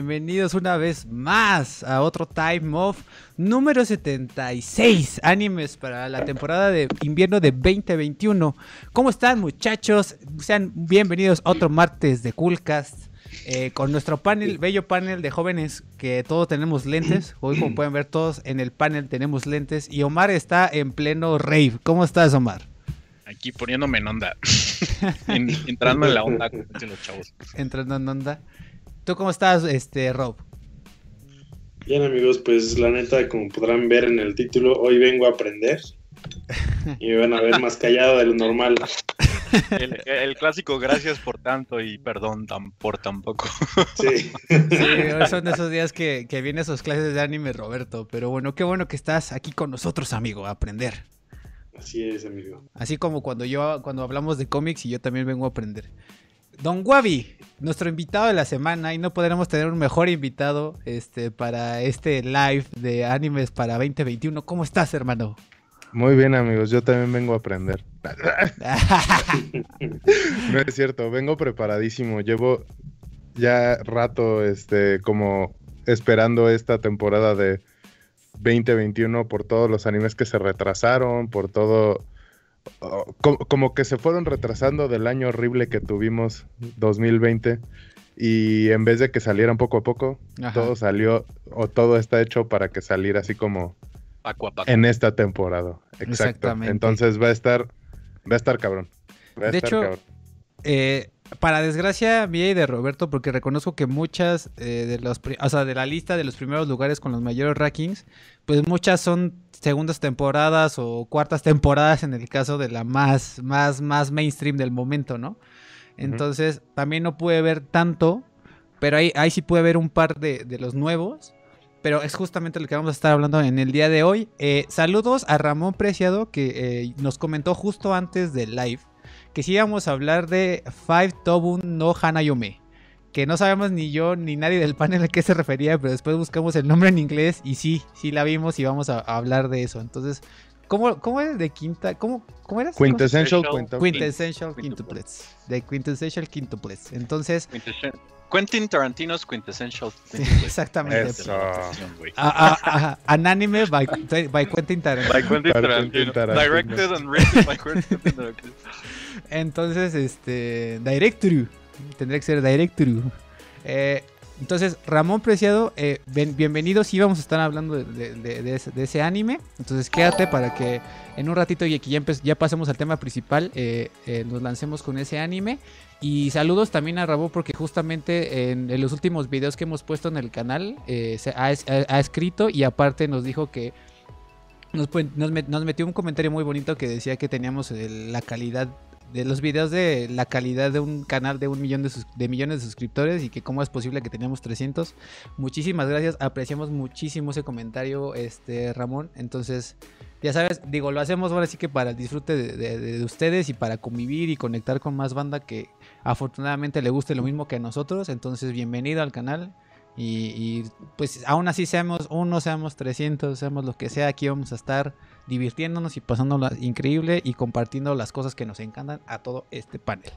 Bienvenidos una vez más a otro Time Off número 76 animes para la temporada de invierno de 2021. ¿Cómo están muchachos? Sean bienvenidos a otro martes de Coolcast. Eh, con nuestro panel, bello panel de jóvenes que todos tenemos lentes. Hoy como pueden ver todos en el panel tenemos lentes y Omar está en pleno rave. ¿Cómo estás Omar? Aquí poniéndome en onda. entrando en la onda, como dicen los chavos. Entrando en onda. ¿Tú cómo estás, este, Rob? Bien, amigos, pues la neta, como podrán ver en el título, hoy vengo a aprender. Y me van a ver más callado de lo normal. El, clásico gracias por tanto y perdón por tampoco. Sí. sí son esos días que, que vienen sus clases de anime, Roberto. Pero bueno, qué bueno que estás aquí con nosotros, amigo, a aprender. Así es, amigo. Así como cuando yo, cuando hablamos de cómics y yo también vengo a aprender. Don Wabi, nuestro invitado de la semana, y no podremos tener un mejor invitado este, para este live de animes para 2021. ¿Cómo estás, hermano? Muy bien, amigos. Yo también vengo a aprender. no es cierto, vengo preparadísimo. Llevo ya rato, este, como esperando esta temporada de 2021 por todos los animes que se retrasaron, por todo como, que se fueron retrasando del año horrible que tuvimos 2020 y en vez de que salieran poco a poco, todo salió o todo está hecho para que saliera así como en esta temporada. Exacto. Entonces va a estar va a estar cabrón. de hecho, Eh, para desgracia mía y de Roberto, porque reconozco que muchas eh, de los, o sea, de la lista de los primeros lugares con los mayores rankings, pues muchas son segundas temporadas o cuartas temporadas en el caso de la más, más, más mainstream del momento, ¿no? Entonces, también no pude ver tanto, pero ahí, ahí sí pude ver un par de, los nuevos. Pero es justamente lo que vamos a estar hablando en el día de hoy. Eh, saludos a Ramón Preciado, que eh, nos comentó justo antes del live que sí íbamos a hablar de Five Tobun no Hanayome. Que no sabemos ni yo ni nadie del panel a qué se refería, pero después buscamos el nombre en inglés y sí, sí la vimos y vamos a, hablar de eso. Entonces, ¿cómo, cómo es de quinta? ¿Cómo, cómo eras? Quintessential Quintessential Quintuplets. De Quintessential Quintuplets. Entonces. Quentin Tarantino's Quintessential Exactamente. Eso. an anime by, by Quentin Tarantino. By Quentin Tarantino. Directed and written by Quentin Tarantino. Entonces, este. Directory. Tendría que ser Directory. Eh, entonces, Ramón Preciado, eh, bienvenido. Sí, vamos a estar hablando de, ese, anime. Entonces, quédate para que en un ratito y aquí ya, ya pasemos al tema principal, eh, nos lancemos con ese anime. Y saludos también a Ramón porque justamente en, los últimos videos que hemos puesto en el canal ha, escrito y aparte nos dijo que nos, metió un comentario muy bonito que decía que teníamos la calidad de los videos de la calidad de un canal de un millón de, millones de suscriptores y que cómo es posible que teníamos 300. Muchísimas gracias, apreciamos muchísimo ese comentario, este Ramón. Entonces, ya sabes, digo, lo hacemos ahora sí que para el disfrute de, ustedes y para convivir y conectar con más banda que afortunadamente le guste lo mismo que a nosotros. Entonces, bienvenido al canal. Y, pues aún así seamos uno, seamos 300, seamos lo que sea, aquí vamos a estar divirtiéndonos y pasándola increíble y compartiendo las cosas que nos encantan a todo este panel.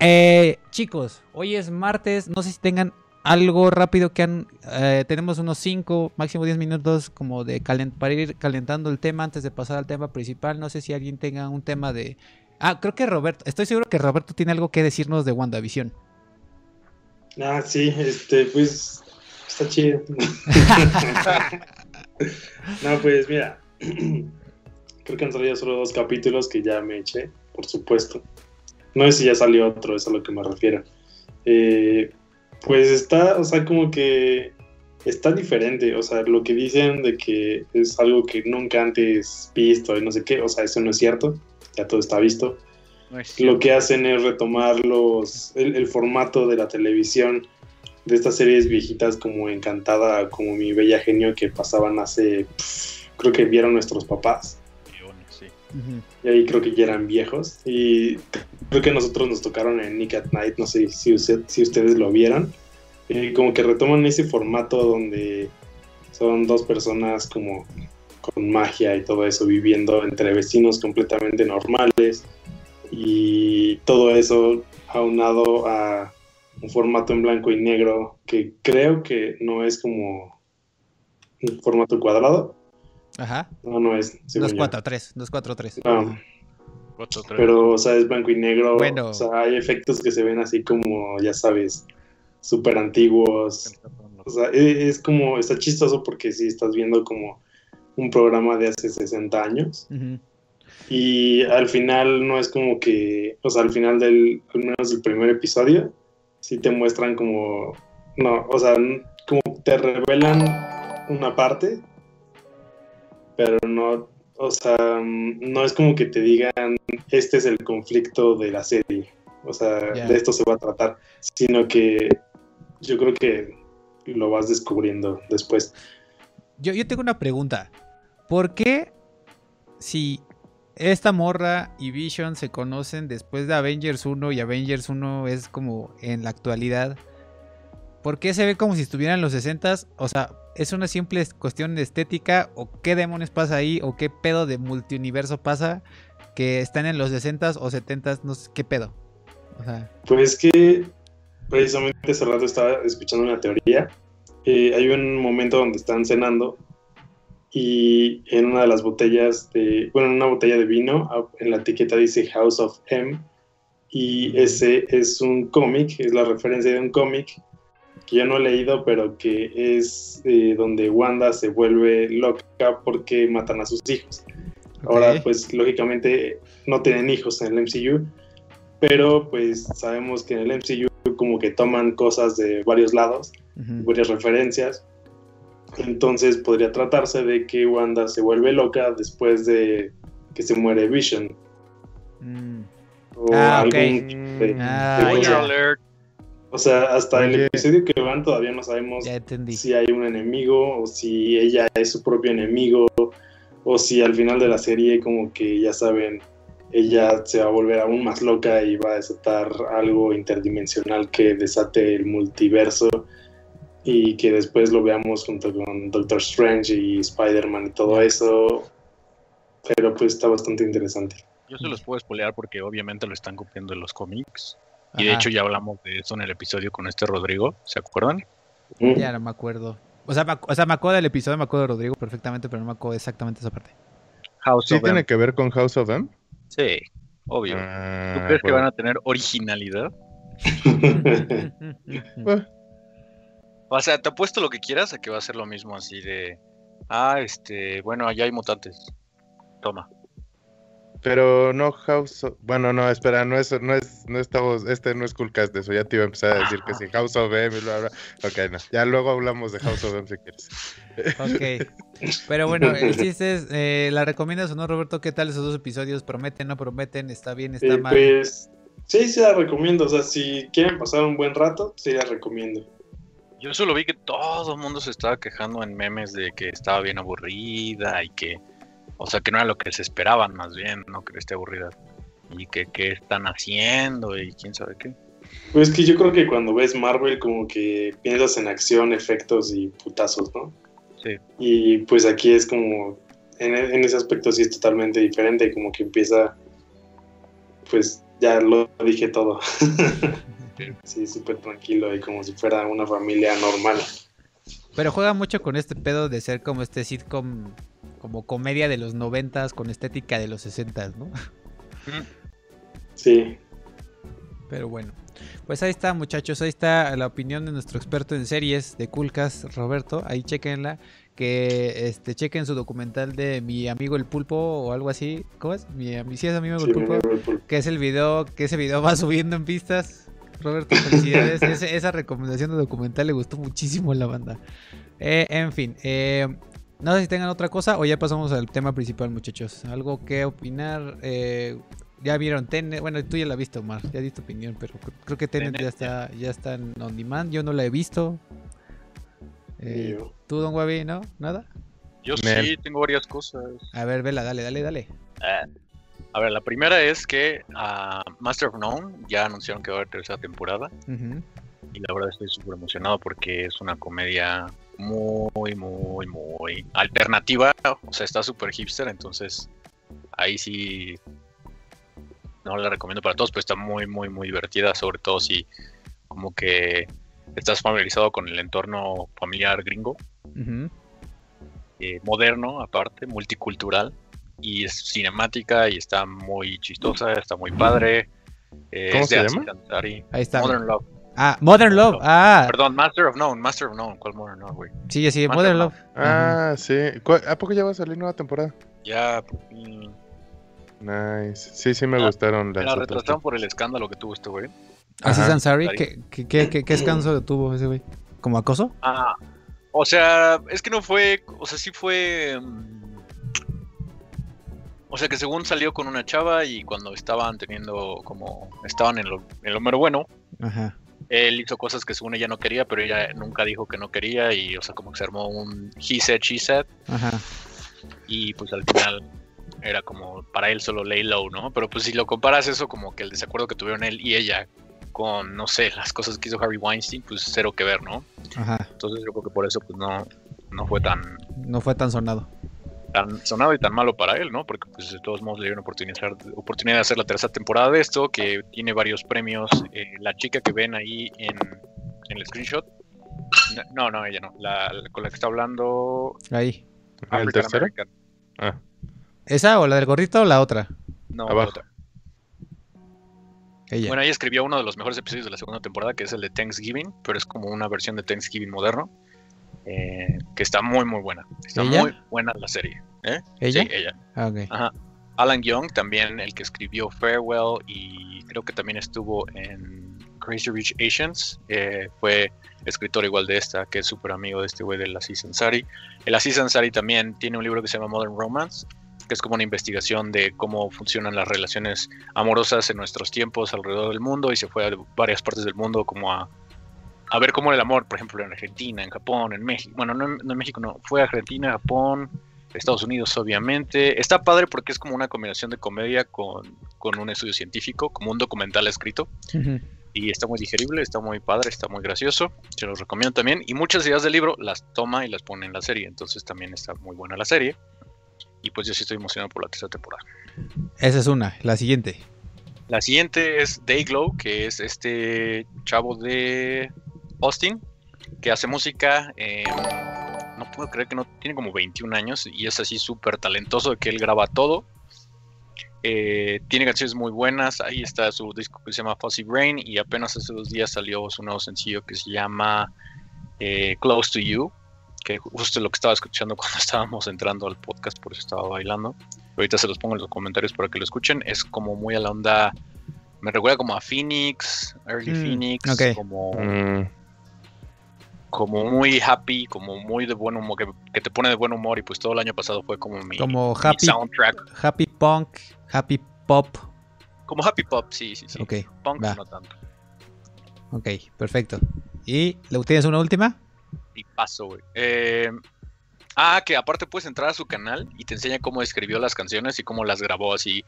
Eh, chicos, hoy es martes, no sé si tengan algo rápido que. Eh, tenemos unos 5, máximo 10 minutos como de para ir calentando el tema antes de pasar al tema principal. No sé si alguien tenga un tema de... Ah, creo que Roberto, estoy seguro que Roberto tiene algo que decirnos de WandaVision. Ah, sí, este, pues está chido. no, pues mira, Creo que han salido solo dos capítulos que ya me eché, por supuesto. No sé si ya salió otro, es a lo que me refiero. Eh, pues está, o sea, como que está diferente. O sea, lo que dicen de que es algo que nunca antes visto y no sé qué, o sea, eso no es cierto. Ya todo está visto. Lo que hacen es retomar los, el, formato de la televisión de estas series viejitas como Encantada, como Mi Bella Genio que pasaban hace creo que vieron nuestros papás. Y ahí creo que ya eran viejos. Y creo que nosotros nos tocaron en Nick at Night, no sé si, si ustedes lo vieron. Y como que retoman ese formato donde son dos personas como con magia y todo eso viviendo entre vecinos completamente normales. Y todo eso aunado a un formato en blanco y negro que creo que no es como un formato cuadrado. Ajá. No, no es. según yo. 243, 243. No, Otro, tres. pero, o sea, es blanco y negro. Bueno. O sea, hay efectos que se ven así como, ya sabes, súper antiguos. O sea, e- es como, está chistoso porque sí estás viendo como un programa de hace 60 años. Ujú. Y al final no es como que, o sea, al final del, al menos del primer episodio, sí te muestran como, no, o sea, como te revelan una parte, pero no, o sea, no es como que te digan, este es el conflicto de la serie, o sea, de esto se va a tratar, sino que yo creo que lo vas descubriendo después. Yo, yo tengo una pregunta. ¿Por qué si esta morra y Vision se conocen después de Avengers 1 y Avengers 1 es como en la actualidad? ¿Por qué se ve como si estuvieran en los 60s? O sea, ¿es una simple cuestión de estética? ¿O qué demonios pasa ahí? ¿O qué pedo de multiuniverso pasa? Que están en los 60s o 70s, no sé qué pedo. O sea, Pues que precisamente hace rato estaba escuchando una teoría. Eh, hay un momento donde están cenando y en una de las botellas de, bueno, en una botella de vino, en la etiqueta dice House of M y ese es un cómic, es la referencia de un cómic que yo no he leído, pero que es eh, donde Wanda se vuelve loca porque matan a sus hijos. Ahora, pues lógicamente no tienen hijos en el MCU, pero pues sabemos que en el MCU como que toman cosas de varios lados, Ujú. varias referencias. Entonces podría tratarse de que Wanda se vuelve loca después de que se muere Vision. Mm. O Ah, de- Ah, ya. alert. O sea, hasta el episodio que van todavía no sabemos si hay un enemigo o si ella es su propio enemigo o si al final de la serie como que ya saben ella se va a volver aún más loca y va a desatar algo interdimensional que desate el multiverso y que después lo veamos junto con Doctor Strange y Spider-Man y todo eso pero pues está bastante interesante Yo se los puedo spoilear porque obviamente lo están copiando en los cómics. Y de Ajá. hecho ya hablamos de eso en el episodio con este Rodrigo, ¿se acuerdan? Ya no me acuerdo. O sea, me, o sea, me acuerdo del episodio, me acuerdo de Rodrigo perfectamente, pero no me acuerdo exactamente esa parte. House ¿Sí of tiene M. que ver con House of M? Sí, obvio. Ah, ¿Tú crees que bueno. van a tener originalidad? Bueno, O sea, te apuesto lo que quieras a que va a ser lo mismo así de... Ah, este, bueno, allá hay mutantes. Toma. Pero no House of... Bueno, no, espera, no es, no es, no estamos, este no es Coolcast de eso, ya te iba a empezar a decir que sí, House of M, y bla, bla. Ok, no, ya luego hablamos de House of M si quieres. ok. Pero bueno, el chiste es, eh, ¿la recomiendas o no, Roberto? ¿Qué tal esos dos episodios? ¿Prometen, no prometen? ¿Está bien, está Eh, mal? pues sí, sí la recomiendo o sea, si quieren pasar un buen rato, sí la recomiendo Yo solo vi que todo el mundo se estaba quejando en memes de que estaba bien aburrida y que... O sea, que no era lo que se esperaban más bien, no que esté aburrida. Y que qué están haciendo y quién sabe qué. Pues que yo creo que cuando ves Marvel como que piensas en acción, efectos y putazos, ¿no? Sí. Y pues aquí es como, en, en ese aspecto sí es totalmente diferente, como que empieza, pues ya lo dije todo. sí, súper tranquilo y como si fuera una familia normal. Pero juega mucho con este pedo de ser como este sitcom, como comedia de los noventas con estética de los sesentas, ¿no? Sí, Pero bueno, pues ahí está muchachos, ahí está la opinión de nuestro experto en series de Coolcast, Roberto, ahí chequenla, que este chequen su documental de mi amigo el pulpo o algo así, ¿cómo es? Mi, sí es amigo sí, el pulpo, Liverpool. que es el video, que ese video va subiendo en pistas. Roberto, felicidades. Esa recomendación de documental le gustó muchísimo a la banda. Eh, en fin, eh, no sé si tengan otra cosa o ya pasamos al tema principal, muchachos. Algo que opinar. eh, ya vieron Tenet. Bueno, tú ya la has visto, Omar. Ya di tu opinión, pero cr- creo que Tenet, Tenet, ya está ya está en on demand. Yo no la he visto. Eh, ¿Tú, Don Wabi, no? ¿Nada? Yo sí tengo varias cosas. A ver, vela, dale, dale, dale. Eh, a ver, la primera es que a Master of None ya anunciaron que va a haber tercera temporada. Y la verdad estoy súper emocionado porque es una comedia muy, muy, muy alternativa. O sea, está súper hipster, entonces ahí sí no la recomiendo para todos, pero está muy, muy, muy divertida, sobre todo si como que estás familiarizado con el entorno familiar gringo, eh, moderno aparte, multicultural, y es cinemática y está muy chistosa, está muy padre. eh, ¿Cómo es se llama? Ahí está. Modern Love. Ah, Modern Love. Ah, Perdón, Master of Known, Master of Known. ¿Cuál Modern Love, güey? sí, sí, Modern Modern Love. Ah, sí. ¿Cu- ¿A poco ya va a salir nueva temporada? Ya, por fin. Nice. Sí, sí me Ah, gustaron las la retrasaron por el escándalo que tuvo este güey. Aziz Ajá. Ansari, Ansari. ¿qué, qué, qué, qué, qué escanso tuvo ese güey? ¿Como acoso? Ah, o sea, es que no fue, o sea, sí fue... mm, O sea, que según salió con una chava y cuando estaban teniendo como... Estaban en lo, en lo mero bueno, Ajá. él hizo cosas que según ella no quería, pero ella nunca dijo que no quería y, o sea, como que se armó un he said, she said Ajá. y pues al final era como para él solo lay low, ¿no? Pero pues si lo comparas eso como que el desacuerdo que tuvieron él y ella con, no sé, las cosas que hizo Harvey Weinstein, pues cero que ver, ¿no? Ajá. Entonces yo creo que por eso pues no, no fue tan, No fue tan sonado. Tan sonado y tan malo para él, ¿no? Porque pues de todos modos le dieron oportunidad, oportunidad de hacer la tercera temporada de esto, que tiene varios premios. Eh, la chica que ven ahí en, en el screenshot, no, no, ella no, la, la- con la que está hablando... Ahí. ¿El African tercero? American. Ah, ¿Esa o la del gorrito o la otra? No, Abajo. otra. Ella. Bueno, ella escribió uno de los mejores episodios de la segunda temporada, que es el de Thanksgiving, pero es como una versión de Thanksgiving moderno, eh, que está muy, muy buena. Está ¿Ella? muy buena la serie. ¿eh? ¿Ella? Sí, ella. Ah. Ajá. Alan Young, también el que escribió Farewell y creo que también estuvo en Crazy Rich Asians, eh, fue escritor igual de esta, que es súper amigo de este güey del Aziz Ansari. El Aziz Ansari también tiene un libro que se llama Modern Romance, que es como una investigación de cómo funcionan las relaciones amorosas en nuestros tiempos alrededor del mundo y se fue a varias partes del mundo como a, a ver cómo era el amor, por ejemplo, en Argentina, en Japón, en México. Bueno, no en, no en México, no. Fue a Argentina, Japón, Estados Unidos, obviamente. Está padre porque es como una combinación de comedia con, con un estudio científico, como un documental escrito. Y está muy digerible, está muy padre, está muy gracioso. Se los recomiendo también. Y muchas ideas del libro las toma y las pone en la serie. Entonces también está muy buena la serie. Y pues yo sí estoy emocionado por la tercera temporada. Esa es una. La siguiente. La siguiente es Dayglow, que es este chavo de Austin que hace música. eh, no puedo creer que no tiene como 21 años y es así súper talentoso de que él graba todo. Eh, tiene canciones muy buenas. Ahí está su disco que se llama Fuzzy Brain y apenas hace dos días salió su nuevo sencillo que se llama eh, Close to You, que justo lo que estaba escuchando cuando estábamos entrando al podcast, por eso estaba bailando. Ahorita se los pongo en los comentarios para que lo escuchen. Es como muy a la onda. Me recuerda como a Phoenix, Early Mm, Phoenix, ok. como, mm, como muy happy, como muy de buen humor, que, que te pone de buen humor. Y pues todo el año pasado fue como mi, Como mi happy, soundtrack. happy punk, happy pop. Como happy pop, sí, sí, sí. Ok, Punk va. no tanto. ok, perfecto. ¿Y le tienes una última? Y paso, güey. Eh, ah, que aparte puedes entrar a su canal y te enseña cómo escribió las canciones y cómo las grabó así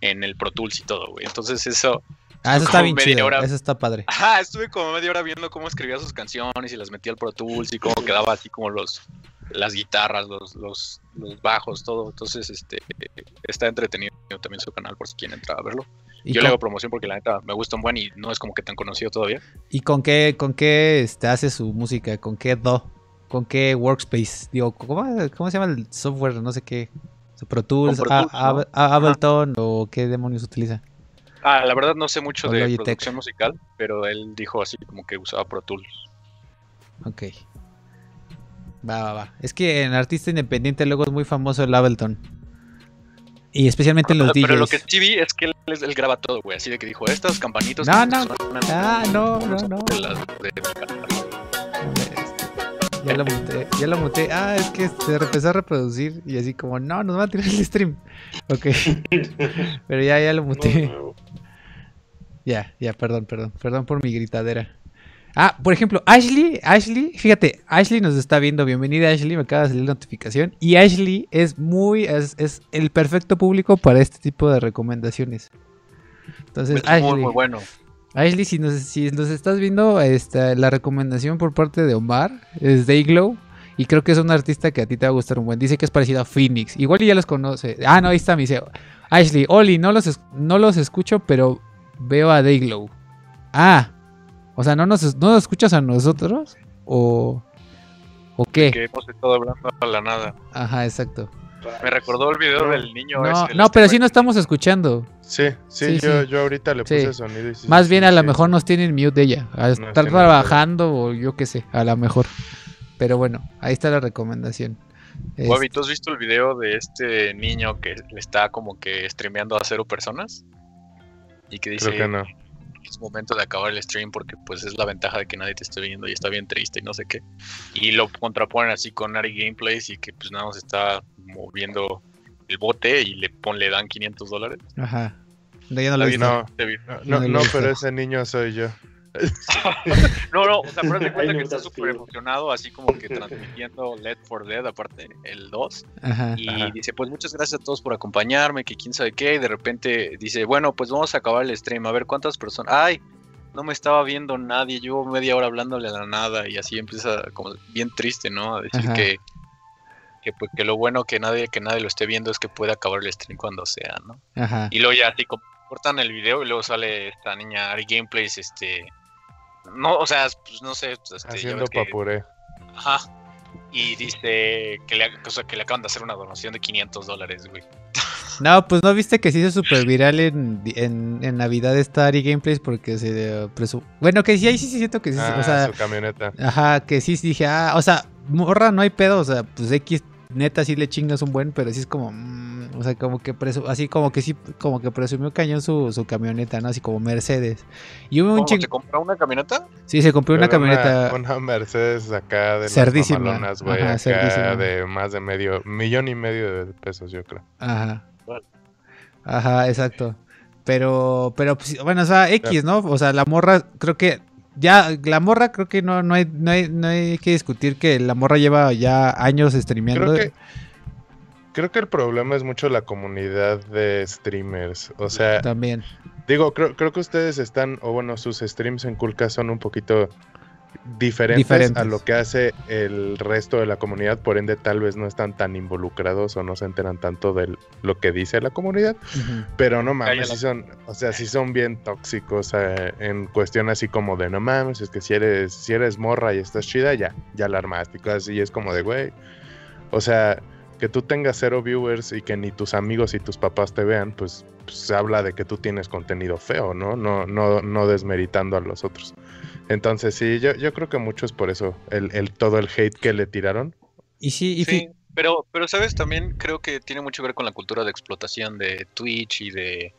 en el Pro Tools y todo, güey. Entonces eso... Ah, eso está bien chido. hora. Eso está padre. Ajá, estuve como media hora viendo cómo escribía sus canciones y las metía al Pro Tools y cómo quedaba así como los las guitarras, los, los, los bajos, todo. Entonces, este está entretenido también su canal por si quieren entrar a verlo. ¿Y Yo con, le hago promoción porque la neta me gusta un buen y no es como que tan conocido todavía. y con qué, con qué este, hace su música? ¿Con qué DO? ¿Con qué workspace? Digo, ¿cómo, cómo se llama el software? No sé qué. Pro Tools, Pro A- Tools, ¿no? Ab- A- Ableton o qué demonios utiliza. Ah, la verdad no sé mucho O de Logitech. producción musical, pero él dijo así como que usaba Pro Tools. Ok. Va, va, va. Es que en artista independiente luego es muy famoso el Ableton. Y especialmente en los pero DJs. lo que sí vi es que él, él graba todo, güey. Así de que dijo, estas. No, no. suenan Ah, no, no, no. de las de- Ya lo muté, ya lo muté. Ah, es que se empezó a reproducir y así como, no, nos va a tirar el stream. Ok, pero ya, ya lo muté. No, Ya, ya, perdón, perdón. Perdón por mi gritadera. Ah, por ejemplo, Ashley, Ashley, fíjate, Ashley nos está viendo. Bienvenida, Ashley. Me acaba de salir la notificación. Y Ashley es muy, es, es el perfecto público para este tipo de recomendaciones. Entonces, Es Ashley, muy, muy bueno. Ashley, si nos, si nos estás viendo, esta, la recomendación por parte de Omar es Dayglow. Y creo que es un artista que a ti te va a gustar un buen. Dice que es parecido a Phoenix. Igual y ya los conoce. Ah, no, ahí está, me dice. Ashley, Oli, no los, no los escucho, pero veo a Dayglow. Ah, O sea, ¿no nos, no nos escuchas a nosotros? ¿O, o qué? Que hemos estado hablando a la nada. Ajá, exacto. Me recordó el video del niño. No, ese, el no pero sí no estamos escuchando. Sí, sí, Sí, yo, sí. yo ahorita le Sí. puse sonido y sí, Más sí, bien sí, a lo sí. mejor nos tienen mute de ella. A estar trabajando o yo qué sé, a lo mejor. Pero bueno, ahí está la recomendación. Wabi, ¿tú has visto el video de este niño que le está como que streameando a cero personas? Y que dice Creo que no. Es momento de acabar el stream porque pues es la ventaja de que nadie te esté viendo y está bien triste y no sé qué. Y lo contraponen así con Ari Gameplays y que pues nada más está moviendo el bote y le, pon, le dan 500 dólares. Ajá. No, no. No, no, pero ese niño soy yo. No, no, o sea, pero de cuenta que está súper emocionado, así como que transmitiendo Let for Dead, aparte el 2. Ajá. Y Ajá. dice, pues muchas gracias a todos por acompañarme, que quién sabe qué. Y de repente dice, bueno, pues vamos a acabar el stream, a ver cuántas personas. Ay, no me estaba viendo nadie, llevo media hora hablándole a la nada. Y así empieza como bien triste, ¿no? A decir Ajá. que, que, pues, que lo bueno que nadie, que nadie lo esté viendo es que puede acabar el stream cuando sea, ¿no? Ajá. Y luego ya así como cortan el video y luego sale esta niña Ari Gameplays, este... No, o sea, pues no sé, este, ya Haciendo que- papuré. Ajá. Y dice que le, o sea, que le acaban de hacer una donación de 500 dólares, güey. No, pues no viste que se hizo súper viral en, en, en Navidad esta Ari Gameplays porque se presu- Bueno, que sí, ahí sí sí siento que sí. Ah, o sea, su camioneta. ajá, que sí sí dije, ah, o sea, morra, no hay pedo, o sea, pues X neta sí le chingas un buen, pero sí es como, mm, o sea, como que presu- así como que sí, como que presumió cañón su, su camioneta, ¿no? Así como Mercedes. Y hubo un ¿Cómo, ching... ¿Se compró una camioneta? Sí, se compró una camioneta. Una, Mercedes acá de Cerdísima. las güey. Ajá, acá cerdísima. de más de medio, millón y medio de pesos, yo creo. Ajá. Ajá, exacto. Pero, pero, pues, bueno, o sea, X, ¿no? O sea, la morra, creo que ya, la morra, creo que no, no, hay, no, hay, no hay que discutir que la morra lleva ya años streameando. Creo que, creo que el problema es mucho la comunidad de streamers. O sea, También. digo, creo, creo que ustedes están, o bueno, sus streams en Kulka son un poquito diferentes, Diferentes. a lo que hace el resto de la comunidad, por ende tal vez no están tan involucrados o no se enteran tanto de lo que dice la comunidad, pero no mames, sí son, o sea, sí son bien tóxicos eh, en cuestión así como de no mames, es que si eres, si eres morra y estás chida, ya, ya la armaste así, es como de güey, o sea, que tú tengas cero viewers y que ni tus amigos y tus papás te vean, pues, pues habla de que tú tienes contenido feo, ¿no? No, no, no desmeritando a los otros. Entonces sí, yo, yo creo que mucho es por eso, el, el todo el hate que le tiraron. Y sí, y Sí, pero, pero sabes, también creo que tiene mucho que ver con la cultura de explotación de Twitch y de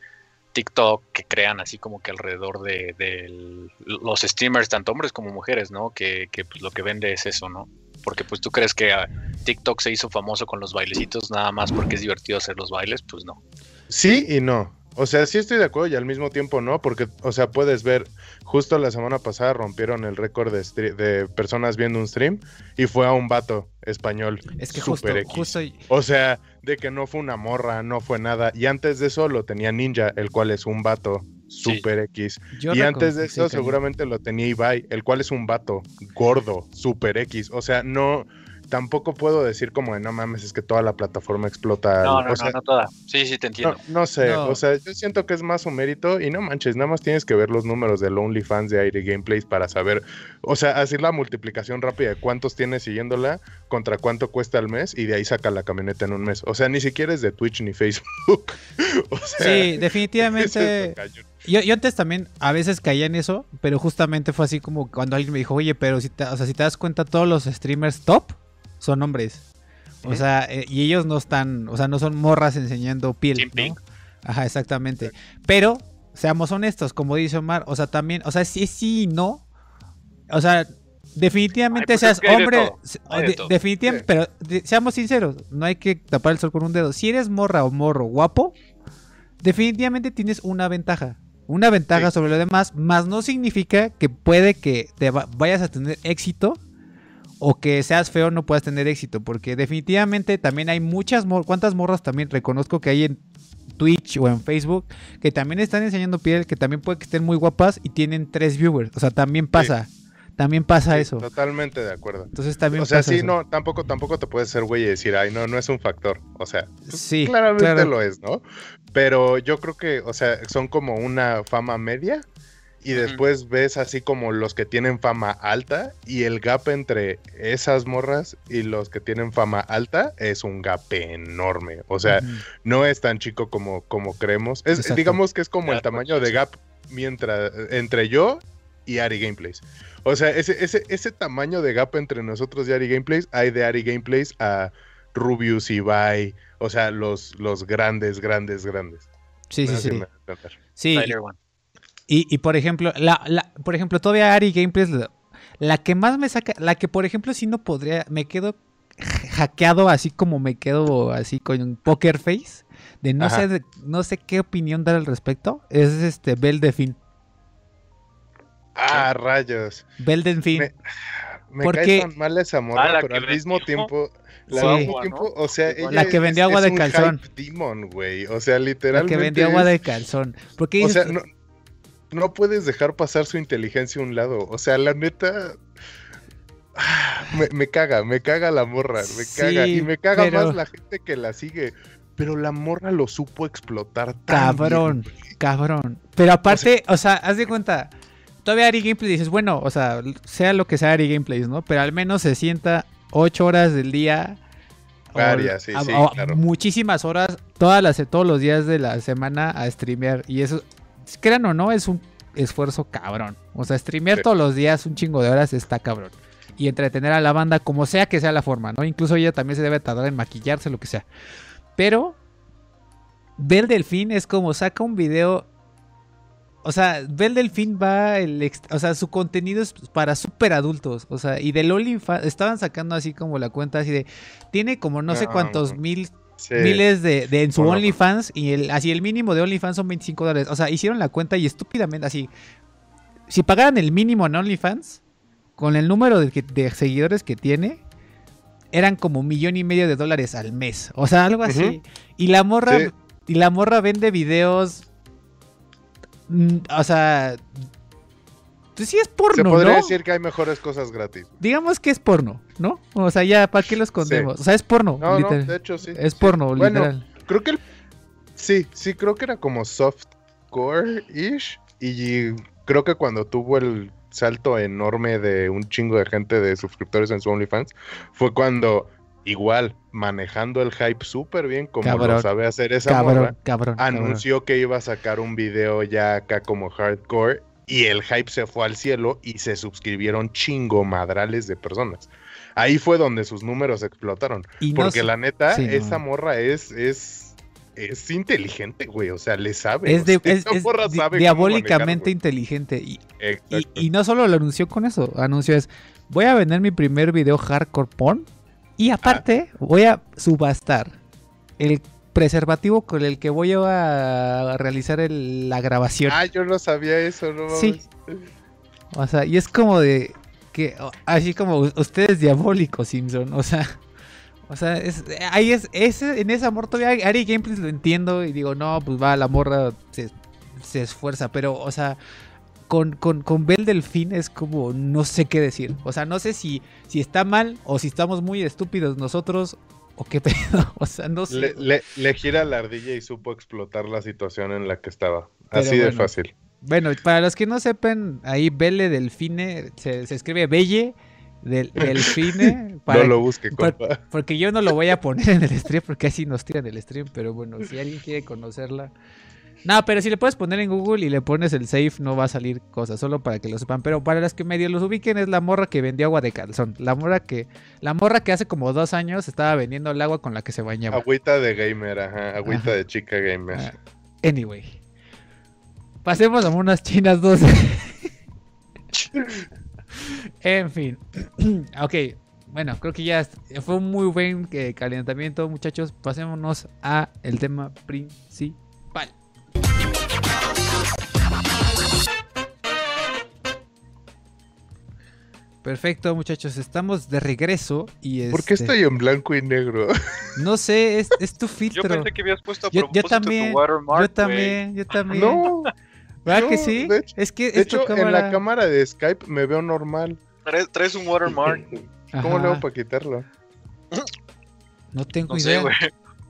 TikTok que crean así como que alrededor de, de el- los streamers, tanto hombres como mujeres, ¿no? Que, que, pues, lo que vende es eso, ¿no? Porque pues tú crees que ah, TikTok se hizo famoso con los bailecitos nada más porque es divertido hacer los bailes, pues no. Sí y no. O sea, sí estoy de acuerdo y al mismo tiempo no, porque, o sea, puedes ver, justo la semana pasada rompieron el récord de, de personas viendo un stream y fue a un vato español. es que justo, super X. justo, O sea, de que no fue una morra, no fue nada. Y antes de eso lo tenía Ninja, el cual es un vato Sí. super X. yo y antes de sí, eso seguramente lo tenía Ibai, el cual es un vato gordo, super X. O sea, no, tampoco puedo decir como de no mames, es que toda la plataforma explota. No, no, o sea, no, no toda. Sí, sí, te entiendo. no, no sé, No. o sea, yo siento que es más un mérito y no manches, nada más tienes que ver los números del OnlyFans de Aire Gameplays para saber, o sea, hacer la multiplicación rápida de cuántos tienes siguiéndola contra cuánto cuesta al mes y de ahí saca la camioneta en un mes. O sea, ni siquiera es de Twitch ni Facebook. o sea, Sí, definitivamente. Yo, yo antes también a veces caía en eso, pero justamente fue así como cuando alguien me dijo, oye, pero si te, o sea, si te das cuenta, todos los streamers top son hombres. O Ujú. sea, eh, y ellos no están, o sea, no son morras enseñando piel. Ajá, exactamente. Pero, seamos honestos, como dice Omar, o sea, también, o sea, sí, sí y no. O sea, definitivamente Ay, pues seas es que hombre, de de- definitivamente, Sí. pero de- seamos sinceros, no hay que tapar el sol con un dedo. Si eres morra o morro guapo, definitivamente tienes una ventaja. Una ventaja Sí. sobre lo demás, más no significa que puede que te va- vayas a tener éxito o que seas feo no puedas tener éxito, porque definitivamente también hay muchas mor cuántas morras también reconozco que hay en Twitch o en Facebook que también están enseñando piel, que también puede que estén muy guapas y tienen tres viewers, o sea, también pasa, también pasa Sí, eso. Totalmente de acuerdo. Entonces también O sea, pasa sí, eso. no, tampoco, tampoco te puedes ser güey y decir, ay, no, no es un factor. O sea, Sí, claramente claro. lo es, ¿no? Pero yo creo que, o sea, son como una fama media y después ves así como los que tienen fama alta y el gap entre esas morras y los que tienen fama alta es un gap enorme. O sea, no es tan chico como, como creemos. Es, Exacto. digamos que es como el Claro, tamaño de gap mientras entre yo y Ari Gameplays. O sea, ese, ese, ese tamaño de gap entre nosotros y Ari Gameplays, hay de Ari Gameplays a Rubius y Bai. O sea, los, los grandes, grandes, grandes. Sí, sí, No sí. Sí, Tyler One. Y, y, por ejemplo, la, la, por ejemplo, todavía Ari Gameplays, la, la que más me saca, la que por ejemplo sí no podría, me quedo hackeado así como me quedo así con un poker face, de no Ajá. sé, de- no sé qué opinión dar al respecto, es este Bell Delfín. Ah, rayos. Bell Delfín. Me- Me Porque- cae tan mal esa morra, Ah, la pero al mismo tiempo, la Sí. mismo tiempo, o sea, ella La que vendió agua es de un calzón. hype demon, güey. O sea, La literalmente. que vendió agua de calzón. Porque O sea, dices- no, no puedes dejar pasar su inteligencia a un lado. O sea, la neta. Me, me caga, me caga la morra, me caga. Y me caga pero- más la gente que la sigue. Pero la morra lo supo explotar tan Cabrón, bien, cabrón. Pero aparte, o sea, haz de cuenta, todavía Ari Gameplays dices, bueno, o sea, sea lo que sea Ari Gameplays, ¿no? Pero al menos se sienta ocho horas del día. o- Varias, sí, a- sí, claro. Muchísimas horas, todas las, todos los días de la semana a streamear. Y eso, crean o no, es un esfuerzo cabrón. O sea, streamear Sí. todos los días un chingo de horas está cabrón. Y entretener a la banda como sea que sea la forma, ¿no? Incluso ella también se debe tardar en maquillarse, lo que sea. Pero Bel Delfín es como saca un video. O sea, Bel Delfín va. El o sea, su contenido es para súper adultos. O sea, y del OnlyFans. Estaban sacando así como la cuenta así de. Tiene como no sé No, cuántos mil Sí. miles de, de en su. OnlyFans. Y el, así el mínimo de OnlyFans son 25 dólares. O sea, hicieron la cuenta y estúpidamente así. Si pagaran el mínimo en OnlyFans. Con el número de, seguidores que tiene. Eran como un millón y medio de dólares al mes. O sea, algo así. Y la morra. Sí. Y la morra vende videos. mm, O sea. Pues sí es porno, Se podría ¿no? decir que hay mejores cosas gratis. Digamos que es porno, ¿no? O sea, ya, ¿para qué lo escondemos? O sea, es porno, No, no, literal. de hecho sí. es sí. porno, Bueno, literal. Creo que el- sí, sí, creo que era como softcore-ish. Y creo que cuando tuvo el salto enorme de un chingo de gente de suscriptores en su OnlyFans, fue cuando igual manejando el hype súper bien como Cabrón. lo sabe hacer esa Cabrón, morra, cabrón, cabrón. anunció que iba a sacar un video ya acá como hardcore y el hype se fue al cielo y se suscribieron chingo madrales de personas. Ahí fue donde sus números explotaron. Y Porque la neta, sí, no. esa morra es, es, es inteligente, güey. O sea, le sabe. es, de- es- es morra sabe diabólicamente manejar, inteligente. Y, y, no solo lo anunció con eso, anunció es, voy a vender mi primer video hardcore porn y aparte voy a subastar el preservativo con el que voy a realizar el- la grabación. Ah, yo no sabía eso, no Sí. O sea, y es como de que así como usted es diabólico, Simpson, o sea, o sea, es, ahí es, ese, en ese amor todavía Ari Gameplays lo entiendo y digo, no, pues va, la morra se, se esfuerza, pero, o sea, con, con, con Bel Delfín es como, no sé qué decir, o sea, no sé si, si está mal o si estamos muy estúpidos nosotros o qué pedo, o sea, no sé. Le, le- le gira la ardilla y supo explotar la situación en la que estaba. Pero Así de fácil. Bueno, para los que no sepan, ahí Belle Delfine se, se escribe Belle del Delfine. para- no lo busque, por- compa. porque yo no lo voy a poner en el stream porque así nos tiran el stream, pero bueno, si alguien quiere conocerla. No, pero si le puedes poner en Google y le pones el save, no va a salir cosas, solo para que lo sepan. Pero para las que medio los ubiquen, es la morra que vendió agua de calzón. La morra que, la morra que hace como dos años estaba vendiendo el agua con la que se bañaba. Agüita de gamer, ajá. Agüita Ajá. de chica gamer. Ah, Anyway. Pasemos a unas chinas 12. en fin. ok. Bueno, creo que ya fue un muy buen eh, calentamiento, muchachos. Pasémonos a el tema principal. Perfecto, muchachos. Estamos de regreso y ¿Por qué este, estoy en blanco y negro? No sé, es, es tu Yo filtro. pensé que habías puesto a Yo- yo también, tu watermark, Yo también, yo también. no, ¿Verdad que yo, sí? de hecho- es que de hecho, en la cámara de Skype me veo normal. Traes, traes un watermark. ¿Cómo le hago para quitarlo? No tengo No sé, idea.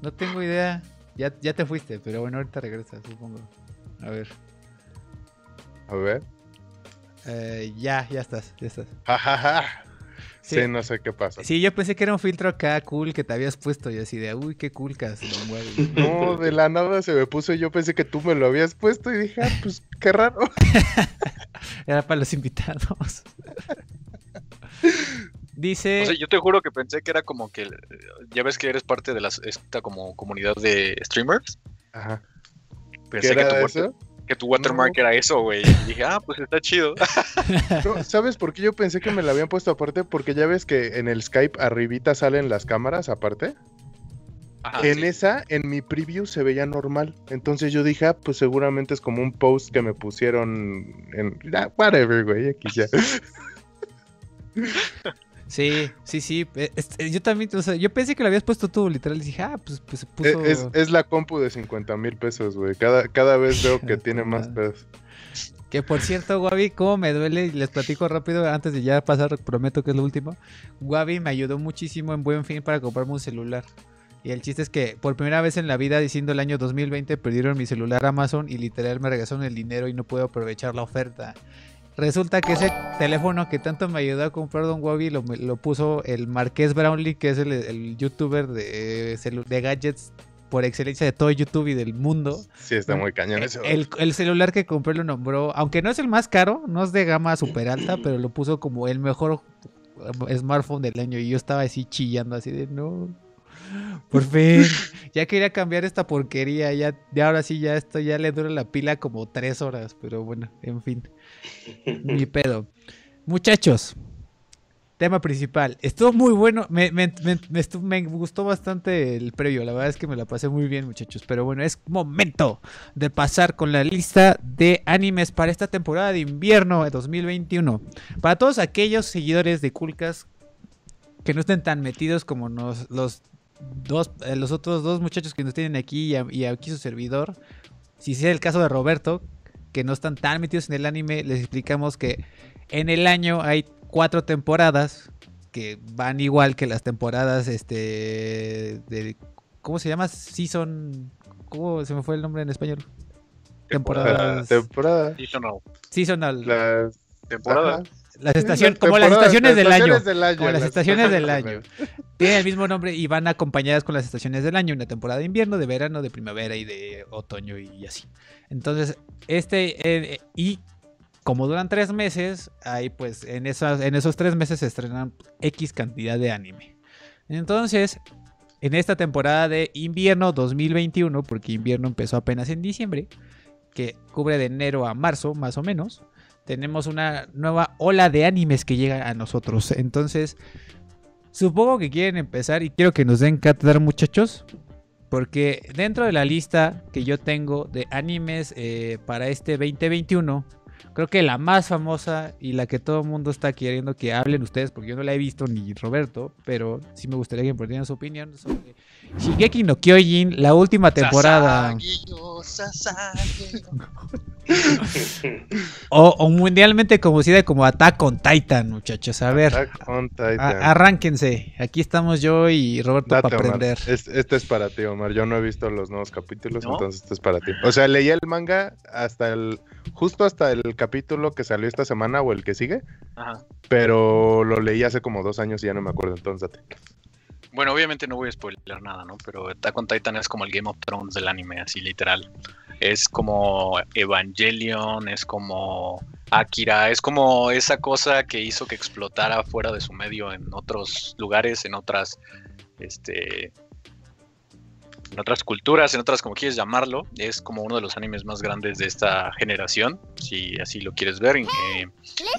no tengo idea. Ya, ya te fuiste, pero bueno, ahorita regresas, supongo. A ver. A ver. Eh, ya, ya estás, ya estás. Jajaja. Sí. Sí, no sé qué pasa. Sí, yo pensé que era un filtro acá cool que te habías puesto y así de, uy, qué cool que se lo mueve. No, de la nada se me puso y yo pensé que tú me lo habías puesto y dije, ah, pues qué raro. Era para los invitados. Dice, O sea, yo te juro que pensé que era como que. Ya ves que eres parte de las, esta como comunidad de streamers. Ajá. ¿Qué Pensé que tu, eso? Que tu watermark No. era eso, güey. Y dije, ah, pues está chido. No, ¿Sabes por qué yo pensé que me la habían puesto aparte? Porque ya ves que en el Skype arribita salen las cámaras aparte. Ajá, en sí. esa, en mi preview se veía normal. Entonces yo dije, ah, pues seguramente es como un post que me pusieron en. ah, whatever, güey, X ya. sí, sí, sí. eh, este, yo también, o sea, yo pensé que lo habías puesto tú, literal. Y dije, ah, pues, pues se puso. Es, es la compu de 50 mil pesos, güey. Cada, cada vez veo que tiene más pesos. Que por cierto, Wabi, cómo me duele, y les platico rápido antes de ya pasar, prometo que es lo último. Wabi me ayudó muchísimo en buen fin para comprarme un celular. Y el chiste es que por primera vez en la vida, diciendo el año 2020, perdieron mi celular Amazon y literal me regresaron el dinero y no puedo aprovechar la oferta. Resulta que ese teléfono que tanto me ayudó a comprar Don Wabi lo, lo puso el Marqués Brownlee, que es el, el youtuber de, de gadgets por excelencia de todo YouTube y del mundo. Sí, está muy cañón Eh, ese. El, el celular que compré lo nombró, aunque no es el más caro, no es de gama super alta, pero lo puso como el mejor eh, smartphone del año y yo estaba así chillando, así de no. Por fin, ya quería cambiar esta porquería, ya, ya ahora sí, ya esto ya le dura la pila como tres horas, pero bueno, en fin, ni pedo. Muchachos, tema principal, estuvo muy bueno, me, gustó bastante el previo, la verdad es que me la pasé muy bien muchachos, pero bueno, es momento de pasar con la lista de animes para esta temporada de invierno de 2021. Para todos aquellos seguidores de Kulkas que no estén tan metidos como nos, los dos, eh, los otros dos muchachos que nos tienen aquí y, y aquí su servidor, si sea el caso de Roberto, que no están tan metidos en el anime, les explicamos que en el año hay cuatro temporadas que van igual que las temporadas este de ¿cómo se llama? Season ¿cómo se me fue el nombre en español? Temporadas temporada. Seasonal. seasonal. Las, Temporada. ajá. Las estaciones como las estaciones del año. Como las estaciones del año. Tienen el mismo nombre y van acompañadas con las estaciones del año. Una temporada de invierno, de verano, de primavera y de otoño y así. Entonces, este... eh, y como duran tres meses, ahí pues en, esas, en esos tres meses se estrenan X cantidad de anime. Entonces, en esta temporada de invierno 2021, porque invierno empezó apenas en diciembre, que cubre de enero a marzo más o menos, tenemos una nueva ola de animes que llega a nosotros. Entonces, supongo que quieren empezar y quiero que nos den cátedra muchachos. Porque dentro de la lista que yo tengo de animes eh, para este 2021, creo que la más famosa y la que todo el mundo está queriendo que hablen ustedes, porque yo no la he visto ni Roberto, pero sí me gustaría que me dieran su opinión sobre Shigeki no Kyojin, la última temporada. Sasagi. O, o mundialmente conocida como Attack on Titan, muchachos. A ver, Attack on Titan. a- arránquense. Aquí estamos yo y Roberto Date, para aprender. Es- Este es para ti, Omar. Yo no he visto los nuevos capítulos, ¿No? entonces este es para ti. O sea, leí el manga hasta el. justo hasta el capítulo que salió esta semana o el que sigue. Ajá. Pero lo leí hace como dos años y ya no me acuerdo, entonces date. Bueno, obviamente no voy a spoiler nada, ¿no? Pero Attack on Titan es como el Game of Thrones del anime, así literal. Es como Evangelion, es como Akira, es como esa cosa que hizo que explotara fuera de su medio en otros lugares, en otras, este, en otras culturas, en otras como quieres llamarlo. Es como uno de los animes más grandes de esta generación, si así lo quieres ver. eh,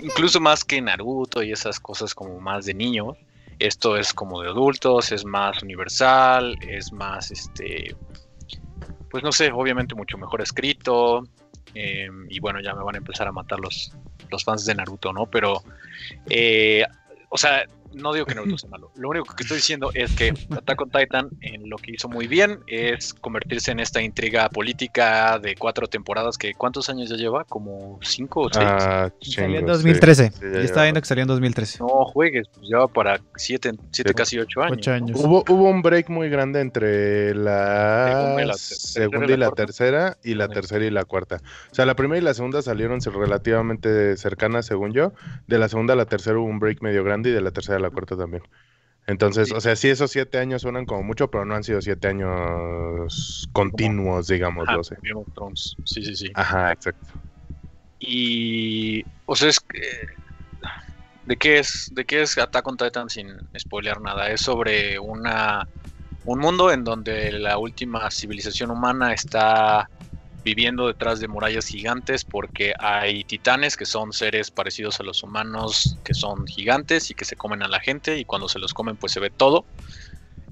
incluso más que Naruto y esas cosas como más de niños. Esto es como de adultos, es más universal, es más, este, pues no sé, obviamente mucho mejor escrito. eh, y bueno, ya me van a empezar a matar los, los fans de Naruto, ¿no? Pero, eh, o sea, no digo que Naruto sea malo. Lo único que estoy diciendo es que Attack on Titan en lo que hizo muy bien es convertirse en esta intriga política de cuatro temporadas que ¿cuántos años ya lleva? ¿Como cinco o seis? Ah, Salió en chingos, 2013. sí, sí, ya Yo estaba viendo que salió en 2013. No juegues, pues lleva para siete, siete Sí. casi ocho años. Ocho ¿no? años. Hubo, hubo un break muy grande entre la la segunda tercera y y la cuarta. tercera y la Sí. tercera y la cuarta. O sea, la primera y la segunda salieron relativamente cercanas, según yo. De la segunda a la tercera hubo un break medio grande y de la tercera a la cuarta también. Entonces, Sí. o sea, sí, esos siete años suenan como mucho, pero no han sido siete años continuos, digamos, Ajá, sé. Sí, sí, sí. Ajá, exacto. Y. O sea, es que. ¿De qué es, de qué es Attack on Titan sin spoilear nada? Es sobre una un mundo en donde la última civilización humana está viviendo detrás de murallas gigantes porque hay titanes que son seres parecidos a los humanos que son gigantes y que se comen a la gente y cuando se los comen pues se ve todo.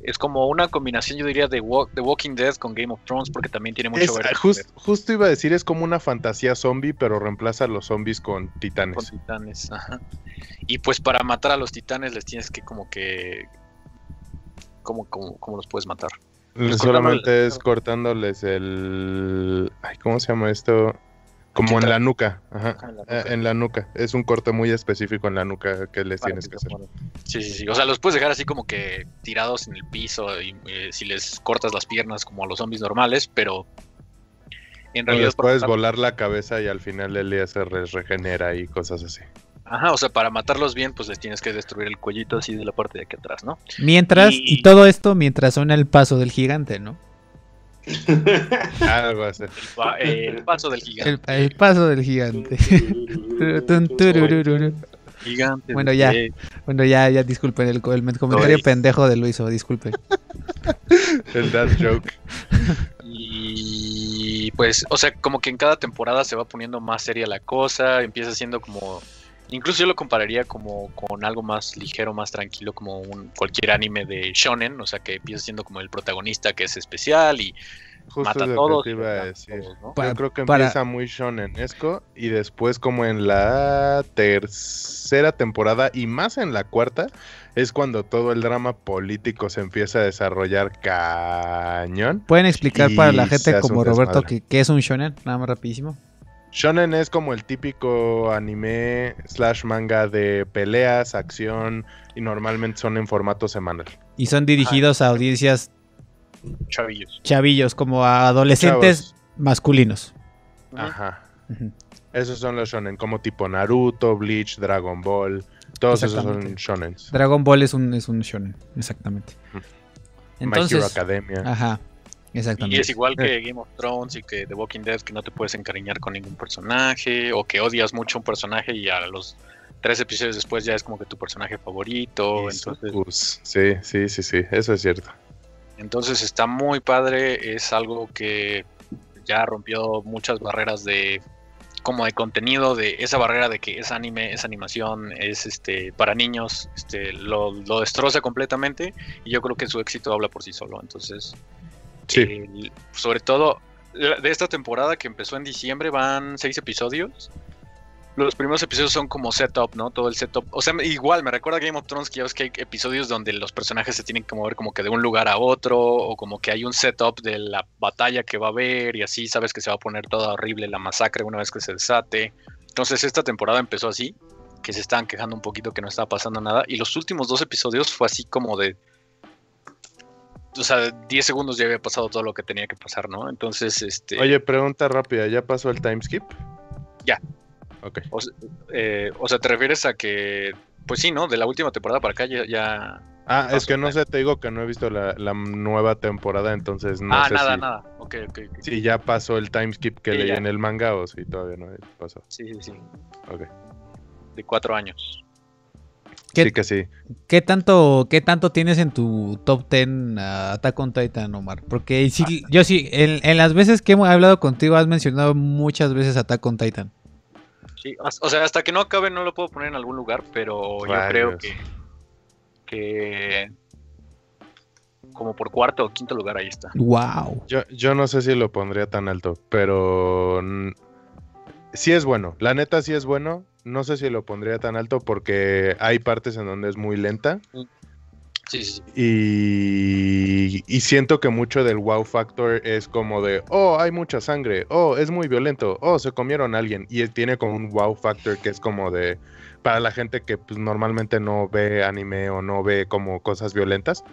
Es como una combinación yo diría de The Walking Dead con Game of Thrones porque también tiene mucho Es- ver jus- justo iba a decir, es como una fantasía zombie, pero reemplaza a los zombies con con titanes. titanes. ajá. Y pues para matar a los titanes les tienes que como que... ¿Cómo, cómo, cómo los puedes matar? Pues Solamente cortándole- es cortándoles el... Ay, ¿cómo se llama esto? Como en la nuca. Ajá. Ah, en la Eh, nuca. En la nuca. Es un corte muy específico en la nuca que les Para tienes que hacer. Sí, sí, sí. O sea, los puedes dejar así como que tirados en el piso y eh, si les cortas las piernas como a los zombies normales, pero en O realidad... les puedes volar la cabeza y al final el día se re- regenera y cosas así. Ajá, o sea, para matarlos bien, pues les tienes que destruir el cuellito así de la parte de aquí atrás, ¿no? Mientras, Y- y todo esto mientras suena el paso del gigante, ¿no? Algo así. El, pa- el paso del gigante. El, el paso del gigante. Gigante. Bueno, ya. Bueno, ya, ya, disculpen el, el comentario pendejo de Luiso, disculpen. El dad joke. Y pues, o sea, como que en cada temporada se va poniendo más seria la cosa, empieza siendo como... Incluso yo lo compararía como con algo más ligero, más tranquilo, como un cualquier anime de shonen, o sea, que empieza siendo como el protagonista que es especial y Justo mata a todos. te y iba a mata a decir. todos, ¿no? Yo creo que para- empieza muy shonenesco y después como en la tercera temporada y más en la cuarta es cuando todo el drama político se empieza a desarrollar cañón. ¿Pueden explicar para la gente como Roberto que, que es un shonen? Nada más rapidísimo. Shonen es como el típico anime slash manga de peleas, acción y normalmente son en formato semanal. Y son dirigidos a audiencias Chavillos. chavillos, como a adolescentes Chavos. masculinos. Ajá. Esos son los shonen, como tipo Naruto, Bleach, Dragon Ball. Todos esos son shonens. Dragon Ball es un, es un shonen, exactamente. My Hero Entonces, Academia. ajá, Y exactamente. es igual que Game of Thrones y que The Walking Dead, que no te puedes encariñar con ningún personaje, o que odias mucho un personaje y a los tres episodios después ya es como que tu personaje favorito. Y Entonces. Sí, sí, sí, sí, eso es cierto. entonces está muy padre, es algo que ya rompió muchas barreras de como de contenido, de esa barrera de que es anime, es animación, es este para niños, este lo, lo destroza completamente y yo creo que su éxito habla por sí solo. Entonces, Sí. el- sobre todo de esta temporada que empezó en diciembre van seis episodios. Los primeros episodios son como setup, ¿no? Todo el setup. O sea, igual me recuerda Game of Thrones que ya ves que hay episodios donde los personajes se tienen que mover como que de un lugar a otro, o como que hay un setup de la batalla que va a haber, y así sabes que se va a poner toda horrible la masacre una vez que se desate. Entonces esta temporada empezó así, que se estaban quejando un poquito que no estaba pasando nada, y los últimos dos episodios fue así como de o sea, 10 segundos ya había pasado todo lo que tenía que pasar, ¿no? Entonces, este. Oye, pregunta rápida, ¿ya pasó el time skip? Ya. Ok. O, eh, o sea, te refieres a que. Pues sí, ¿no? De la última temporada para acá ya. ya- Ah, es que no time. sé, te digo que no he visto la, la nueva temporada, entonces no ah, sé nada, si, nada. Ok, ok. ok. si ya pasó el time skip que Sí, leí ya. en el manga o si todavía no pasó. Sí, sí, sí. Ok. De cuatro años. ¿Qué- Sí que sí. ¿Qué tanto, ¿Qué tanto tienes en tu top 10 a Attack on Titan, Omar? Porque sí, yo sí, en, en las veces que hemos hablado contigo has mencionado muchas veces Attack on Titan. Sí, o sea, hasta que no acabe no lo puedo poner en algún lugar, pero yo creo que. Que. Como por cuarto o quinto lugar ahí está. Wow. Yo, yo no sé si lo pondría tan alto, pero sí es bueno. La neta sí es bueno. no sé si lo pondría tan alto porque hay partes en donde es muy lenta. Sí, sí, sí. Y, y siento que mucho del wow factor es como de, oh, hay mucha sangre, oh, es muy violento, oh, se comieron a alguien. Y él tiene como un wow factor que es como de, para la gente que pues, normalmente no ve anime o no ve como cosas violentas.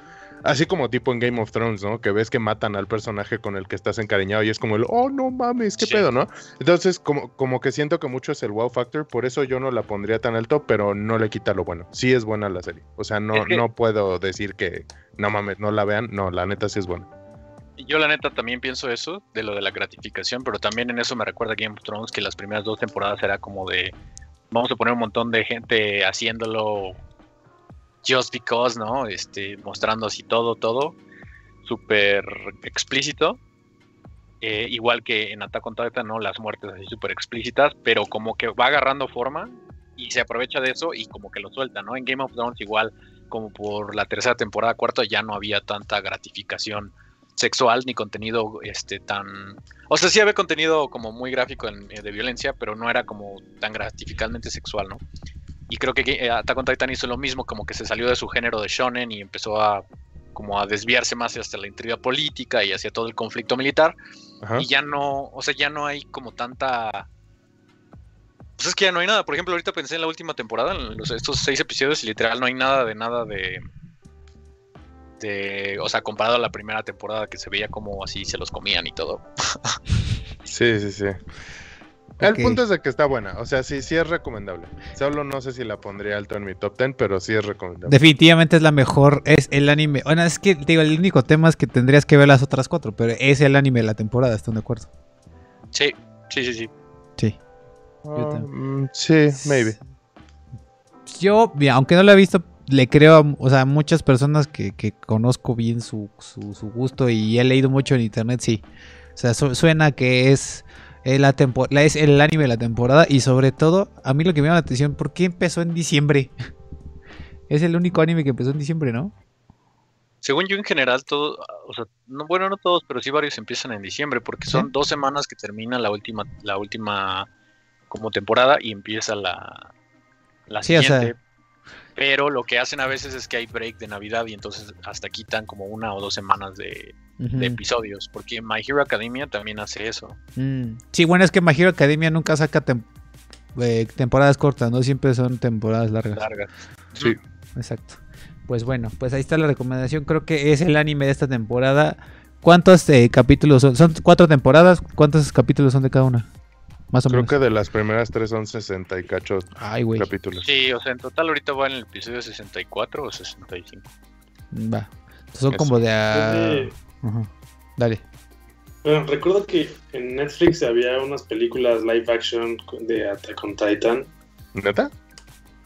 Así como tipo en Game of Thrones, ¿no? Que ves que matan al personaje con el que estás encariñado y es como el, oh, no mames, qué Sí. pedo, ¿no? Entonces, como, como que siento que mucho es el wow factor, por eso yo no la pondría tan alto, pero no le quita lo bueno. Sí es buena la serie. O sea, no, Es que- no puedo decir que, no mames, no la vean. No, la neta sí es buena. Yo la neta también pienso eso, de lo de la gratificación, pero también en eso me recuerda Game of Thrones que las primeras dos temporadas era como de, vamos a poner un montón de gente haciéndolo just because, ¿no? Este, mostrando así todo, todo, súper explícito. Eh, igual que en Attack on Titan, ¿no? Las muertes así súper explícitas, pero como que va agarrando forma y se aprovecha de eso y como que lo suelta, ¿no? En Game of Thrones igual, como por la tercera temporada, cuarta, ya no había tanta gratificación sexual ni contenido este tan o sea sí había contenido como muy gráfico eh, de violencia pero no era como tan gratificadamente sexual no y creo que Attack on Titan hizo lo mismo como que se salió de su género de shonen y empezó a como a desviarse más hacia la intriga política y hacia todo el conflicto militar Ajá. y ya no o sea ya no hay como tanta pues es que ya no hay nada por ejemplo ahorita pensé en la última temporada en los, estos seis episodios y literal no hay nada de nada de de, o sea, comparado a la primera temporada que se veía como así se los comían y todo. Sí, sí, sí. El punto es de que está buena. O sea, sí, sí es recomendable. Solo no sé si la pondría alto en mi top 10, pero sí es recomendable. Definitivamente es la mejor, es el anime. Bueno, es que te digo, el único tema es que tendrías que ver las otras cuatro, pero es el anime de la temporada, ¿están de acuerdo? Sí, sí, sí, sí. Sí. Ah, mm, sí, maybe. Yo, mira, aunque no lo he visto, le creo a o sea, muchas personas que, que conozco bien su, su, su gusto y he leído mucho en internet, sí. O sea, su- suena que es, eh, la la- es el anime de la temporada y sobre todo, a mí lo que me llama la atención, ¿por qué empezó en diciembre? es el único anime que empezó en diciembre, ¿no? Según yo en general todo, o sea, no, bueno, no todos, pero sí varios empiezan en diciembre porque son ¿Sí? dos semanas que termina la última, la última como temporada y empieza la, la Sí, o sea- siguiente. Pero lo que hacen a veces es que hay break de Navidad y entonces hasta quitan como una o dos semanas de, De episodios. Porque My Hero Academia también hace eso. Mm. Sí, bueno, es que My Hero Academia nunca saca tem- eh, temporadas cortas, ¿no? Siempre son temporadas largas. Largas. Sí. Exacto. Pues bueno, pues ahí está la recomendación. Creo que es el anime de esta temporada. ¿Cuántos eh, capítulos son? Son cuatro temporadas. ¿Cuántos capítulos son de cada una? Más o Creo menos. que de las primeras tres son 60 y cacho Ay, güey. capítulos. Sí, o sea, en total ahorita va en el episodio 64 o 65. Va. Son Eso. como de. ah, Eh, ajá. Dale. Bueno, recuerdo que en Netflix había unas películas live action de Attack on Titan. ¿Neta?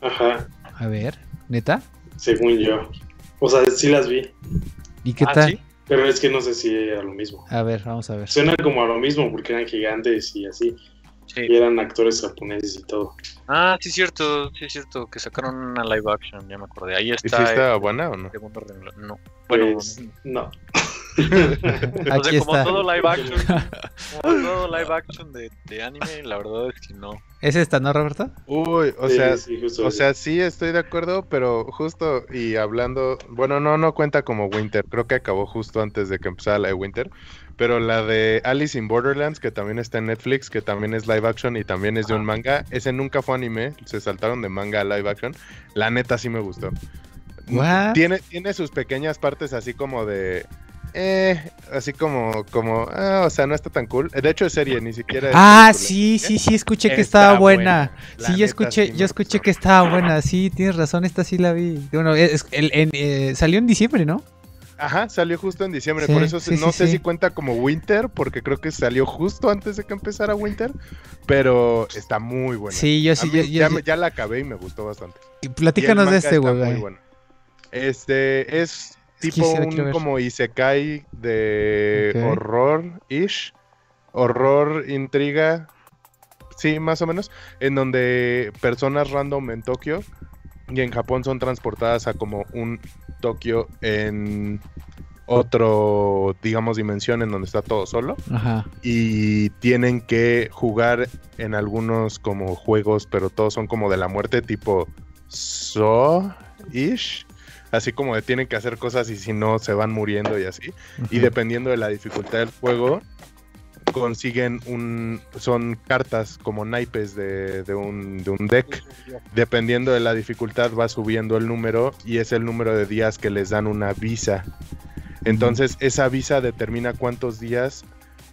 Ajá, A ver, neta. según yo. O sea, sí las vi, ¿Y qué Ah, tal? ¿sí? pero es que no sé si era lo mismo. A ver, vamos a ver. Suena como a lo mismo porque eran gigantes y así. Sí. Y eran actores japoneses y todo. Ah, sí, cierto, sí, es cierto, que sacaron una live action, ya me acordé. Ahí ¿Y si está. está el buena o no? segundo. No. Bueno, Pues, no. o sea, como todo live action, como todo live action de, de anime, la verdad es que no. ¿Es esta, no, Roberto? Uy, o Sí, sea, sí, o sea, sí estoy de acuerdo, pero justo y hablando, bueno, no, no cuenta como Winter, creo que acabó justo antes de que empezara la de Winter, pero la de Alice in Borderlands, que también está en Netflix, que también es live action y también es de un Ajá. manga, ese nunca fue anime, se saltaron de manga a live action, la neta sí me gustó. What? Tiene, tiene sus pequeñas partes así como de... Eh, así como, como, ah, o sea, no está tan cool. De hecho, es serie, ni siquiera es Ah, película. sí, sí, sí, escuché que Está estaba buena. Sí, yo escuché, sí yo escuché que estaba buena. Sí, tienes razón, esta sí la vi. Bueno, es- el- en- eh, salió en diciembre, ¿no? Ajá, salió justo en diciembre, Sí, por eso sí, no sí, sé sí. si cuenta como Winter, porque creo que salió justo antes de que empezara Winter, pero está muy buena. Sí, yo sí, mí yo- yo- ya, yo- me- ya la acabé y me gustó bastante. Y platícanos de este, güey. muy bueno. Este es tipo un como isekai de horror-ish, horror, intriga, sí, más o menos, en donde personas random en Tokio y en Japón son transportadas a como un Tokio en otro, digamos, dimensión en donde está todo solo. Ajá. Y tienen que jugar en algunos como juegos, pero todos son como de la muerte, tipo So-ish. Así como de tienen que hacer cosas y si no se van muriendo y así. Y dependiendo de la dificultad del juego, consiguen un. Son cartas como naipes de, de un, de un deck. Dependiendo de la dificultad, va subiendo el número y es el número de días que les dan una visa. Entonces, esa visa determina cuántos días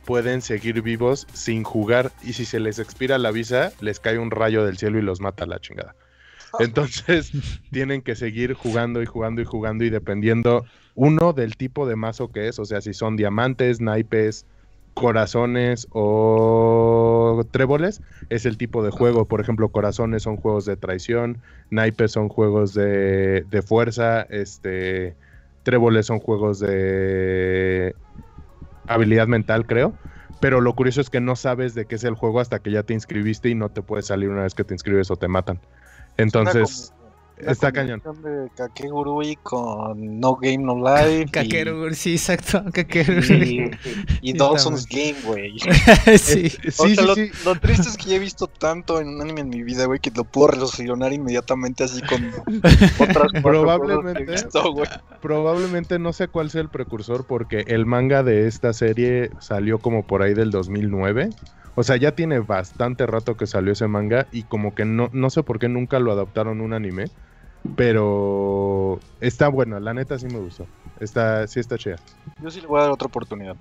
pueden seguir vivos sin jugar. Y si se les expira la visa, les cae un rayo del cielo y los mata a la chingada. Entonces, tienen que seguir jugando y jugando y jugando. Y dependiendo, uno, del tipo de mazo que es, o sea, si son diamantes, naipes, corazones o tréboles, es el tipo de juego. Por ejemplo, corazones son juegos de traición, naipes son juegos de, de fuerza, este, tréboles son juegos de habilidad mental, creo. Pero lo curioso es que no sabes de qué es el juego hasta que ya te inscribiste y no te puedes salir una vez que te inscribes o te matan. Entonces, está cañón. de Kakegurui con No Game No Life. y- Kakeru, sí, exacto. Kakeru. Y, y Dawson's Game, güey. sí. O sea, sí, lo, sí. lo triste es que ya he visto tanto en un anime en mi vida, güey, que lo puedo relacionar inmediatamente así con otras Probablemente. cosas que he visto, güey. Probablemente no sé cuál sea el precursor porque el manga de esta serie salió como por ahí del 2009. O sea, ya tiene bastante rato que salió ese manga y como que no, no sé por qué nunca lo adaptaron a un anime. Pero está bueno, la neta sí me gustó. Está, sí está chida. Yo sí le voy a dar otra oportunidad.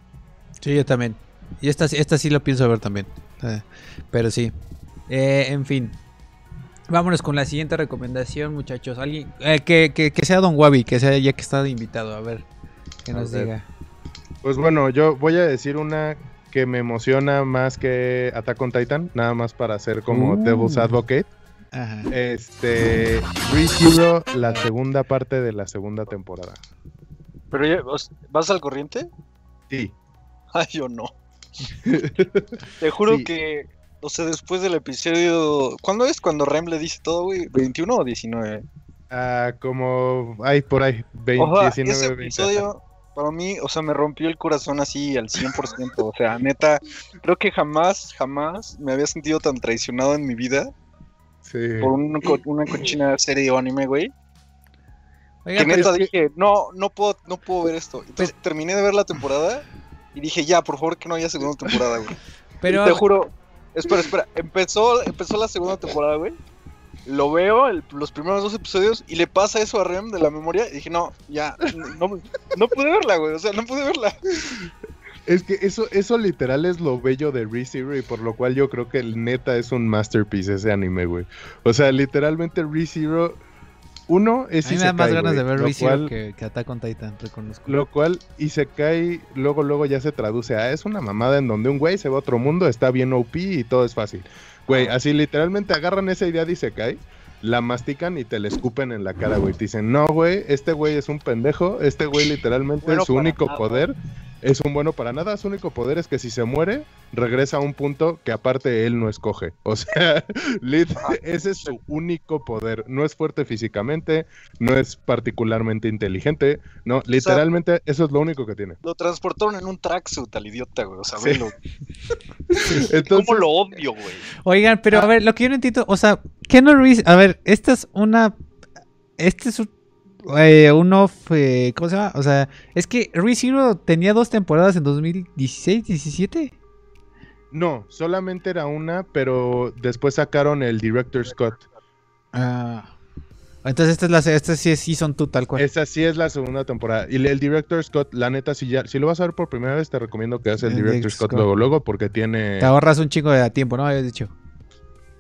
Sí, yo también. Y esta, esta sí lo pienso ver también. Eh, pero sí. Eh, en fin. Vámonos con la siguiente recomendación, muchachos. Alguien eh, que, que, que sea Don Wabi, que sea ya que está invitado. A ver, que A nos ver. diga. Pues bueno, yo voy a decir una que me emociona más que Attack on Titan, nada más para ser como Uh. Devil's Advocate. Ajá. Este, ReZero, la segunda parte de la segunda temporada. Pero ya, ¿vas al corriente? Sí. Ay, yo no. Te juro Sí. que, o sea, después del episodio. ¿Cuándo es cuando Rem le dice todo, güey? ¿21 o 19? Ah, como, ay, por ahí, 20, Ojalá, 19, ese 20. Para mí, o sea, me rompió el corazón así al 100%. O sea, neta, creo que jamás, jamás me había sentido tan traicionado en mi vida Sí. por un una cochina serie o anime, güey. Oiga, Que neta dije, no, no puedo, no puedo ver esto. Entonces terminé de ver la temporada y dije, ya, por favor que no haya segunda temporada, güey. pero- Y te juro, espera, espera, empezó, empezó la segunda temporada, güey. Lo veo, el- los primeros dos episodios, y le pasa eso a Rem de la memoria, y dije, no, ya, no, no pude verla, güey, o sea, no pude verla. Es que eso, eso literal es lo bello de ReZero y por lo cual yo creo que el neta es un masterpiece ese anime, güey. O sea, literalmente ReZero, uno es a mí me da más ganas de ver ReZero cual- que, que Attack on Titan, reconozco. Lo cual Isekai luego luego ya se traduce a es una mamada en donde un güey se va a otro mundo, está bien OP y todo es fácil. Güey, así literalmente agarran esa idea de Isekai, la mastican y te la escupen en la cara, güey. Te dicen, no, güey, este güey es un pendejo, este güey literalmente Bueno su único nada. poder es un bueno para nada, su único poder es que si se muere, regresa a un punto que aparte él no escoge. O sea, lit- ese es su único poder. No es fuerte físicamente, no es particularmente inteligente, no, literalmente eso es lo único que tiene. Lo transportaron en un tracksuit al idiota, güey, o sea, Sí. velo. Entonces, ¿Cómo lo odio, güey? Oigan, pero a ver, lo que yo no entiendo, o sea, ¿qué no Reese? A ver, esta es una. Este es un. Eh, un off. eh, ¿Cómo se llama? O sea, es que ReZero tenía dos temporadas en 2016, 17. no, solamente era una, pero después sacaron el Director Scott. Ah. Entonces, esta es la. Esta sí es Season 2, tal cual. Esa sí es la segunda temporada. Y el Director Scott, la neta, si ya, si lo vas a ver por primera vez, te recomiendo que hagas el El Director Scott. luego, luego, porque tiene. Te ahorras un chingo de tiempo, ¿no? Habías dicho.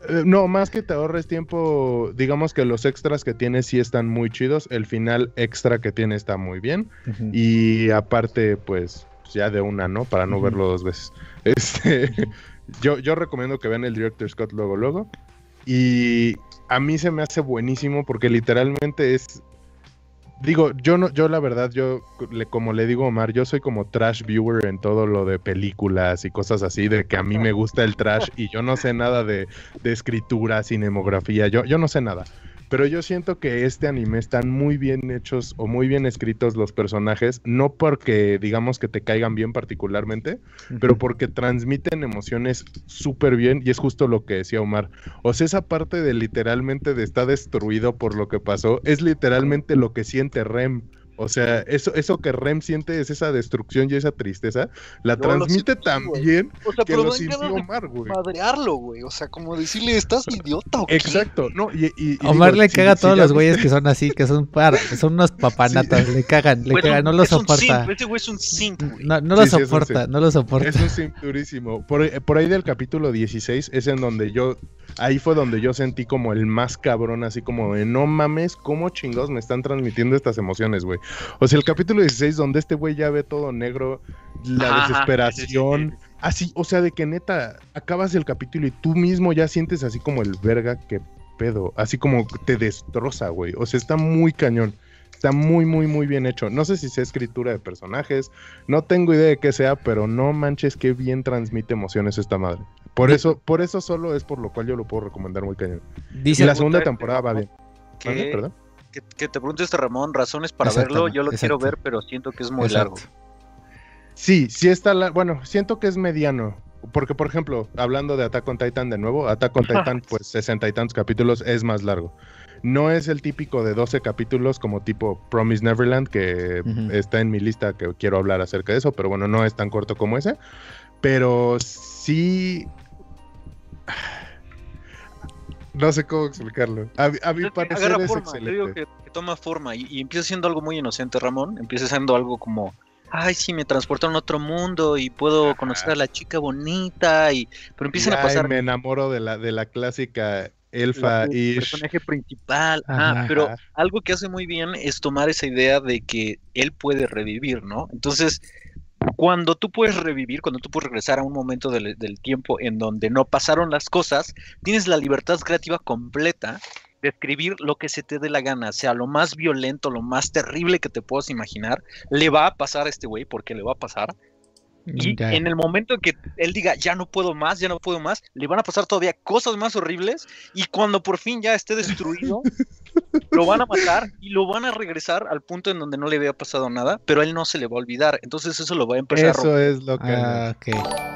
Eh, No, más que te ahorres tiempo, digamos que los extras que tiene sí están muy chidos. El final extra que tiene está muy bien. Y aparte, pues, ya de una, ¿no? Para no verlo dos veces. Este, yo, yo recomiendo que vean el Director Scott luego, luego. Y a mí se me hace buenísimo porque literalmente es. Digo, yo no, yo la verdad, yo, le, como le digo a Omar, yo soy como trash viewer en todo lo de películas y cosas así, de que a mí me gusta el trash y yo no sé nada de, de escritura, cinemografía, yo, yo no sé nada. Pero yo siento que este anime están muy bien hechos o muy bien escritos los personajes, no porque digamos que te caigan bien particularmente, pero porque transmiten emociones súper bien y es justo lo que decía Omar. O sea, esa parte de literalmente de está destruido por lo que pasó, es literalmente lo que siente Rem. O sea, eso, eso que Rem siente es esa destrucción y esa tristeza, la transmite bien O sea, que lo sintió Omar, güey. madrearlo, güey. O sea, como decirle, estás idiota o qué? Exacto, no, y, y- y Omar digo, le si- caga a todos los güeyes que son así, que son par, son unos papanatas, le cagan, le cagan, no lo es un soporta. simp, Ese güey es un simp, güey. No, no lo Sí, soporta, simp. no lo soporta. Es un sim durísimo. Por, por ahí del capítulo 16 es en donde yo, ahí fue donde yo sentí como el más cabrón, así como de no mames, cómo chingados me están transmitiendo estas emociones, güey. O sea, el capítulo 16 donde este güey ya ve todo negro, la Ajá, ajá, desesperación, sí, sí, así, o sea, de que neta, acabas el capítulo y tú mismo ya sientes así como el verga que pedo, así como te destroza, güey. O sea, está muy cañón. Está muy, muy, muy bien hecho. No sé si sea escritura de personajes, no tengo idea de qué sea, pero no manches qué bien transmite emociones esta madre. Por eso, por eso solo es por lo cual yo lo puedo recomendar muy cañón. Y Dice, la segunda temporada va bien. ¿Perdón? Que, que te pregunte este Ramón, razones para Exacto, verlo. Yo lo quiero ver, pero siento que es muy Exacto. largo. Sí, sí está la, bueno, siento que es mediano. Porque, por ejemplo, hablando de Attack on Titan de nuevo, Attack on Titan, pues sesenta y tantos capítulos es más largo. No es el típico de 12 capítulos como tipo Promise Neverland, que está en mi lista que quiero hablar acerca de eso, pero bueno, no es tan corto como ese. Pero sí. No sé cómo explicarlo. A, a mi parecer es forma, te digo excelente. que, que toma forma y, y empieza siendo algo muy inocente, Ramón. Empieza siendo algo como, ay, sí, me transportaron a otro mundo y puedo Ajá. conocer a la chica bonita y pero empiezan a pasar me enamoro de la, de la clásica elfa el y personaje principal, ajá, Ajá. pero algo que hace muy bien es tomar esa idea de que él puede revivir, ¿no? Entonces, cuando tú puedes revivir, cuando tú puedes regresar a un momento del, tiempo en donde no pasaron las cosas, tienes la libertad creativa completa de escribir lo que se te dé la gana, sea lo más violento, lo más terrible que te puedas imaginar, le va a pasar a este güey, porque le va a pasar, y Ya. en el momento en que él diga, ya no puedo más, ya no puedo más, le van a pasar todavía cosas más horribles. Y cuando por fin ya esté destruido, lo van a matar y lo van a regresar al punto en donde no le había pasado nada, pero a él no se le va a olvidar. Entonces eso lo va a empezar a romper. eso es lo que Ah.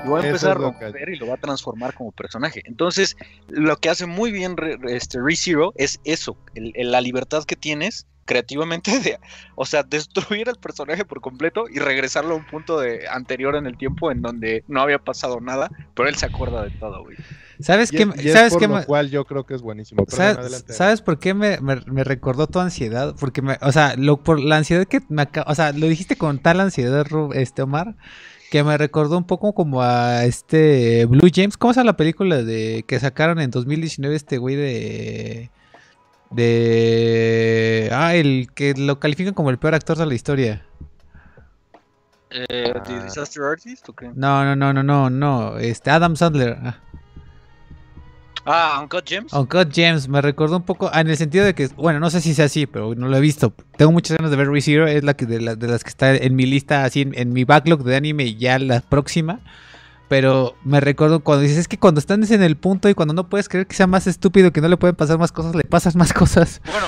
Lo va a eso empezar a romper y lo va a transformar como personaje. Entonces, lo que hace muy bien Re- este, ReZero es eso, el- el- la libertad que tienes creativamente de, o sea, destruir al personaje por completo y regresarlo a un punto de anterior en el tiempo en donde no había pasado nada, pero él se acuerda de todo, güey. ¿Sabes Y qué? ¿Sabes por qué? lo me- cual yo creo que es buenísimo. Perdón, ¿Sabes, adelante. ¿sabes por qué me, me- me recordó tu ansiedad? Porque, me, o sea, lo, por la ansiedad que me acaba, o sea, lo dijiste con tal ansiedad, este Omar, que me recordó un poco como a este Blue James. ¿Cómo se llama la película de que sacaron en 2019 este güey de de ah, el que lo califican como el peor actor de la historia? Eh, Ah. ¿The Disaster Artist o qué? No, no, no, no, no, no, este Adam Sandler. Ah. Ah, Uncut Gems. Uncut Gems me recordó un poco, ah, en el sentido de que, bueno, no sé si sea así, pero no lo he visto. Tengo muchas ganas de ver ReZero, es la que de, la- de las que está en mi lista, así en, en mi backlog de anime y ya la próxima. Pero me recuerdo cuando dices, es que cuando están en el punto y cuando no puedes creer que sea más estúpido, que no le pueden pasar más cosas, le pasas más cosas. Bueno,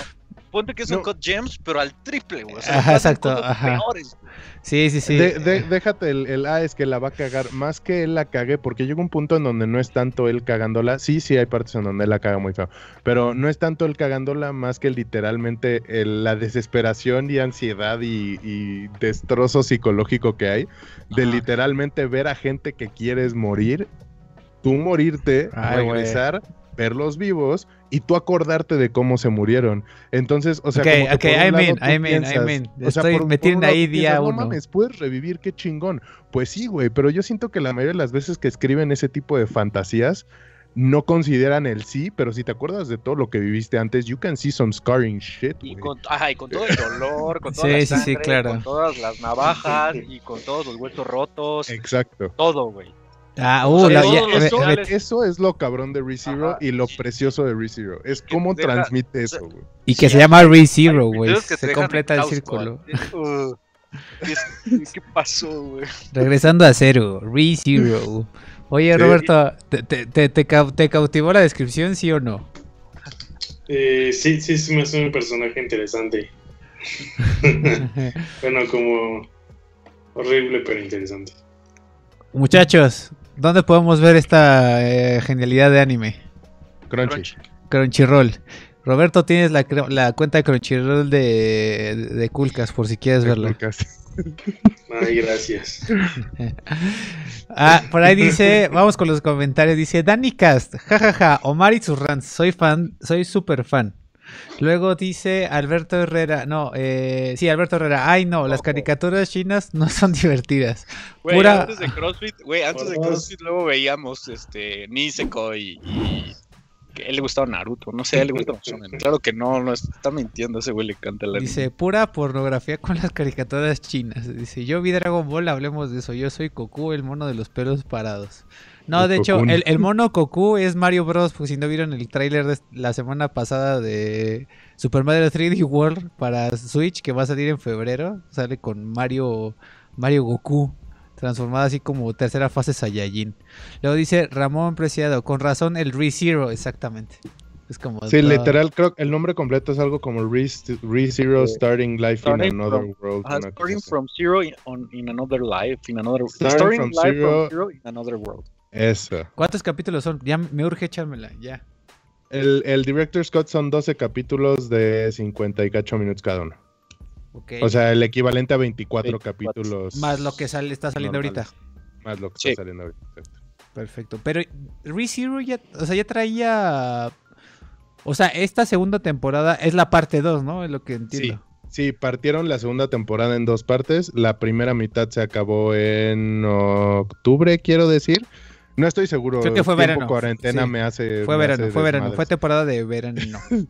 ponte que es No. Uncut Gems, pero al triple, güey. O sea, le Ajá, exacto, ajá. peores. Sí, sí, sí. De- de- déjate el, el, ah, es que la va a cagar. Más que él la cague, porque llega un punto en donde no es tanto él cagándola. Sí, sí, hay partes en donde él la caga muy feo. Pero no es tanto él cagándola, más que literalmente el- la desesperación y ansiedad y, y destrozo psicológico que hay. De Ajá. literalmente ver a gente que quieres morir, tú morirte, Ay, regresar, verlos vivos y tú acordarte de cómo se murieron. Entonces, o sea, Ok, como que ok, por un I mean, I mean, I mean. o sea, Estoy- por- me por tienen un ahí día piensas, uno". No mames, puedes revivir, qué chingón. Pues sí, güey, pero yo siento que la mayoría de las veces que escriben ese tipo de fantasías no consideran el sí, pero si te acuerdas de todo lo que viviste antes, you can see some scarring shit, Y güey. con, ajá, y con todo el dolor, con Sí, toda la sí, sí, sangre, claro. con todas las navajas y con todos los huesos rotos, Exacto. todo, güey. Ah, O uh, sea, la- todos ya- los ve- Eso, es lo cabrón de ReZero Ajá, y lo sí. precioso de ReZero. Es cómo deja- transmite eso, güey. y que sí, se llama ReZero, güey. Se completa el círculo. Uh, ¿qué, pasó, güey? Regresando a cero, ReZero. Oye, Sí. Roberto, ¿te, te, te, te cau- te cautivó la descripción, sí o no? Eh, sí, sí, sí me hace un personaje interesante. bueno, como horrible pero interesante. Muchachos, ¿dónde podemos ver esta eh, genialidad de anime? Crunchy. Crunchy. Crunchyroll. Roberto, tienes la, cuenta de Crunchyroll de, de, de Kulkas, por si quieres verla. Podcast. Ay, gracias. Ah, por ahí dice, vamos con los comentarios, dice Danny Cast, jajaja, Omar y sus rants, soy fan, soy súper fan. Luego dice Alberto Herrera, no, eh, sí, Alberto Herrera, ay no, las caricaturas chinas no son divertidas. Güey, Pura- antes de CrossFit, güey, antes de. CrossFit luego veíamos este Niseko y, y que a él le gustaba Naruto, no sé, a él le gustaba. Claro que no, no está mintiendo, ese güey le canta la Dice, pura pornografía con las caricaturas chinas. Dice, yo vi Dragon Ball, hablemos de eso. Yo soy Goku, el mono de los pelos parados. No, de hecho, el, el mono Goku es Mario Bros. Pues si no vieron el tráiler de la semana pasada de Super Mario 3D World para Switch, que va a salir en febrero, sale con Mario, Mario Goku. Transformado así como tercera fase Saiyajin. Luego dice Ramón Preciado, con razón el ReZero, exactamente. Es como Sí, todo- literal, creo que el nombre completo es algo como Re- ReZero Starting Life Starting in Another from- World. Starting from zero in, on- in another life, in another Starting starting from life zero- from zero in another world. Eso. ¿Cuántos capítulos son? Ya me urge echármela, ya. El, el Director Scott son 12 capítulos de 50 y cacho minutos cada uno. Ok. O sea, el equivalente a 24, 24. capítulos. más lo que sale, está saliendo normales. ahorita. Más lo que Sí. está saliendo ahorita. exacto. Perfecto. Pero ReZero ya, o sea, ya traía. O sea, esta segunda temporada es la parte 2, ¿no? Es lo que entiendo. Sí, partieron la segunda temporada en dos partes. La primera mitad se acabó en octubre, quiero decir. No estoy seguro. Creo que fue verano. cuarentena Sí. me hace. Fue me verano, hace fue verano. Fue temporada de verano. No.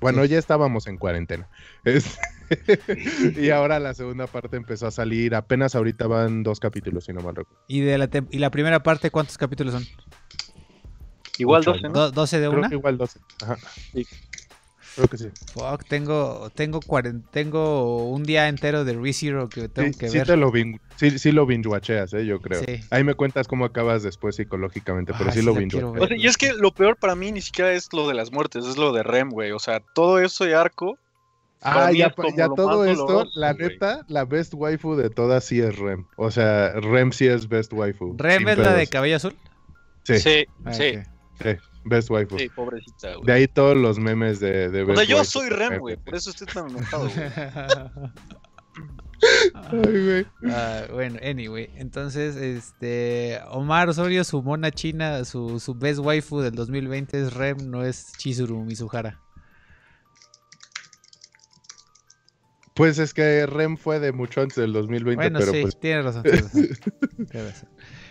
Bueno, Sí. ya estábamos en cuarentena. Es- y ahora la segunda parte empezó a salir. Apenas ahorita van dos capítulos, si no mal recuerdo. Y de la, y la primera parte, ¿cuántos capítulos son? Igual Ocho, 12, ¿no? Do- ¿12 de Creo una? que igual 12. Ajá. Sí. Creo que sí. Fuck, tengo, tengo, tengo un día entero de ReZero que tengo Sí, que sí ver. te lo sí, sí lo binge-watcheas, eh, yo creo. Sí. Ahí me cuentas cómo acabas después psicológicamente, pero Ay, sí sí lo quiero O sea, y es que lo peor para mí ni siquiera es lo de las muertes, es lo de Rem, güey. O sea, todo eso de arco. Ah, ya, es ya todo esto, doloroso, la güey. neta, la best waifu de todas sí es Rem. O sea, Rem sí es best waifu. ¿Rem es la de cabello azul? Sí, sí, Sí, Ah, sí, ok. Best waifu. sí, pobrecita, güey. De ahí todos los memes de, de O best sea, yo waifu soy Rem, güey, por eso estoy tan enojado, güey. Ay, güey. Ah, bueno, anyway, entonces, este, Omar Osorio, su mona china, su, su best waifu del 2020 es Rem, no es Chizuru Mizuhara. Pues es que Rem fue de mucho antes del 2020, Bueno, pero sí, pues tienes razón, tienes razón, tienes razón.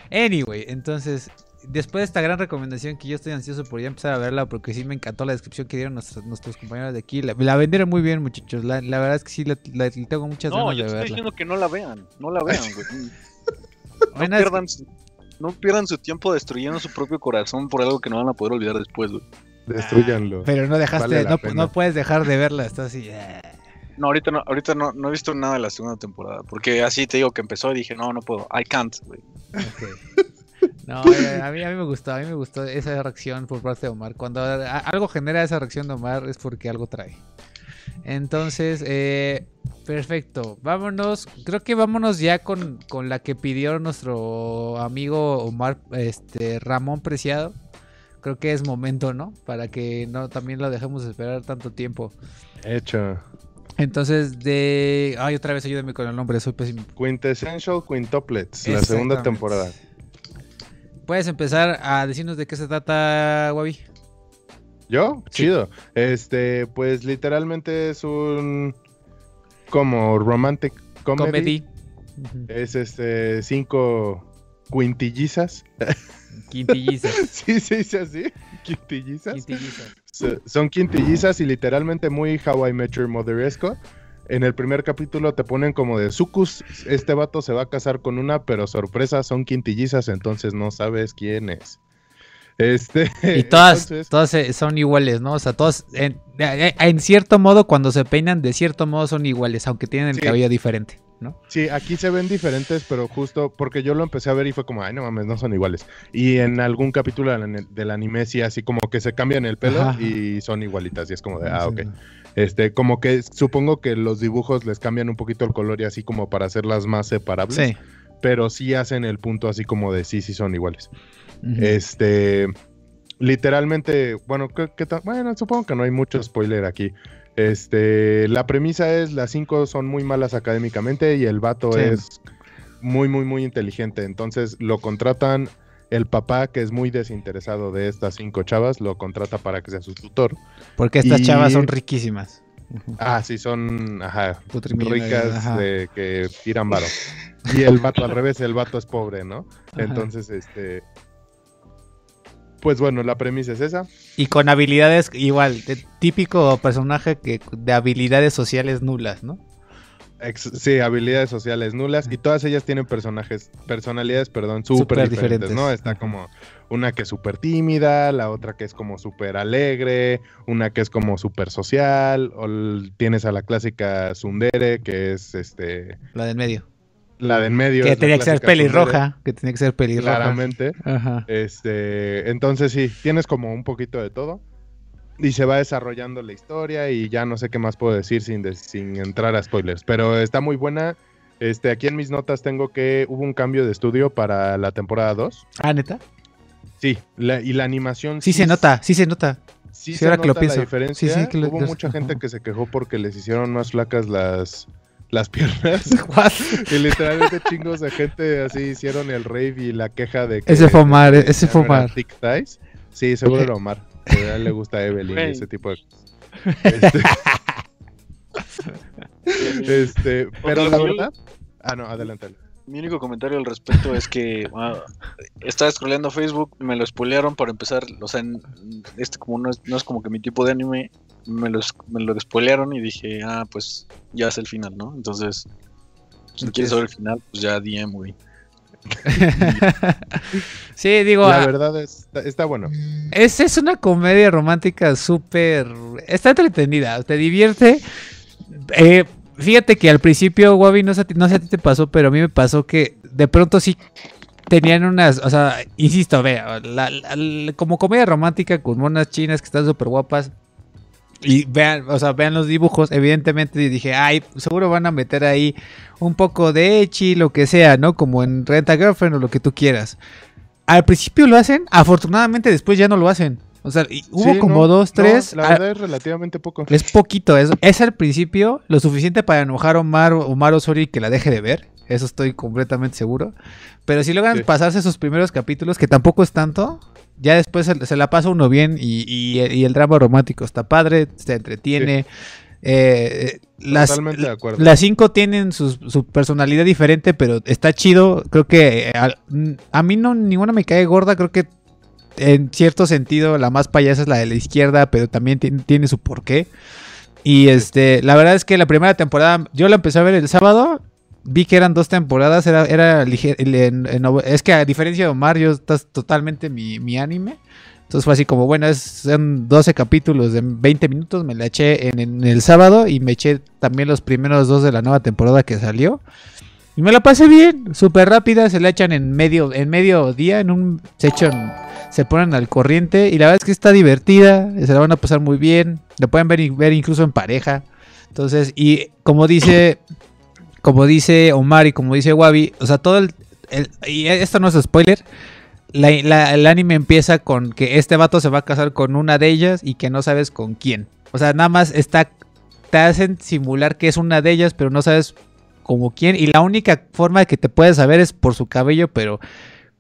Anyway, entonces, después de esta gran recomendación que yo estoy ansioso por ya empezar a verla, porque sí me encantó la descripción que dieron nuestros, nuestros compañeros de aquí. La, la vendieron muy bien, muchachos. La, la verdad es que sí, la, la- tengo muchas No, ganas yo de te estoy verla. diciendo que no la vean, no la vean, güey. No pierdan, su, no pierdan su tiempo destruyendo su propio corazón por algo que no van a poder olvidar después, güey. destruyanlo. pero no dejaste, Vale no, no puedes dejar de verla, está así. eh. No, ahorita no, ahorita no, no he visto nada de la segunda temporada. Porque así te digo que empezó y dije, no, no puedo. I can't, güey. Ok. No, eh, a mí, a mí me gustó, a mí me gustó esa reacción por parte de Omar. Cuando algo genera esa reacción de Omar es porque algo trae. Entonces, eh, perfecto. Vámonos, creo que vámonos ya con, con la que pidió nuestro amigo Omar, este Ramón Preciado. Creo que es momento, ¿no? Para que no también lo dejemos esperar tanto tiempo. Hecho. Entonces, de. Ay, otra vez ayúdame con el nombre, soy pésimo. Quintessential Quintuplets, la segunda temporada. Puedes empezar a decirnos de qué se trata, Wabi. ¿Yo? Sí. Chido. Este, pues literalmente es un como romantic comedy. Comedy. Es este cinco quintillizas. Quintillizas. sí, se dice así. Quintillizas. Quintillizas. So- Son quintillizas y literalmente muy How I Met Your Mother-esco. En el primer capítulo te ponen como de sucus, este vato se va a casar con una, pero sorpresa, son quintillizas, entonces no sabes quién es. Este, Y todas, entonces, todas eh, son iguales, ¿no? O sea, todas, en, eh, en cierto modo, cuando se peinan, de cierto modo son iguales, aunque tienen el Sí. cabello diferente. ¿no? Sí, aquí se ven diferentes, pero justo porque yo lo empecé a ver y fue como, ay, no mames, no son iguales. Y en algún capítulo del, anime sí, así como que se cambian el pelo Ajá. y son igualitas. Y es como de, ah, ok. Este, como que supongo que los dibujos les cambian un poquito el color y así como para hacerlas más separables. Sí. Pero sí hacen el punto así como de sí, sí son iguales. Este, literalmente, bueno, ¿qué, qué tal? Bueno, supongo que no hay mucho spoiler aquí. Este, la premisa es las cinco son muy malas académicamente y el vato Sí. es muy, muy, muy inteligente. Entonces lo contratan, el papá que es muy desinteresado de estas cinco chavas, lo contrata para que sea su tutor. Porque estas y- chavas son riquísimas. Ah, sí, son, ajá, ricas ajá. de que tiran varo. Y el vato al revés, el vato es pobre, ¿no? Ajá. Entonces, este... Pues bueno, la premisa es esa. Y con habilidades igual, de típico personaje que de habilidades sociales nulas, ¿no? Ex- sí, habilidades sociales nulas y todas ellas tienen personajes, personalidades, perdón, súper diferentes, ¿no? Está como una que es súper tímida, la otra que es como súper alegre, una que es como súper social, o tienes a la clásica Sundere, que es este La del medio. la de en medio. Que tenía que ser pelirroja. Que tenía que ser pelirroja. Claramente. Ajá. Este, entonces sí, tienes como un poquito de todo. Y se va desarrollando la historia y ya no sé qué más puedo decir sin, de- sin entrar a spoilers. Pero está muy buena. Este, aquí en mis notas tengo que hubo un cambio de estudio para la temporada 2. Ah, neta. Sí, la- y la animación Sí se nota, sí se nota. Sí, Sí, se ahora que lo nota pienso. la diferencia. Sí, sí, que lo- hubo mucha gente que se quejó porque les hicieron más flacas las, las piernas. Y literalmente chingos de gente así hicieron el rave y la queja de que... Ese fue Omar, que ese fue Omar. Sí, seguro era Omar. A él le gusta Evelyn y Güey. ese tipo de cosas. Este, este, pero la verdad... Ah, no, adelante. Mi único comentario al respecto es que ah, estaba scrolleando Facebook, me lo spoilearon para empezar, o sea, este como no es, no es como que mi tipo de anime, me lo, me lo spoilearon y dije, ah, pues ya es el final, ¿no? Entonces, quien quiere saber el final, pues ya DM, güey. sí, digo, La ah, verdad es, está, bueno. es, es una comedia romántica súper... Está entretenida, te divierte. Eh, fíjate que al principio, Wabi, no sé, a ti- no sé a ti te pasó, pero a mí me pasó que de pronto sí tenían unas, o sea, insisto, vea, la- la- la- como comedia romántica con monas chinas que están súper guapas. Y vean, o sea, vean los dibujos, evidentemente dije, ay, seguro van a meter ahí un poco de echi, lo que sea, ¿no? Como en Rent a Girlfriend o lo que tú quieras. Al principio lo hacen, afortunadamente después ya no lo hacen. O sea, hubo Sí, como no, dos, no, tres. la verdad es relativamente poco. es poquito, es, es al principio lo suficiente para enojar a Omar, Omar Osorio y que la deje de ver. Eso estoy completamente seguro. Pero si logran Sí. pasarse esos primeros capítulos, que tampoco es tanto, ya después se, se la pasa uno bien y, y- y el drama romántico está padre, se entretiene. Eh, las, Totalmente de acuerdo. las cinco tienen su personalidad diferente, pero está chido. Creo que mm, a, mí no ninguna me cae gorda. Creo que en cierto sentido la más payasa es la de la izquierda, pero también tiene, tiene su porqué. Y este, la verdad es que la primera temporada, yo la empecé a ver el sábado. Vi que eran dos temporadas, era, era lige- en- en- es que a diferencia de Omar, yo estás totalmente mi, mi anime. Entonces fue así como, bueno, son 12 capítulos de 20 minutos, me la eché en, en el sábado y me eché también los primeros dos de la nueva temporada que salió. Y me la pasé bien, súper rápida, se la echan en medio, en medio día, en un, se echan, se ponen al corriente y la verdad es que está divertida, se la van a pasar muy bien, la pueden ver, ver incluso en pareja. Entonces, y como dice, como dice Omar y como dice Wabi, o sea, todo el, el- y esto no es spoiler, la- la- el anime empieza con que este vato se va a casar con una de ellas y que no sabes con quién. O sea, nada más está, te hacen simular que es una de ellas, pero no sabes como quién. Y la única forma de que te puedes saber es por su cabello, pero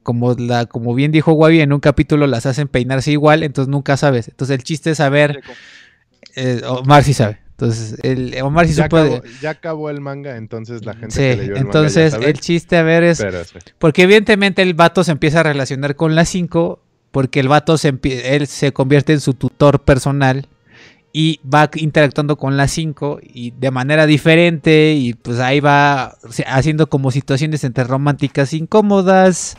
como, la, como bien dijo Wabi, en un capítulo las hacen peinarse igual, entonces nunca sabes. Entonces el chiste es saber, eh, Omar sí sabe. Entonces, el, Omar sí ya, supo acabó, ya acabó el manga, entonces la gente Sí, que leyó el entonces manga ya sabe, el chiste a ver es... Porque evidentemente el vato se empieza a relacionar con la 5 porque el vato se, él se convierte en su tutor personal y va interactuando con la 5 y de manera diferente y pues ahí va haciendo como situaciones entre románticas incómodas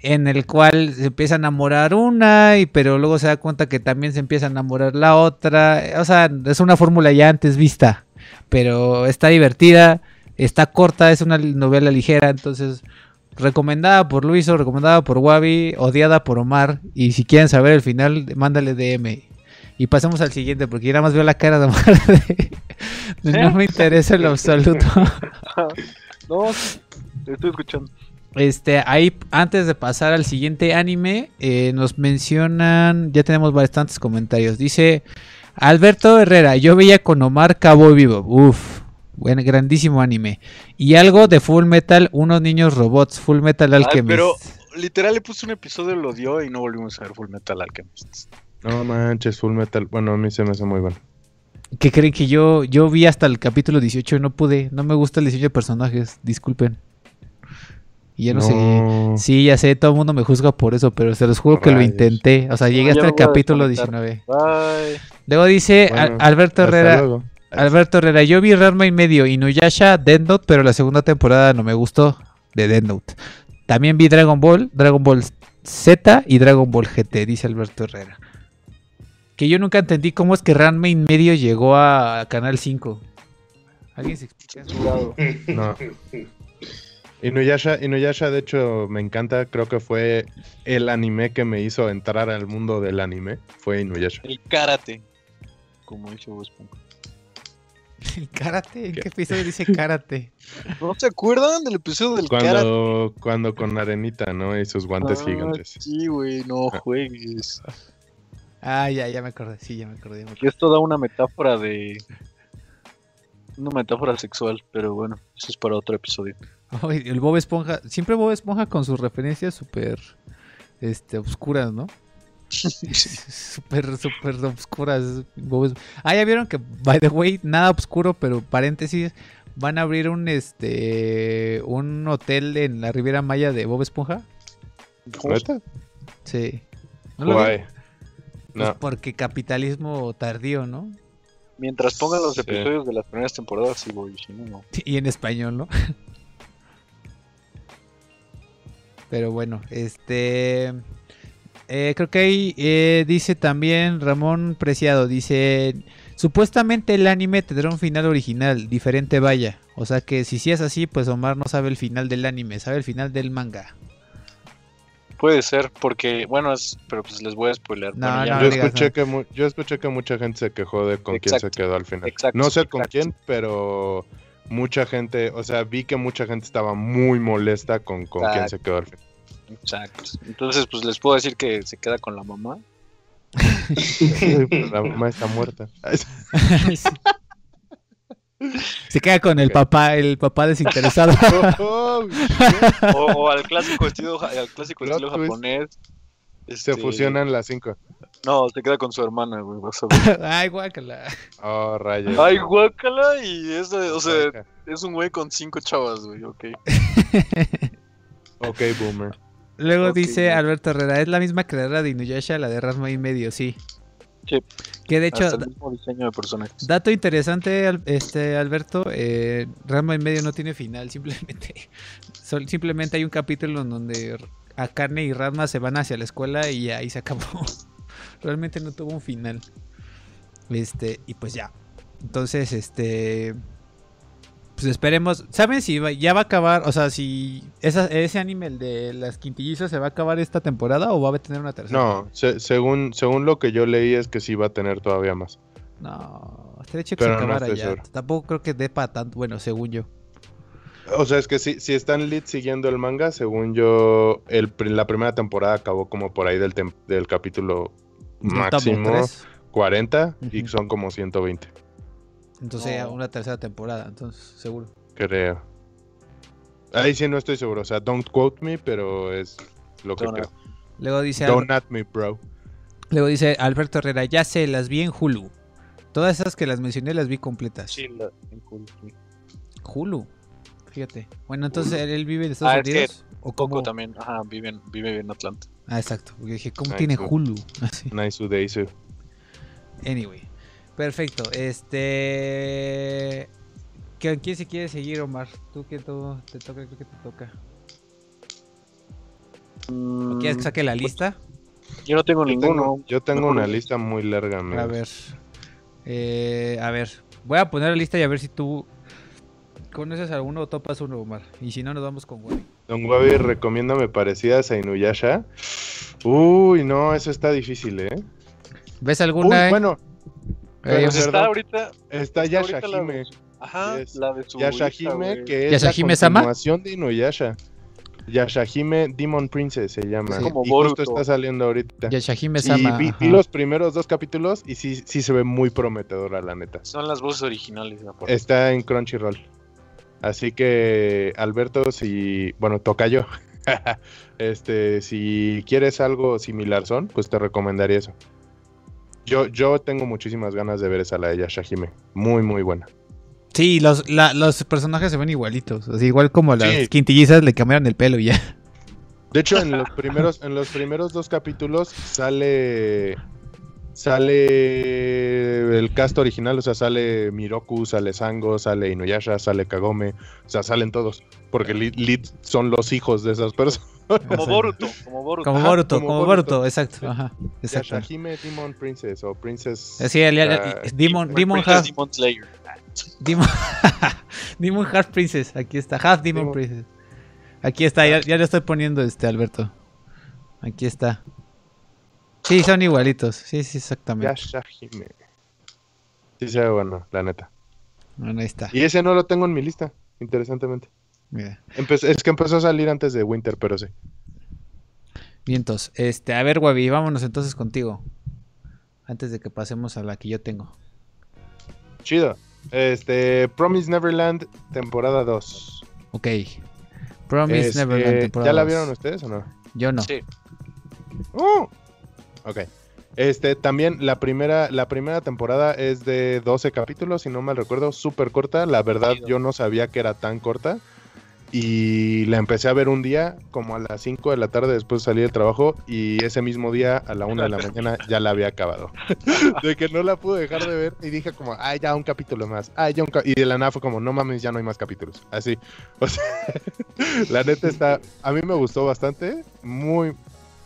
en el cual se empieza a enamorar una y pero luego se da cuenta que también se empieza a enamorar la otra, o sea, es una fórmula ya antes vista, pero está divertida. Está corta, es una novela ligera, entonces recomendada por Luiso, recomendada por Wabi, odiada por Omar. Y si quieren saber el final, mándale DM. Y pasemos al siguiente, porque yo nada más veo la cara de Omar. de- no me interesa en lo absoluto. No, te estoy escuchando. Este, ahí antes de pasar al siguiente anime, eh, nos mencionan, ya tenemos bastantes comentarios. Dice Alberto Herrera, yo veía con Omar Cabo Vivo. Uf, buen, grandísimo anime. Y algo de Full Metal, unos niños robots, Full Metal Alchemist. pero- Literal le puse un episodio, lo dio y no volvimos a ver Full Metal Alchemist. No manches, Full Metal. Bueno, a mí se me hace muy bueno. ¿Qué creen que yo, yo vi hasta el capítulo 18 y no pude? No me gusta el diseño de personajes, disculpen. Y ya no, seguí. Sí, ya sé, todo el mundo me juzga por eso, pero se los juro que lo intenté. O sea, llegué hasta el capítulo desconectar. 19. Bye. Luego dice Bueno, Al- Alberto Herrera. luego. Alberto Herrera, yo vi Ranma y medio, Inuyasha, Death Note, pero la segunda temporada no me gustó de Death Note. También vi Dragon Ball, Dragon Ball Z y Dragon Ball GT, dice Alberto Herrera. Que yo nunca entendí cómo es que Ranma y medio llegó a Canal 5. ¿Alguien se explica? eso? No. Inuyasha, Inuyasha, de hecho, me encanta. Creo que fue el anime que me hizo entrar al mundo del anime. Fue Inuyasha. El karate. Como dice Bob Esponja. ¿El karate? ¿En ¿Qué? qué episodio dice karate? ¿No se acuerdan del episodio del karate? Cuando, cuando con Arenita, ¿no? Y sus guantes Ah, gigantes. Sí, güey, no Ah. juegues. Ah, ya, ya me acordé, sí, ya me acordé. ya me acordé. Y esto da una metáfora de. Una metáfora sexual, pero bueno, eso es para otro episodio. Ay, el Bob Esponja, siempre Bob Esponja con sus referencias súper este, obscuras, ¿no? Súper, súper obscuras. Bob Ah, ya vieron que, by the way, nada oscuro, pero paréntesis, van a abrir un este un hotel en la Riviera Maya de Bob Esponja. ¿Neta? Sí. ¿No lo Guay. Pues No. porque capitalismo tardío, ¿no? Mientras pongan los Sí. episodios de las primeras temporadas, sí voy, si no, no. Y en español, ¿no? Pero bueno, este... eh, creo que ahí eh, dice también Ramón Preciado, dice... Supuestamente el anime tendrá un final original, diferente vaya. O sea que si sí es así, pues Omar no sabe el final del anime, sabe el final del manga. Puede ser, porque, bueno, es, pero pues les voy a spoiler. No, Bueno, ya- no yo, digas escuché que mu- yo escuché que mucha gente se quejó de con quién se quedó al final. exacto, no sé con exacto. quién, pero mucha gente, o sea, vi que mucha gente estaba muy molesta con, con quién Exacto. se quedó al final. Exacto. Entonces, pues les puedo decir que se queda con la mamá. La mamá está muerta. Se queda con el papá, el papá desinteresado. Oh, O, o al clásico estilo, al clásico estilo japonés. se este, fusionan las cinco. No, se queda con su hermana, güey. Vas a ver. Ay, guácala. Oh, rayos. Ay, guácala. Y es, o sea, Guaca. es un güey con cinco chavas, güey, ok. Ok, boomer. Luego dice. Alberto Herrera, es la misma creadora de Inuyasha, la de Rasma y medio, sí. Sí. Que de hecho, Hasta el mismo diseño de personajes. dato interesante, este Alberto, eh, Rasma y medio no tiene final, simplemente, sol- simplemente hay un capítulo en donde Akane y Rasma se van hacia la escuela y ahí se acabó. Realmente no tuvo un final. Este, y pues ya. Entonces, este, pues esperemos. ¿Saben si va- ya va a acabar? O sea, si esa- ese anime, el de las quintillizas, se va a acabar esta temporada o va a tener una tercera. No, se- según, según lo que yo leí es que sí va a tener todavía más. No, estaría que se Pero acabara ya. Tampoco creo que dé para tanto. Bueno, según yo. O sea, es que si, si están lit siguiendo el manga, según yo, el, la primera temporada acabó como por ahí del, del capítulo Tomo máximo tres. 40 y Ujú. son como 120, Entonces No. una tercera temporada, entonces seguro. creo. Ahí sí no estoy seguro, o sea, don't quote me, pero es lo que Don't creo. Luego dice, Don't at me, bro. luego dice Alberto Herrera, ya sé, las vi en Hulu. Todas esas que las mencioné las vi completas. Sí, la- en Hulu. Hulu. Fíjate. Bueno, entonces él vive en Estados Ah, es que Unidos. ¿O Coco cómo? también, ajá, vive en, vive en Atlanta. Ah, exacto. Porque dije, ¿cómo tiene. Hulu? Así. Nice Udaisu. Anyway. Perfecto. Este. ¿Qui- ¿Quién se quiere seguir, Omar? Tú que todo te toca, creo que te toca. ¿O ¿Quieres que saque la lista? Yo no tengo Yo ninguno. tengo, yo tengo una lista muy larga, amigos. A ver. Eh, a ver. Voy a poner la lista y a ver si tú ¿Conoces alguno o topas uno, Omar? Y si no, nos vamos con Wabi. Don Wabi, recomiéndame parecidas a Inuyasha. Uy, no, eso está difícil, ¿eh? ¿Ves Uy, alguna? eh? bueno, Eh, Pues está ahorita. está está Yashahime. Ajá, Yes. la de su. Yashahime, que es la continuación de Inuyasha. Yashahime Demon Princess se llama. Sí. Como y justo Boruto. está saliendo ahorita. Yashahime Y Sama. vi, vi los primeros dos capítulos y sí, sí se ve muy prometedora, la neta. Son las voces originales. acuerdo. Está en Crunchyroll. Así que, Alberto, si. Bueno, toca yo. este, si quieres algo similar, son, pues te recomendaría eso. Yo, yo tengo muchísimas ganas de ver esa la de Yashahime. Muy, muy buena. Sí, los, la- los personajes se ven igualitos. Así, igual como las Sí. quintillizas le cambiaron el pelo y ya. De hecho, en los primeros, en los primeros dos capítulos sale. Sale el cast original, o sea, sale Miroku, sale Sango, sale Inuyasha, sale Kagome, o sea, salen todos, porque Lid, Lid son los hijos de esas personas. Como Boruto, como Boruto. Como Ajá, Boruto, como como Boruto. Boruto, exacto. Ajá, exacto. Yashahime Demon Princess o Princess. Sí, el- el- ah, Demon, Demon Half, Demon Slayer. Demon, Demon Half Princess, aquí está, Half Demon Demon- Princess. Aquí está, ya, ya le estoy poniendo este Alberto. Aquí está. Sí, son igualitos. Sí, sí, exactamente. Yashahime. Sí, se ve bueno, la neta. Bueno, ahí está. Y ese no lo tengo en mi lista, interesantemente. Mira. Empe- es que empezó a salir antes de Winter, pero sí. Vientos. Este, a ver, Wabi, vámonos entonces contigo. Antes de que pasemos a la que yo tengo. Chido. Este, Promise Neverland, temporada 2. Ok. Promise Este, Neverland temporada ¿Ya la vieron ustedes o no? Yo no. Sí. ¡Oh! Ok. Este, también la primera, la primera temporada es de 12 capítulos, si no mal recuerdo, súper corta. La verdad, yo no sabía que era tan corta. Y la empecé a ver un día, como a las 5 de la tarde después de salir del trabajo. Y ese mismo día, a la 1 de la mañana, ya la había acabado. de que no la pude dejar de ver. Y dije como, ay, ya un capítulo más. Ay, ya un ca-". Y de la nada fue como, no mames, ya no hay más capítulos. Así. O sea, la neta está, a mí me gustó bastante. Muy,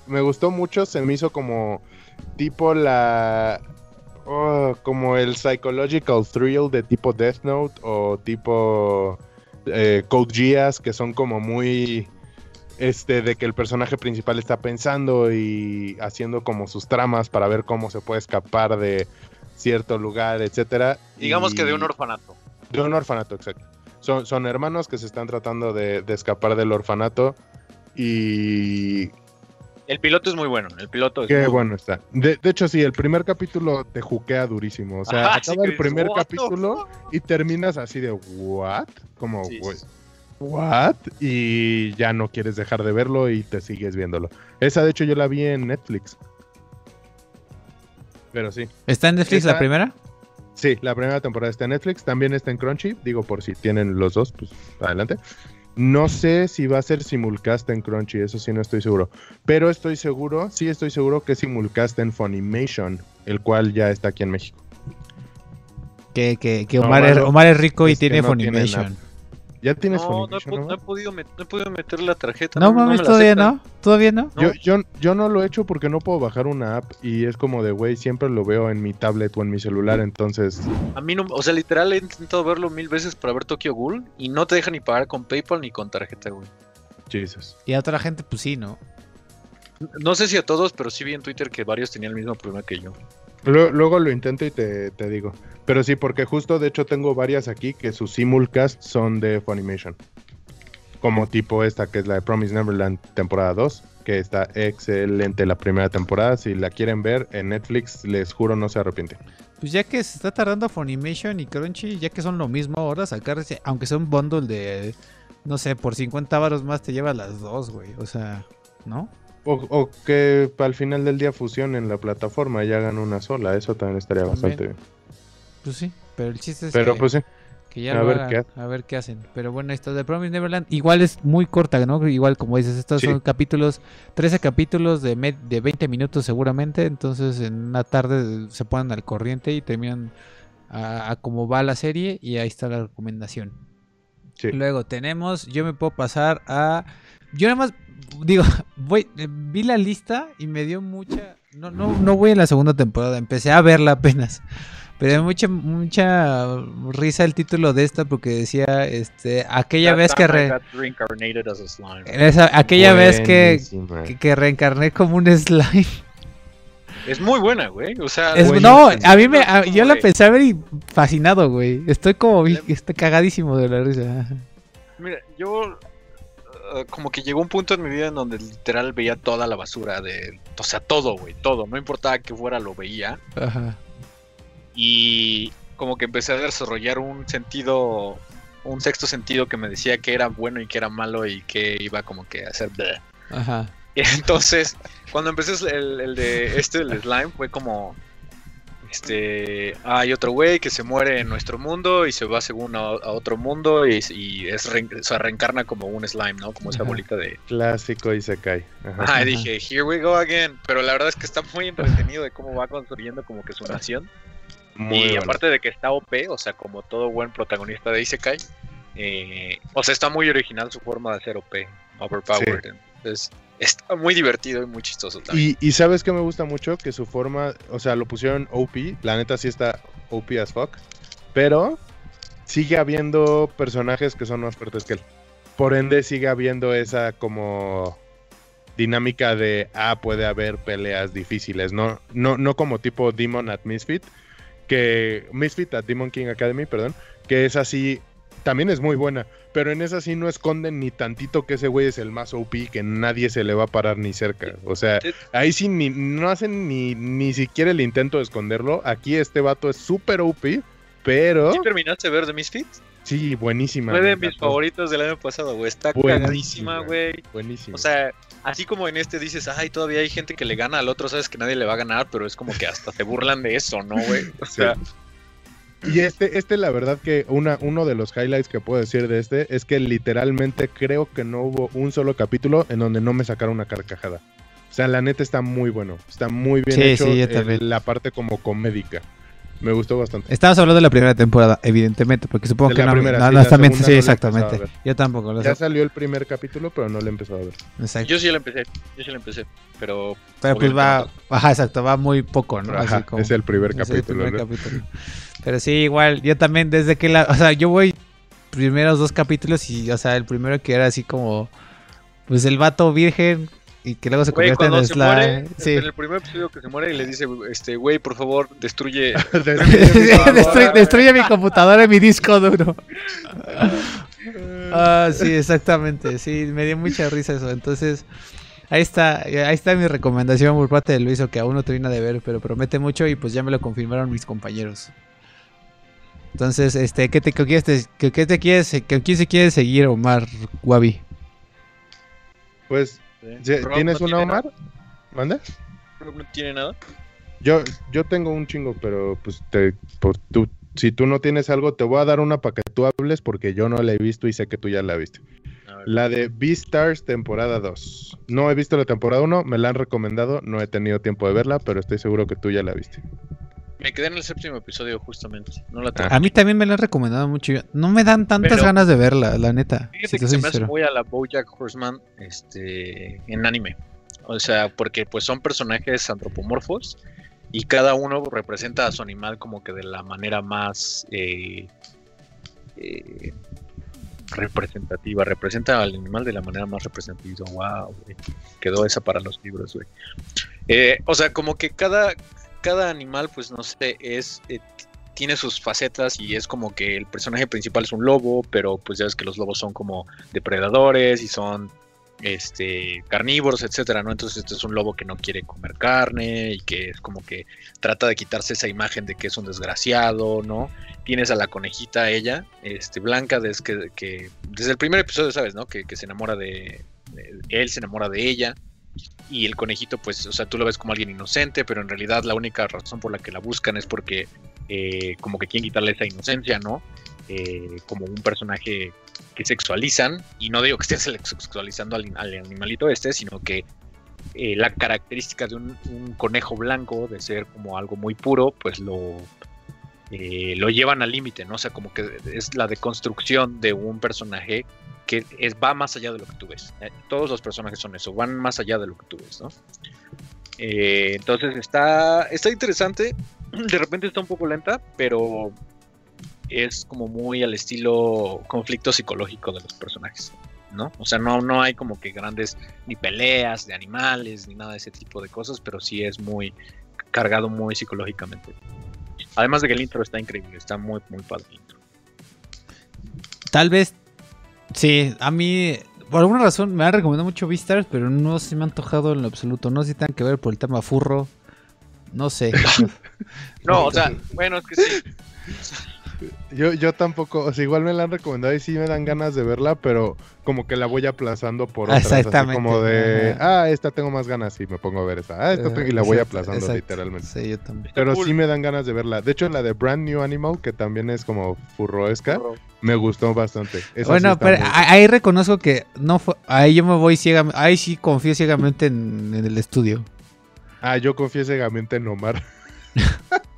me gustó mucho. Se me hizo como tipo la... oh, como el psychological thrill de tipo Death Note o tipo eh, Code Geass, que son como muy... Este, de que el personaje principal está pensando y haciendo como sus tramas para ver cómo se puede escapar de cierto lugar, etcétera. Digamos que de un orfanato. de un orfanato, exacto. Son, son hermanos que se están tratando de, de escapar del orfanato y El piloto es muy bueno. El piloto es qué muy bueno está. De, de hecho, sí, el primer capítulo te juquea durísimo. O sea, Ajá, acaba el primer dices, "What the capítulo y terminas así de ¿what? Como, Sí, güey, sí. ¿what? Y ya no quieres dejar de verlo y te sigues viéndolo. Esa, de hecho, yo la vi en Netflix. Pero sí. ¿Está en Netflix la primera? Sí, la primera temporada está en Netflix, también está en Crunchy, digo por si tienen los dos, pues adelante. No sé si va a ser simulcast en Crunchy, eso sí no estoy seguro, pero estoy seguro, sí estoy seguro que es simulcast en Funimation, el cual ya está aquí en México. Que, que, que No, Omar, es, Omar es rico y es que tiene no Funimation. ¿Ya tienes No, no he, no podido met- no he podido meter la tarjeta. No, me mames, todavía no. ¿Todavía no? No. Yo, yo, yo no lo he hecho porque no puedo bajar una app y es como de, güey, siempre lo veo en mi tablet o en mi celular, entonces... A mí no, o sea, literal he intentado verlo mil veces para ver Tokyo Ghoul y no te deja ni pagar con PayPal ni con tarjeta, güey. Jesus. Y a otra gente, pues sí, ¿no? No sé si a todos, pero sí vi en Twitter que varios tenían el mismo problema que yo. Luego, lo intento y te, te digo. Pero sí, porque justo de hecho tengo varias aquí que sus simulcast son de Funimation. Como tipo esta que es la de Promise Neverland temporada 2, que está excelente la primera temporada. Si la quieren ver en Netflix, les juro no se arrepienten. Pues ya que se está tardando Funimation y Crunchy, ya que son lo mismo ahora, sacarse, aunque sea un bundle de, no sé, por 50 varos más te lleva las dos, güey. O sea, ¿no? O, o que al final del día fusionen la plataforma y hagan una sola. Eso también estaría También. bastante bien. Pues sí, pero el chiste es Pero que, pues sí. que ya a ver hagan, qué a ver qué hacen. Pero bueno, esto de Promise Neverland igual es muy corta, ¿no? Igual como dices, estos Sí. son capítulos, 13 capítulos de, me- de 20 minutos seguramente, entonces en una tarde se ponen al corriente y terminan a, a cómo va la serie y ahí está la recomendación. Sí. Luego tenemos, yo me puedo pasar a... Yo nada más, digo, voy, eh, vi la lista y me dio mucha... No, no, no voy en la segunda temporada, empecé a verla apenas. Pero hay mucha, mucha risa el título de esta porque decía, este, aquella That vez que, re- got reincarnated as a slime. esa- aquella vez que, que, que reencarné como un slime. Es muy buena, güey. O sea, Es- güey, no, es- a mí me, a- yo la pensé a ver y fascinado, güey. Estoy como, estoy cagadísimo de la risa. Mira, yo como que llegó un punto en mi vida en donde literal veía toda la basura de, o sea, todo, güey, todo, no importaba que fuera lo veía Ajá. y como que empecé a desarrollar un sentido, un sexto sentido que me decía que era bueno y que era malo y que iba como que a hacer bleh. Ajá. Y entonces, cuando empecé el, el de este, el slime, fue como. Este. Hay otro güey que se muere en nuestro mundo y se va según a, a otro mundo y, y es re- o sea, reencarna como un slime, ¿no? Como esa bolita de. Clásico y se cae. Ajá. Y dije, here we go again. Pero la verdad es que está muy entretenido de cómo va construyendo como que su nación. Muy y bueno. aparte de que está OP, o sea, como todo buen protagonista de Isekai, eh, o sea, está muy original su forma de hacer OP, overpowered. Entonces, está muy divertido y muy chistoso también. Y, y sabes que me gusta mucho que su forma, o sea, lo pusieron OP, la neta sí está OP as fuck, pero sigue habiendo personajes que son más fuertes que él. Por ende sigue habiendo esa como dinámica de ah, puede haber peleas difíciles, no no no como tipo Demon at Misfit, que Misfit at Demon King Academy, perdón, que es así también es muy buena, pero en esa sí no esconden ni tantito que ese güey es el más OP, que nadie se le va a parar ni cerca. O sea, ahí sí ni, no hacen ni, ni siquiera el intento de esconderlo. Aquí este vato es súper OP, pero ¿Sí terminaste de ver The Misfits? sí, buenísima. Fue de mis favoritos del año pasado, güey. Está Buenísima. güey. Buenísima. O sea, así como en este dices, ay, todavía hay gente que le gana al otro, sabes que nadie le va a ganar, pero es como que hasta se burlan de eso, ¿no, güey? O Sí. Y este, este, la verdad que una, uno de los highlights que puedo decir de este es que literalmente creo que no hubo un solo capítulo en donde no me sacaron una carcajada. O sea, la neta está muy bueno. Está muy bien Sí, hecho sí, eh, también. la parte como comédica. Me gustó bastante. Estamos hablando de la primera temporada, evidentemente, porque supongo De que la no, primera, no, sí, no, segunda sí, no la he exactamente. Yo tampoco lo Ya sé. salió el primer capítulo, pero no lo he empezado a ver. Exacto. yo sí la empecé, yo sí la empecé, pero... Pero pues va, ajá, exacto, va muy poco, ¿no? Ajá, Así como- es el primer es el capítulo. primer ¿no? capítulo. Pero sí, igual, yo también desde que la, o sea, yo voy primeros dos capítulos y, o sea, el primero que era así como, pues el vato virgen y que luego se convierte en cuando se muere, Sí. en el primer episodio que se muere y le dice, este, güey, por favor, destruye... destruye, destruye mi computadora y mi disco duro. Ah, sí, exactamente. Sí, me dio mucha risa eso. Entonces, ahí está, ahí está mi recomendación por parte de Luiso, que aún no termina de ver, pero promete mucho y pues ya me lo confirmaron mis compañeros. Entonces, este, ¿qué te, qué quieres, te- qué- qué te quieres, qué- quién se quiere seguir, Omar Wabi? Pues, ¿ya- Rob ¿tienes no una, tiene Omar? ¿Manda? nada, No tiene nada. Yo, yo tengo un chingo, pero pues te, por tú, si tú no tienes algo, te voy a dar una para que tú hables porque yo no la he visto y sé que tú ya la viste. La de Beastars temporada 2. No he visto la temporada 1, me la han recomendado, no he tenido tiempo de verla, pero estoy seguro que tú ya la viste. Me quedé en el séptimo episodio justamente. No la Ah. tengo. A mí también me lo han recomendado mucho. No me dan tantas Pero- ganas de verla, la neta. Fíjate si que se me hace muy a la BoJack Horseman este, en anime. O sea, porque pues son personajes antropomorfos y cada uno representa a su animal como que de la manera más eh, eh, representativa. Representa al animal de la manera más representativa. Wow, güey. Quedó esa para los libros, güey. Eh, o sea, como que cada, cada animal, pues no sé, es... eh, tiene sus facetas y es como que el personaje principal es un lobo, pero pues ya ves que los lobos son como depredadores y son este carnívoros, etcétera, ¿no? Entonces este es un lobo que no quiere comer carne y que es como que trata de quitarse esa imagen de que es un desgraciado, ¿no? Tienes a la conejita ella, este Blanca, desde que, desde el primer episodio, ¿sabes, no? Que, que se enamora de- él se enamora de ella y el conejito, pues, o sea, tú lo ves como alguien inocente, pero en realidad la única razón por la que la buscan es porque eh, como que quieren quitarle esa inocencia, ¿no? Eh, como un personaje que sexualizan, y no digo que estés sexualizando al, al animalito este, sino que eh, la característica de un, un conejo blanco, de ser como algo muy puro, pues lo, eh, lo llevan al límite, ¿no? O sea, como que es la deconstrucción de un personaje que es, va más allá de lo que tú ves. Eh, todos los personajes son eso, van más allá de lo que tú ves, ¿no? Eh, entonces está, está interesante. de repente está un poco lenta, pero es como muy al estilo conflicto psicológico de los personajes, ¿no? O sea, no, no hay como que grandes ni peleas de animales ni nada de ese tipo de cosas, pero sí es muy cargado muy psicológicamente. Además de que el intro está increíble, está muy, muy padre el intro. Tal vez, sí, a mí, por alguna razón me ha recomendado mucho Beastars, pero no se me ha antojado en lo absoluto. No sé si tengan que ver por el tema furro. No sé. No, o sea, bueno, es que sí. Yo, yo tampoco, o sea, igual me la han recomendado y sí me dan ganas de verla, pero como que la voy aplazando por otras. así Exactamente. como de, ah, esta tengo más ganas y me pongo a ver esa. Ah, esta tengo- y la voy Exacto, aplazando exacto. literalmente. Sí, yo también. Pero cool. sí me dan ganas de verla. De hecho, la de Brand New Animal, que también es como furroesca, me gustó bastante. Esa Bueno, pero muy- ahí reconozco que no fue, ahí yo me voy ciegamente, ahí sí confío ciegamente en, en el estudio. Ah, yo confío ciegamente en Omar.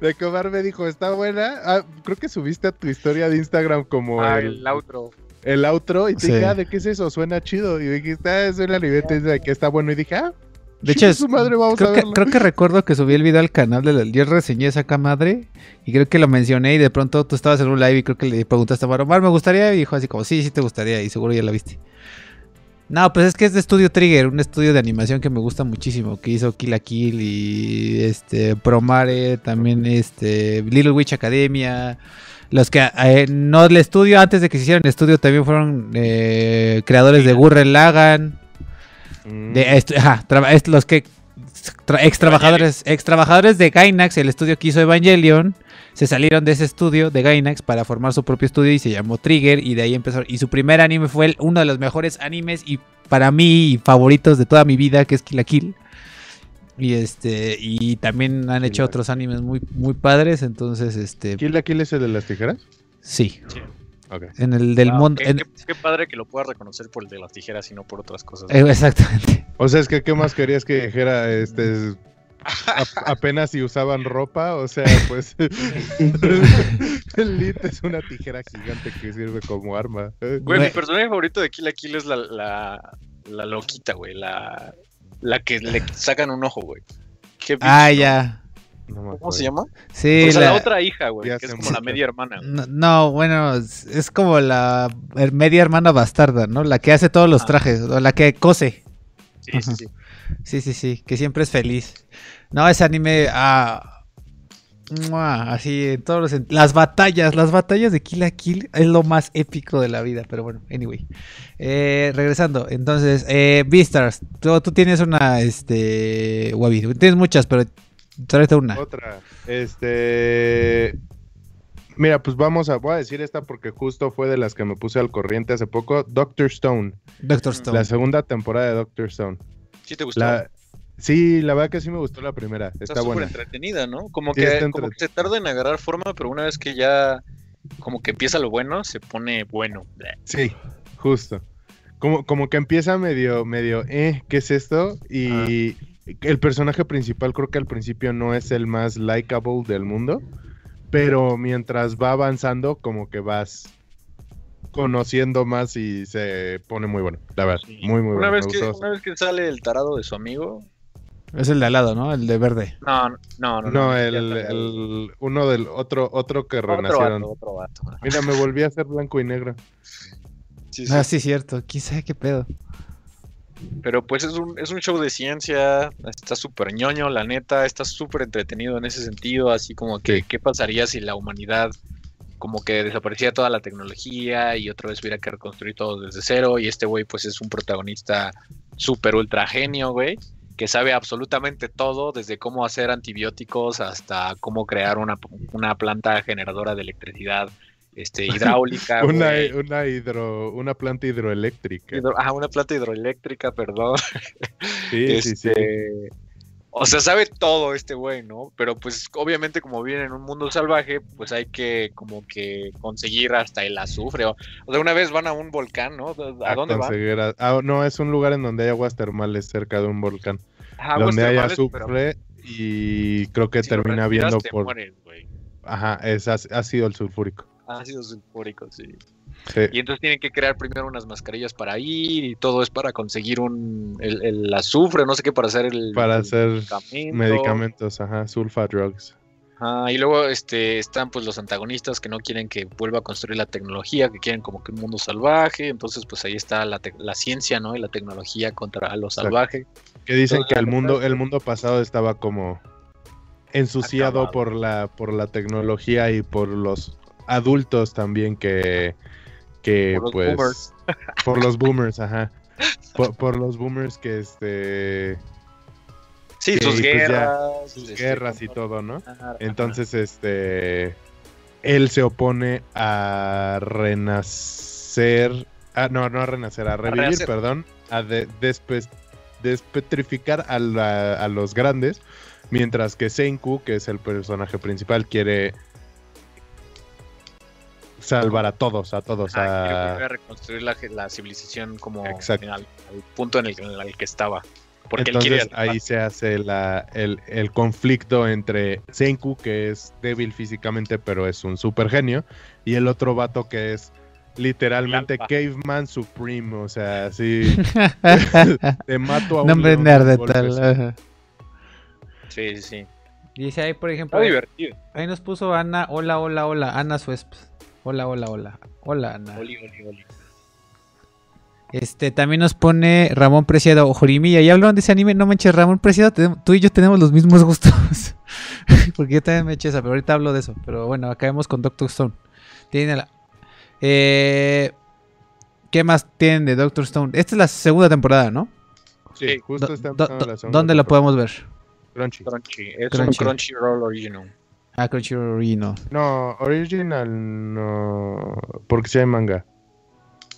de que Omar me dijo, está buena. Ah, creo que subiste a tu historia de Instagram como Ah, el, el outro. el outro y te Sí. dije, ah, ¿de qué es eso? Suena chido. Y dijiste, ah, suena anime, de que está bueno. Y dije, ah, De hecho, es- su madre, vamos a creo, que, verlo. creo que recuerdo que subí el video al canal de la, yo reseñé esa madre y creo que lo mencioné y de pronto tú estabas en un live y creo que le preguntaste a Omar, Omar, ¿me gustaría? Y dijo así como, sí, sí te gustaría y seguro ya la viste. No, pues es que es de Studio Trigger, un estudio de animación que me gusta muchísimo, que hizo Kill la Kill y este Promare, también este Little Witch Academia. Los que eh, no el estudio, antes de que se hicieran el estudio, también fueron eh, creadores de Gurren Lagann. Mm. De, est- ajá, traba- es los que tra- ex trabajadores, ex trabajadores de Gainax, el estudio que hizo Evangelion, se salieron de ese estudio de Gainax para formar su propio estudio y se llamó Trigger y de ahí empezó. Y su primer anime fue el- uno de los mejores animes y para mí favoritos de toda mi vida, que es Kill la Kill. Y este y también han hecho otros animes muy muy padres, entonces este ¿Kill la Kill es el de las tijeras? sí, Sí. En el del Wow, mundo qué, en- qué- qué padre que lo puedas reconocer por el de las tijeras y no por otras cosas. eh, exactamente. O sea, es que ¿qué más querías que dijera? Este, a- apenas si usaban ropa, o sea, pues el lit es una tijera gigante que sirve como arma. Güey, mi personaje favorito de Kill la Kill es la, la, la loquita, güey. La, la que le sacan un ojo, güey. Qué Ah, ya. No me ¿Cómo se llama? Sí, O sea, la... la- otra hija, güey, que es como la media hermana. No, no, bueno, es, como la media hermana bastarda, ¿no? La que hace todos los Ah. trajes, o la que cose. Sí, sí, Ajá. sí. Sí, sí, sí, que siempre es feliz. No, ese anime, ah, así, en todos los Las batallas, las batallas de Kill la Kill es lo más épico de la vida, pero bueno, anyway. Eh, regresando, entonces, eh, Beastars, tú, tú tienes una, este, Wabi, tienes muchas, pero tráete una. Otra. Este. Mira, pues vamos a. Voy a decir esta porque justo fue de las que me puse al corriente hace poco. Doctor Stone. Doctor Stone. La segunda temporada de Doctor Stone. Sí te gustó. La... Sí, la verdad que sí me gustó la primera. Está, Está súper buena. entretenida, ¿no? Como, Sí, que, está como que se tarda en agarrar forma, pero una vez que ya como que empieza lo bueno, se pone bueno. Sí, justo. Como, como que empieza medio, medio, eh, ¿qué es esto? Y el personaje principal creo que al principio no es el más likable del mundo, pero mientras va avanzando como que vas conociendo más y se pone muy bueno, la verdad, Sí. muy muy una bueno. vez que una vez que sale el tarado de su amigo, Es el de al lado, ¿no? El de verde. no, no, no, no. No, el, el- uno del otro, otro que otro renacieron. vato, otro vato. Mira, me volví a hacer blanco y negro. Sí, sí. Ah, sí, cierto. ¿Quién sabe qué pedo? Pero pues es un, es un show de ciencia, está súper ñoño, la neta, está súper entretenido en ese sentido, así como que Sí. qué pasaría si la humanidad como que desaparecía toda la tecnología y otra vez hubiera que reconstruir todo desde cero y este güey pues es un protagonista súper ultra genio, güey, que sabe absolutamente todo, desde cómo hacer antibióticos hasta cómo crear una, una planta generadora de electricidad este, hidráulica. Una, una hidro, una planta hidroeléctrica. Hidro- ah, una planta hidroeléctrica, perdón. Sí, sí, sí. Este, O sea, sabe todo este güey, ¿no? Pero pues obviamente como viene en un mundo salvaje, pues hay que como que conseguir hasta el azufre. O, o sea, una vez van a un volcán, ¿no? ¿A dónde van? a- ah, no, es un lugar en donde hay aguas termales cerca de un volcán. Ajá, donde hay pero azufre y creo que si termina viendo por... mueres. Ajá, es ác- ácido el sulfúrico. Ácido sulfúrico, sí. Sí. Y entonces tienen que crear primero unas mascarillas para ir y todo es para conseguir un el, el azufre, no sé qué, para hacer el Para el hacer medicamento. medicamentos, ajá, sulfa drugs. Ah, y luego este, están pues los antagonistas que no quieren que vuelva a construir la tecnología, que quieren como que un mundo salvaje. Entonces, pues ahí está la, la ciencia, ¿no? Y la tecnología contra lo Exacto. salvaje. Que dicen que el mundo, verdad. el mundo pasado estaba como ensuciado Acabado. por la, por la tecnología y por los adultos también que, que Por los pues boomers. por los boomers, ajá. Por, por los boomers que este Sí, que, sus pues, ya, guerras. sus este, guerras y todo, ¿no? Ajá. Entonces, este. Él se opone a renacer. Ah, no, no a renacer, a revivir, perdón. A de- despe- despetrificar a, la- a los grandes. Mientras que Senku, que es el personaje principal, quiere salvar a todos, a todos. Ajá, quiere a... reconstruir la, la civilización como Exacto. al, al punto en el, en el que estaba. Porque él Entonces ahí se hace la, el, el conflicto entre Senku, que es débil físicamente, pero es un super genio, y el otro vato que es literalmente. Caveman Supreme, o sea, sí, te mato a un Nombre león de neandertal. sí. Sí, sí. Dice ahí, por ejemplo, Está ahí, divertido. ahí nos puso Ana, hola, hola, hola, Ana Suesps. Hola, hola, hola. Hola, Ana. Oli, oli, oli. Este, también nos pone Ramón Preciado Jorimilla. Y hablaron de ese anime, no manches, Ramón Preciado, tú y yo tenemos los mismos gustos. Porque yo también me eché esa, pero ahorita hablo de eso. Pero bueno, acabemos con Doctor Stone. Tiene la... Eh, ¿Qué más tienen de Doctor Stone? Esta es la segunda temporada, ¿no? Sí, justo está do- empezando do- la segunda ¿Dónde la temporada. podemos ver? Crunchy. Crunchy. Es Crunchy. un Crunchyroll original. Ah, Crunchyroll no. No, original no, porque sí hay manga.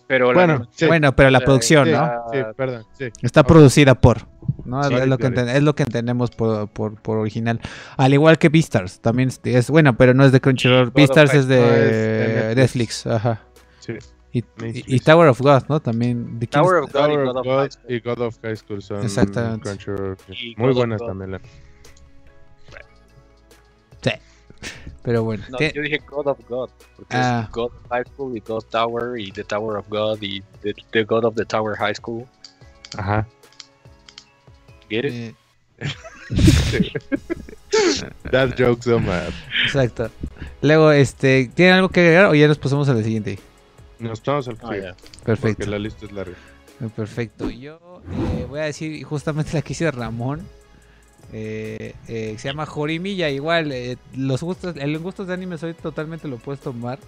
Pero la Bueno, sí, Bueno, pero la producción, sí, ¿no? sí, perdón, sí. Está producida por. ¿no? Sí, es, lo que claro. es lo que entendemos por, por, por original. Al igual que Beastars. También es, bueno, pero no es de Crunchyroll. Beastars es de, No, es de Netflix. Ajá. Sí. Y, y- Mainstream. y Tower of God, ¿no? También. ¿de Tower of God y God of God High School. y God of High School son Exactamente. Crunchyroll. Muy buenas también. la- Pero bueno. No, Tie- yo dije God of God. Porque Ah. es God High School y God Tower y The Tower of God y The, the God of the Tower High School. Ajá. Get it? eh, That joke so mad. exacto. Luego, este, ¿tienen algo que agregar o ya nos pasamos a la siguiente? Nos vamos al Ah, frío, ya. Perfecto. Porque la lista es larga. Perfecto. Yo eh, voy a decir justamente la que hice Ramón. Eh, eh, se llama Jorimilla. Igual, eh, los gustos, el gustos de anime soy totalmente lo opuesto a Omar.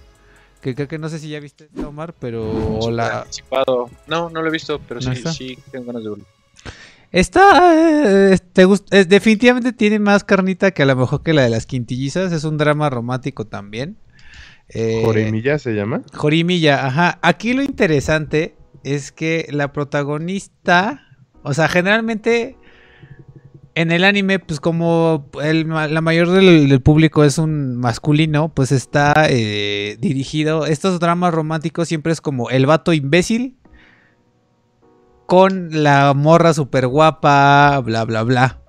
Que creo que no sé si ya viste esto, Omar, pero Super la, anticipado. No, no lo he visto, pero ¿No sí, está? sí tengo ganas de verlo. Está, eh, te gust- es- definitivamente tiene más carnita que a lo mejor que la de las quintillizas. Es un drama romántico también. Eh, ¿Jorimilla se llama? Jorimilla, ajá. Aquí lo interesante es que la protagonista, o sea, generalmente en el anime, pues como el la mayor del, del público es un masculino, pues está eh, dirigido, estos dramas románticos siempre es como el vato imbécil con la morra super guapa, bla, bla, bla.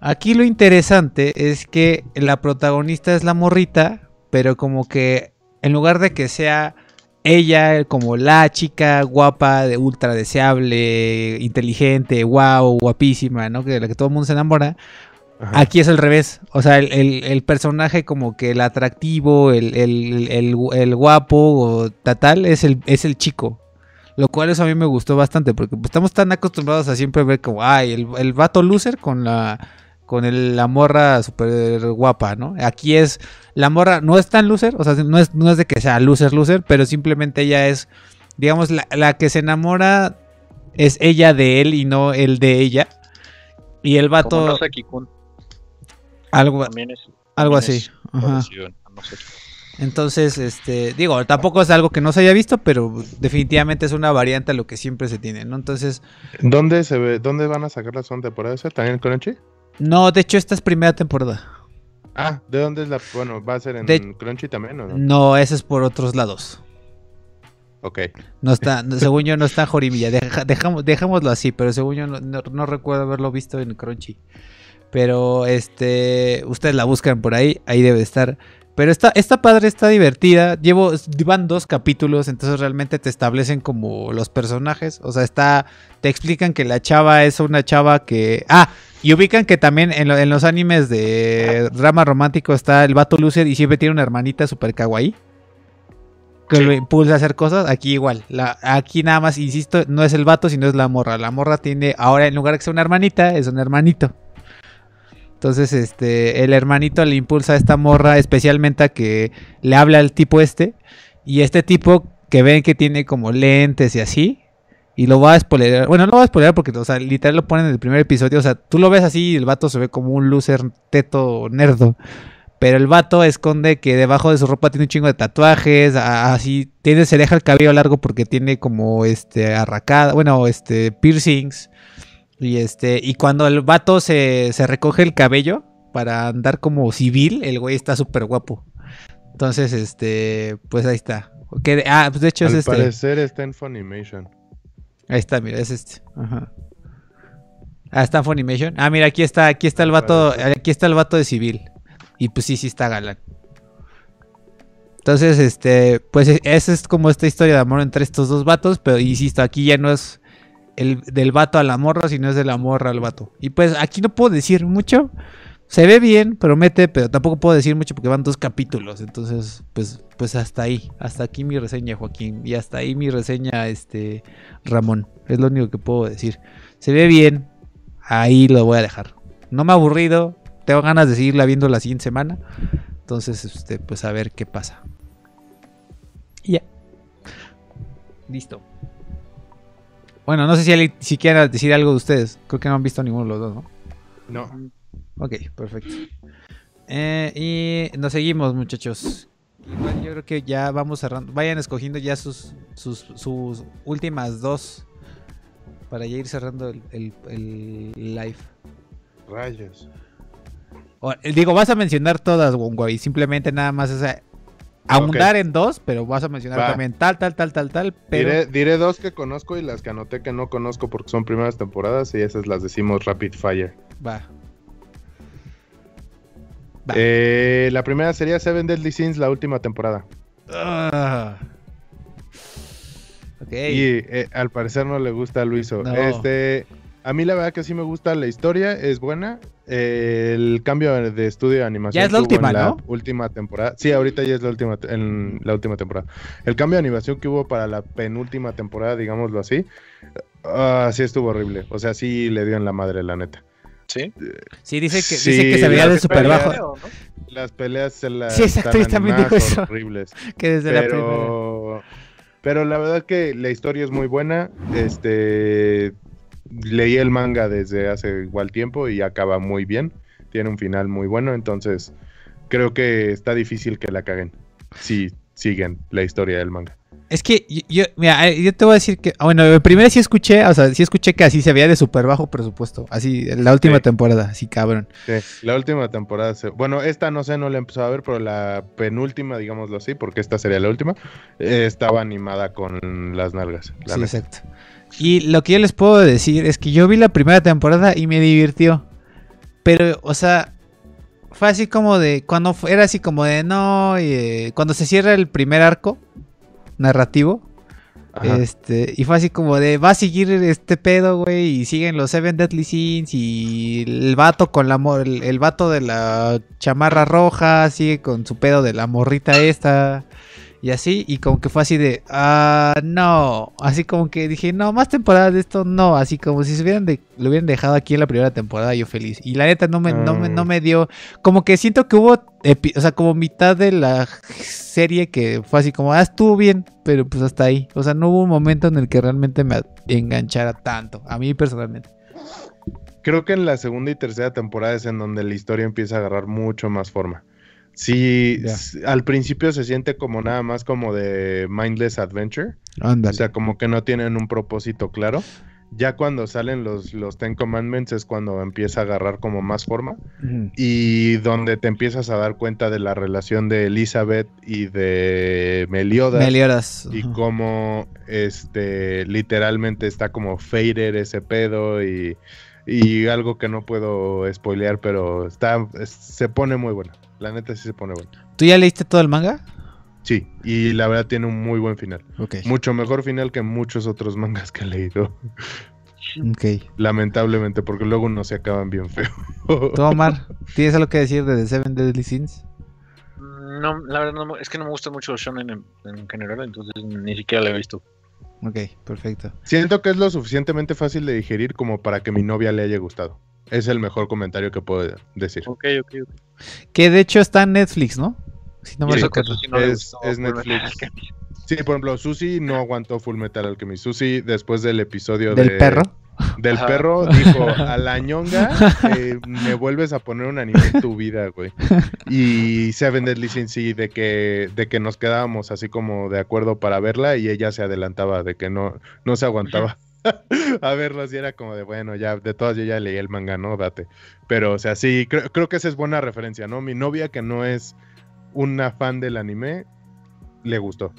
Aquí lo interesante es que la protagonista es la morrita, pero como que en lugar de que sea ella como la chica guapa, de ultra deseable, inteligente, wow, guapísima, ¿no? Que de la que todo el mundo se enamora. Ajá. Aquí es al revés. O sea, el, el- el personaje como que el atractivo, el, el- guapo o ta- tal, es el, es el chico. Lo cual eso a mí me gustó bastante porque pues, estamos tan acostumbrados a siempre ver como, ay, el, el vato loser con la con el- la morra súper guapa, ¿no? Aquí es, la morra no es tan loser, o sea, no es, no es de que sea loser, loser, pero simplemente ella es, digamos, la, la que se enamora es ella de él y no él de ella. Y el Como vato, algo, es algo así. Ajá. Entonces, este, digo, tampoco es algo que no se haya visto, pero definitivamente es una variante a lo que siempre se tiene, ¿no? Entonces, ¿Dónde se ve, dónde van a sacar la segunda temporada? ¿También en Crunchy? No, de hecho esta es primera temporada. Ah, ¿de dónde es la? Bueno, va a ser en De- Crunchy también, ¿o no? No, ese es por otros lados. Ok. No está, según yo no está en Jorimilla, Deja- dejamos, dejémoslo así, pero según yo no, no- no recuerdo haberlo visto en Crunchy. Pero este, ustedes la buscan por ahí, ahí debe estar. Pero está, está padre, está divertida. Llevo, van dos capítulos, entonces realmente te establecen como los personajes. O sea, está, te explican que la chava es una chava que, ah, Y ubican que también en, lo- en los animes de drama romántico está el vato loser y siempre tiene una hermanita super kawaii. Que Sí. lo impulsa a hacer cosas. Aquí igual. La, aquí nada más, insisto, no es el vato, sino es la morra. La morra tiene, ahora en lugar de que sea una hermanita, es un hermanito. Entonces, este, el hermanito le impulsa a esta morra especialmente a que le habla al tipo este. Y este tipo que ven que tiene como lentes y así. Y lo va a spoilear. Bueno, no lo va a spoilear porque, o sea, literal lo ponen en el primer episodio. O sea, tú lo ves así y el vato se ve como un loser teto nerdo. Pero el vato esconde que debajo de su ropa tiene un chingo de tatuajes. Así, tiene, se deja el cabello largo porque tiene como este arracada. Bueno, este piercings. Y este. Y cuando el vato se, se recoge el cabello para andar como civil, el güey está súper guapo. Entonces, este. Pues ahí está. Que- ah, pues de hecho es Al este. parecer está en Funimation. Ahí está, mira, es este. Ajá. Ah, está en Funimation. Ah, mira, aquí está, aquí está el vato, aquí está el vato de civil. Y pues sí, sí está galán. Entonces, este, pues e- esa es como esta historia de amor entre estos dos vatos, pero insisto, aquí ya no es el del vato a la morra, sino es de la morra al vato. Y pues aquí no puedo decir mucho. Se ve bien, promete, pero tampoco puedo decir mucho porque van dos capítulos. Entonces, pues, pues hasta ahí. Hasta aquí mi reseña, Joaquín. Y hasta ahí mi reseña, este, Ramón. Es lo único que puedo decir. Se ve bien. Ahí lo voy a dejar. No me ha aburrido. Tengo ganas de seguirla viendo la siguiente semana. Entonces, este, pues a ver qué pasa. Ya. Listo. Bueno, no sé si, si quieran decir algo de ustedes. Creo que no han visto ninguno de los dos, ¿no? No. Ok, perfecto. Eh, y nos seguimos, muchachos. Igual yo creo que ya vamos cerrando. Vayan escogiendo ya sus, sus, sus últimas dos para ya ir cerrando el, el- el live. Rayos. O, digo, vas a mencionar todas, Wongwai. Simplemente nada más es a- ahondar en dos, pero vas a mencionar Va. también tal, tal, tal, tal, tal. Pero Diré, diré dos que conozco y las que anoté que no conozco porque son primeras temporadas y esas las decimos Rapid Fire. va. Eh, la primera sería Seven Deadly Sins, la última temporada. Ah. Ok. Y eh, al parecer no le gusta a Luiso. No. Este, a mí la verdad que sí me gusta la historia, es buena. Eh, el cambio de estudio de animación. Ya es la última, la ¿no? Última temporada. Sí, ahorita ya es la última, en la última temporada. El cambio de animación que hubo para la penúltima temporada, digámoslo así, ah, sí estuvo horrible. O sea, sí le dio en la madre, la neta. ¿Sí? sí, dice que, Sí, dice que se veía de súper bajo. Las peleas se las Sí, exacto, yo también digo eso. horribles. Que desde la primera. pero pero la verdad que la historia es muy buena este leí el manga desde hace igual tiempo y acaba muy bien tiene un final muy bueno entonces creo que está difícil que la caguen si siguen la historia del manga Es que yo, yo- mira, eh, yo te voy a decir que, ah, bueno, primero sí escuché, o sea, sí escuché que así se veía de súper bajo presupuesto, así, la última Sí. temporada, así cabrón. Sí, la última temporada se- bueno esta no sé no la he empezado a ver pero la penúltima digámoslo así porque esta sería la última eh, estaba animada con las nalgas la Sí, neta. exacto. Y lo que yo les puedo decir es que yo vi la primera temporada y me divirtió. Pero, o sea, fue así como de, cuando era así como de, no, y, eh, cuando se cierra el primer arco narrativo, Ajá. Este, y fue así como de, va a seguir este pedo, güey, y siguen los Seven Deadly Sins, y el vato con la el, el vato de la chamarra roja, sigue con su pedo de la morrita esta, y así, y como que fue así de, ah, no, así como que dije, no, más temporadas de esto, no, así como si se hubieran de- lo hubieran dejado aquí en la primera temporada, yo feliz, y la neta no me, no me, no Ah. me dio, como que siento que hubo, o sea, como mitad de la serie que fue así como, ah, estuvo bien, pero pues hasta ahí. O sea, no hubo un momento en el que realmente me enganchara tanto, a mí personalmente. Creo que en la segunda y tercera temporada es en donde la historia empieza a agarrar mucho más forma. Sí, al principio se siente como nada más como de mindless adventure, o Ándale. sea, como que no tienen un propósito claro. Ya cuando salen los, los Ten Commandments es cuando empieza a agarrar como más forma y donde te empiezas a dar cuenta de la relación de Elizabeth y de Meliodas Meliodas. y cómo este literalmente está como fader ese pedo y, y algo que no puedo spoilear, pero está es- se pone muy bueno. La neta sí se pone bueno. ¿Tú ya leíste todo el manga? Sí, y la verdad tiene un muy buen final. Mucho mejor final que muchos otros mangas que he leído. Lamentablemente, porque luego no se acaban bien feo. ¿Tú, Omar, tienes algo que decir de The Seven Deadly Sins? No, la verdad no, es que no me gustan mucho shonen en, en general, entonces ni siquiera lo he visto. Ok, perfecto. Siento que es lo suficientemente fácil de digerir como para que mi novia le haya gustado. Es el mejor comentario que puedo decir. Ok, ok, ok. Que de hecho está en Netflix, ¿no? Si no me recuerdo. No le Es- Netflix. Sí, por ejemplo, Susi no aguantó Full Metal Alchemist. Susi, después del episodio ¿Del de- perro? Del Ajá. perro, dijo, a la ñonga, eh, me vuelves a poner un anime en tu vida, güey. Y Seven Deadly Sins, sí, de que, de que nos quedábamos así como de acuerdo para verla y ella se adelantaba, de que no, no se aguantaba. a verlo así era como de bueno ya de todas yo ya leí el manga no date pero o sea sí creo, creo que esa es buena referencia no mi novia que no es una fan del anime le gustó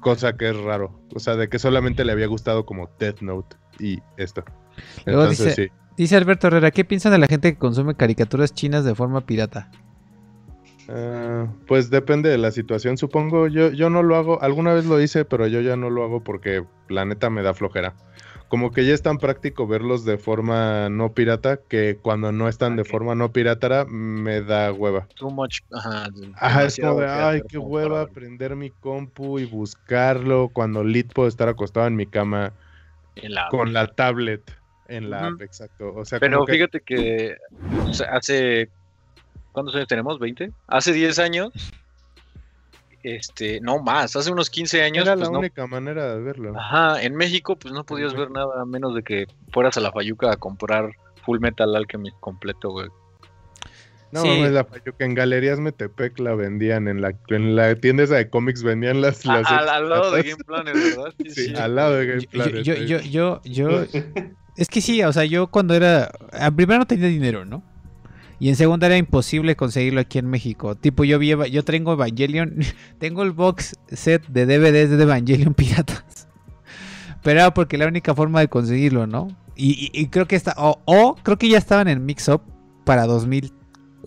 cosa que es raro o sea de que solamente le había gustado como Death Note y esto Luego entonces dice- sí Dice Alberto Herrera, ¿qué piensan de la gente que consume caricaturas chinas de forma pirata? Ah, pues depende de la situación, supongo. Yo, yo no lo hago, alguna vez lo hice, pero yo ya no lo hago porque la neta me da flojera. Como que ya es tan práctico verlos de forma no pirata que cuando no están de forma no pirata me da hueva. Too much. Ajá, Ajá, es como de, ay, qué hueva prender mi compu y buscarlo cuando lit puedo estar acostado en mi cama en la- con la tablet en la app, exacto. O sea, Pero como que- fíjate que o sea, hace. ¿Cuántos años tenemos? ¿20? Hace 10 años. Este, no más, hace unos 15 años. era pues, la no- única manera de verlo. Ajá, en México, pues no podías ver nada a menos de que fueras a la Fayuca a comprar Full Metal Alchemist completo, güey. No, Sí. mames, la Fayuca, en Galerías Metepec la vendían, en la, en la tienda esa de cómics vendían las... A- al, al lado de. Game Planner, ¿verdad? Sí, Sí, sí. al lado de Game Yo, Planet. yo, yo, yo, yo, es que sí, o sea, yo cuando era, en primero no tenía dinero, ¿no? Y en segunda era imposible conseguirlo aquí en México. Tipo, yo vi, yo tengo Evangelion, tengo el box set de DVDs de Evangelion piratas. Pero era porque la única forma de conseguirlo, ¿no? Y, y- y creo que está, o, o creo que ya estaban en Mix Up para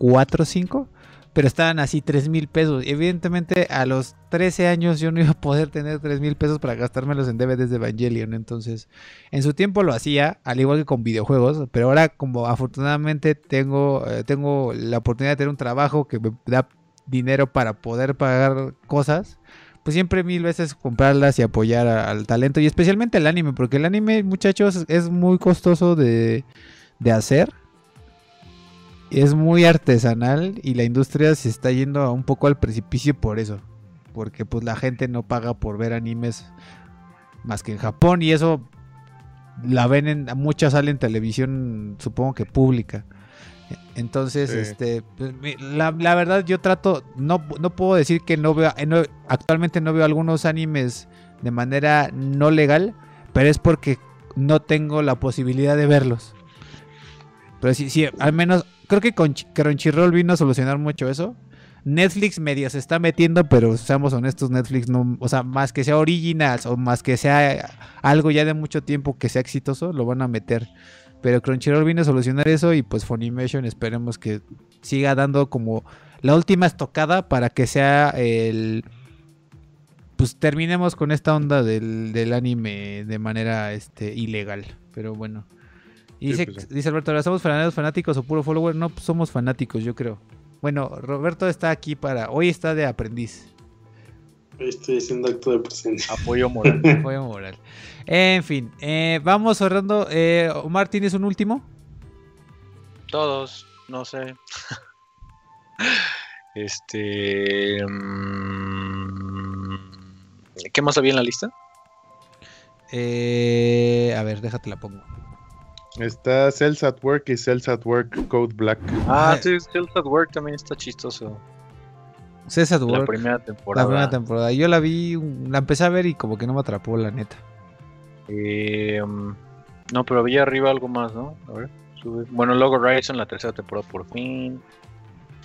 2004 o 5, pero estaban así 3 mil pesos. Evidentemente a los 13 años yo no iba a poder tener 3 mil pesos para gastármelos en DVDs de Evangelion. Entonces, en su tiempo lo hacía, al igual que con videojuegos, pero ahora como afortunadamente tengo, eh, tengo la oportunidad de tener un trabajo que me da dinero para poder pagar cosas, pues siempre mil veces comprarlas y apoyar al talento y especialmente el anime, porque el anime, muchachos, es muy costoso de, de hacer. Es muy artesanal y la industria se está yendo un poco al precipicio por eso. Porque pues la gente no paga por ver animes más que en Japón y eso la ven en muchas sale en televisión supongo que pública entonces Sí. este pues, la, la verdad yo trato no, no puedo decir que no veo no- actualmente no veo algunos animes de manera no legal pero es porque no tengo la posibilidad de verlos pero sí sí al menos creo que con Ch- Crunchyroll vino a solucionar mucho eso Netflix medio se está metiendo, pero seamos honestos, Netflix no, o sea, más que sea originals o más que sea algo ya de mucho tiempo que sea exitoso, lo van a meter. Pero Crunchyroll vino a solucionar eso y pues Funimation esperemos que siga dando como la última estocada para que sea el pues terminemos con esta onda del, del anime de manera este ilegal, pero bueno. Y Sí, dice, pues sí. dice Alberto, ¿ahora ¿somos fanáticos, fanáticos o puro follower? No, pues somos fanáticos, yo creo. Bueno, Roberto está aquí para. Hoy está de aprendiz. Estoy haciendo acto de presencia. Apoyo moral. Apoyo moral. En fin, eh, vamos cerrando. Eh, Omar, ¿tienes un último? Todos, no sé. Este. mm, ¿Qué más había en la lista? Eh, a ver, déjate la pongo. Está Cells at Work y Cells at Work Code Black. Ah, Ah, sí, Cells at Work también está chistoso. César La Work, primera la temporada. primera temporada. Yo la vi, la empecé a ver y como que no me atrapó, la neta. Eh, mm, no, pero había arriba algo más, ¿no? A ver, sube. Bueno, Logo Horizon, la tercera temporada por fin.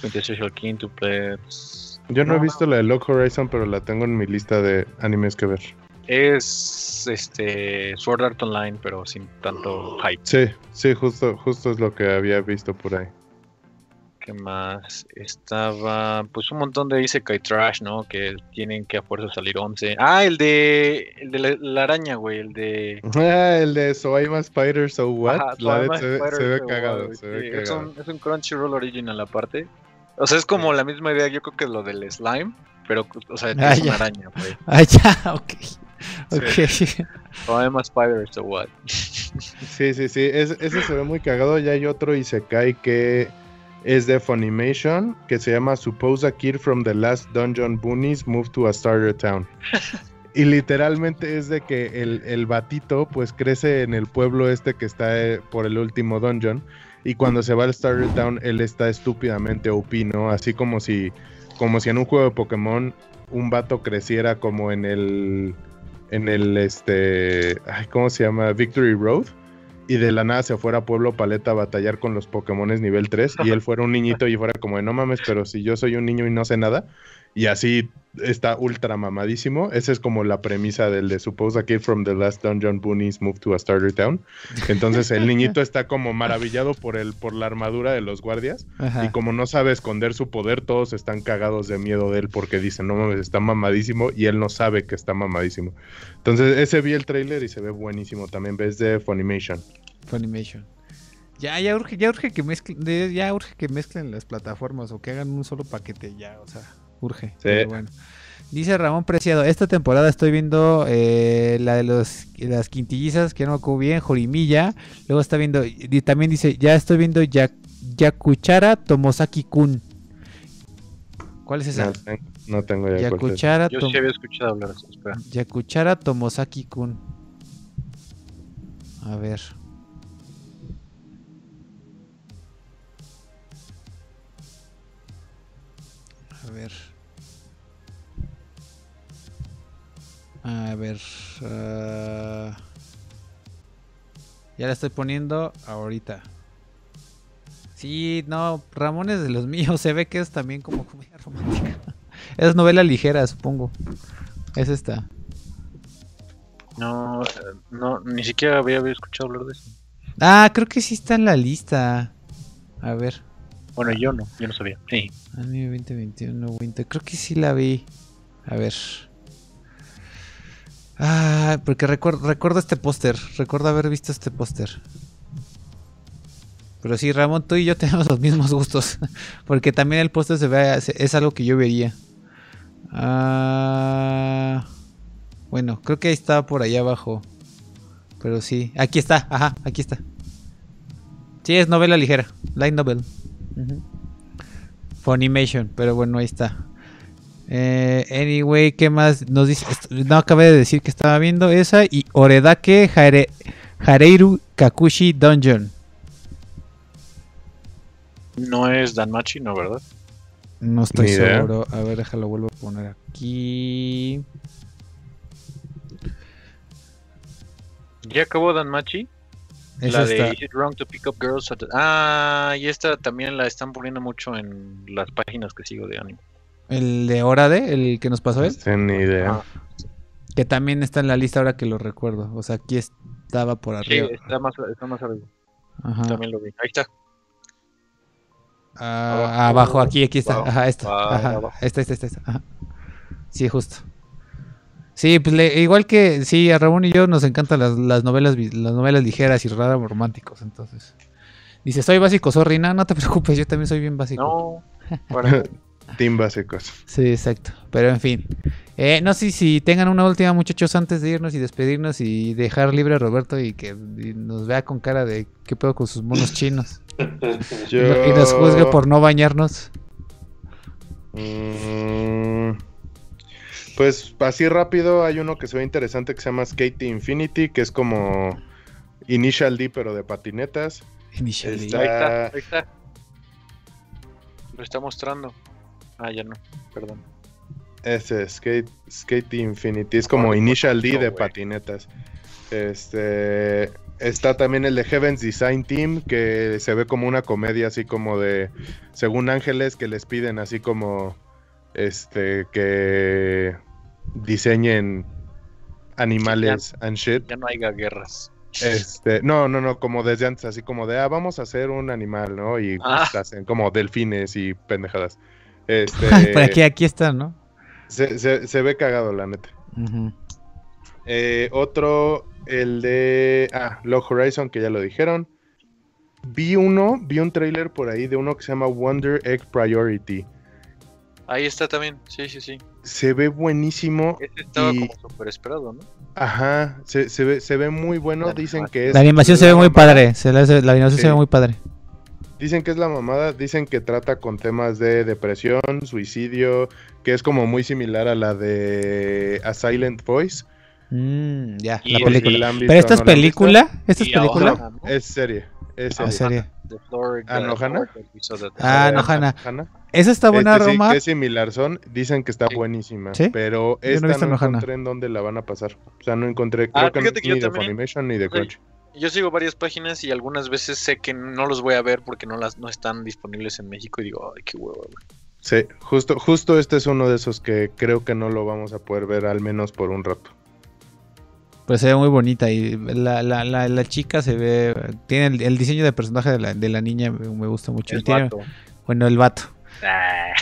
Quintessential King to Play. pues, Yo no, he No. visto la de Log Horizon, pero la tengo en mi lista de animes que ver. Es este Sword Art Online, pero sin tanto hype. Sí, sí, justo, justo es lo que había visto por ahí. ¿Qué más? Estaba, pues un montón de Isekai Trash, ¿no? Que tienen que a fuerza salir 11. Ah, el de, el de la, la araña, güey, el de... Ah, el de So I'm a Spider, So What. Ajá, La se, ve- Spider, se ve so cagado, what, se ve sí, es, un, es un Crunchyroll original aparte. O sea, es como la misma idea, yo creo que lo del slime, pero, o sea, Ah, es una araña, güey. Ah, ya, ok. Ok. So I'm a spider, so what? Sí, sí, sí. es- ese se ve muy cagado. Ya hay otro Isekai que es de Funimation que se llama Suppose a Kid from the Last Dungeon Boonies Moved to a Starter Town. Y literalmente es de que el, el batito pues crece en el pueblo este que está eh, por el último dungeon. Y cuando se va al Starter Town, él está estúpidamente OP, ¿no? Así como si, como si en un juego de Pokémon un vato creciera como en el, en el, este, ay, ¿cómo se llama? Victory Road. Y de la nada se fuera a Pueblo Paleta a batallar con los Pokémones nivel 3. Y él fuera un niñito y fuera como de, no mames, pero si yo soy un niño y no sé nada. Y así está ultra mamadísimo. Esa es como la premisa del de Suppose a Kid from the Last Dungeon Boonies Moved to a Starter Town. Entonces el niñito está como maravillado por, el, por la armadura de los guardias. Ajá. Y como no sabe esconder su poder, todos están cagados de miedo de él porque dicen, no mames, está mamadísimo y él no sabe que está mamadísimo. Entonces, ese vi el tráiler y se ve buenísimo también. Ves de Funimation. Funimation. Ya, ya urge, ya urge que mezclen, ya urge que mezclen las plataformas o que hagan un solo paquete, ya, o sea, urge. pero bueno. Dice Ramón Preciado, esta temporada estoy viendo eh, la de los las quintillizas, que no me acuerdo bien, Jorimilla. Luego está viendo, y también dice, ya estoy viendo ya, Yakuchara Tomosaki Kun. ¿Cuál es esa? No, ten- no tengo idea. Yakuchara, Yo sí había escuchado hablar de eso, espera. Yakuchara Tomosaki Kun. A ver. A ver. A ver. ah, Ya la estoy poniendo ahorita. Sí, no, Ramón es de los míos. Se ve que es también como comedia romántica. Es novela ligera, supongo. Es esta. No, eh, no, ni siquiera había, había escuchado hablar de eso. Ah, creo que sí está en la lista. A ver. Bueno, yo no, yo no sabía. Sí. Anime 2021 Winter. Creo que sí la vi. A ver. Ah, porque recuerdo, recuerdo este póster. Recuerdo haber visto este póster. Pero sí, Ramón, tú y yo tenemos los mismos gustos. Porque también el póster se ve, es algo que yo vería. Ah, bueno, creo que ahí está por allá abajo. Pero sí, aquí está, ajá, aquí está. Sí, es novela ligera, light novel. Ujú. Funimation, pero bueno, ahí está. Eh, anyway, ¿qué más nos dice? Est- No acabé de decir que estaba viendo esa y Oredake Hare, Hareiru Kakushi Dungeon. No es Danmachi, ¿no, verdad? No estoy seguro. A ver, déjalo vuelvo a poner aquí. ¿Ya acabó Danmachi? Es la esta. de Is it wrong to pick up girls at the- Ah, y esta también la están poniendo mucho en las páginas que sigo de anime. El de Orade, el que nos pasó él. No tengo ni idea. Ah, Que también está en la lista ahora que lo recuerdo. O sea, aquí estaba por sí, arriba. está más, está más arriba. Ajá. También lo vi. Ahí está. Ah, Abajo. abajo, aquí, aquí está. Abajo. Ajá, esta. Ah, Ajá. abajo. Esta, esta, esta, esta. Ajá. Sí, justo. Sí, pues le- igual que sí, a Ramón y yo nos encantan las, las novelas las novelas ligeras y raras románticos, entonces. Dice, soy básico, sorry, no, no te preocupes, yo también soy bien básico. No, para Team básicos. Sí, exacto. Pero en fin. Eh, no sé si tengan una última, muchachos, antes de irnos y despedirnos y dejar libre a Roberto y que y nos vea con cara de qué pedo con sus monos chinos. Y, no- y nos juzgue por no bañarnos. Mm, Pues así rápido hay uno que se ve interesante que se llama Skate Infinity, que es como Initial D pero de patinetas. Initially. Está- Ahí está, ahí está. Lo está mostrando. Ah, ya no, perdón. Ese, Skate, Skate Infinity, es como Initial D no, de patinetas. Este está también el de Heaven's Design Team, que se ve como una comedia así como de según ángeles que les piden así como este que diseñen animales and shit. Ya no haya guerras. Este, no, no, no, como desde antes, así como de, ah, vamos a hacer un animal, ¿no? Y Ah. pues, hacen como delfines y pendejadas. Este, Por aquí, aquí está, ¿no? se, se- se ve cagado, la neta. Eh, otro, el de, ah, Log Horizon, que ya lo dijeron. Vi uno, vi un trailer por ahí de uno que se llama Wonder Egg Priority. Ahí está también, sí, sí, sí. Se ve buenísimo. Este estaba Y- como súper esperado, ¿no? Ajá, se, se ve, se ve muy bueno. La Dicen que es. La animación se ve muy padre. se la animación se ve muy padre. Dicen que es la mamada, dicen que trata con temas de depresión, suicidio, que es como muy similar a la de A Silent Voice. Mm, ya, Y la el- película. ¿La han visto Pero esta es película. ¿Esta es película? Es serie, es Ah, serie. serie. The Floor, Ah, episode that- Ah, no, Ajá, Hannah. Hannah. Esa está buena, Este sí, Roma. que es similar son, dicen que está Sí. buenísima, ¿Sí? pero no esta no, encontré en dónde la van a pasar. O sea, no encontré, Ah, creo que yo ni de. Funimation ni de Sí. Crunchy. Yo sigo varias páginas y algunas veces sé que no los voy a ver porque no las no están disponibles en México y digo, ay, qué huevo. güey". Sí, justo, justo este es uno de esos que creo que no lo vamos a poder ver al menos por un rato. Pues se ve muy bonita y la, la, la, la chica se ve... Tiene el, el diseño de personaje de la, de la niña me, gusta mucho. El Tiene- vato. bueno, el vato. Ah,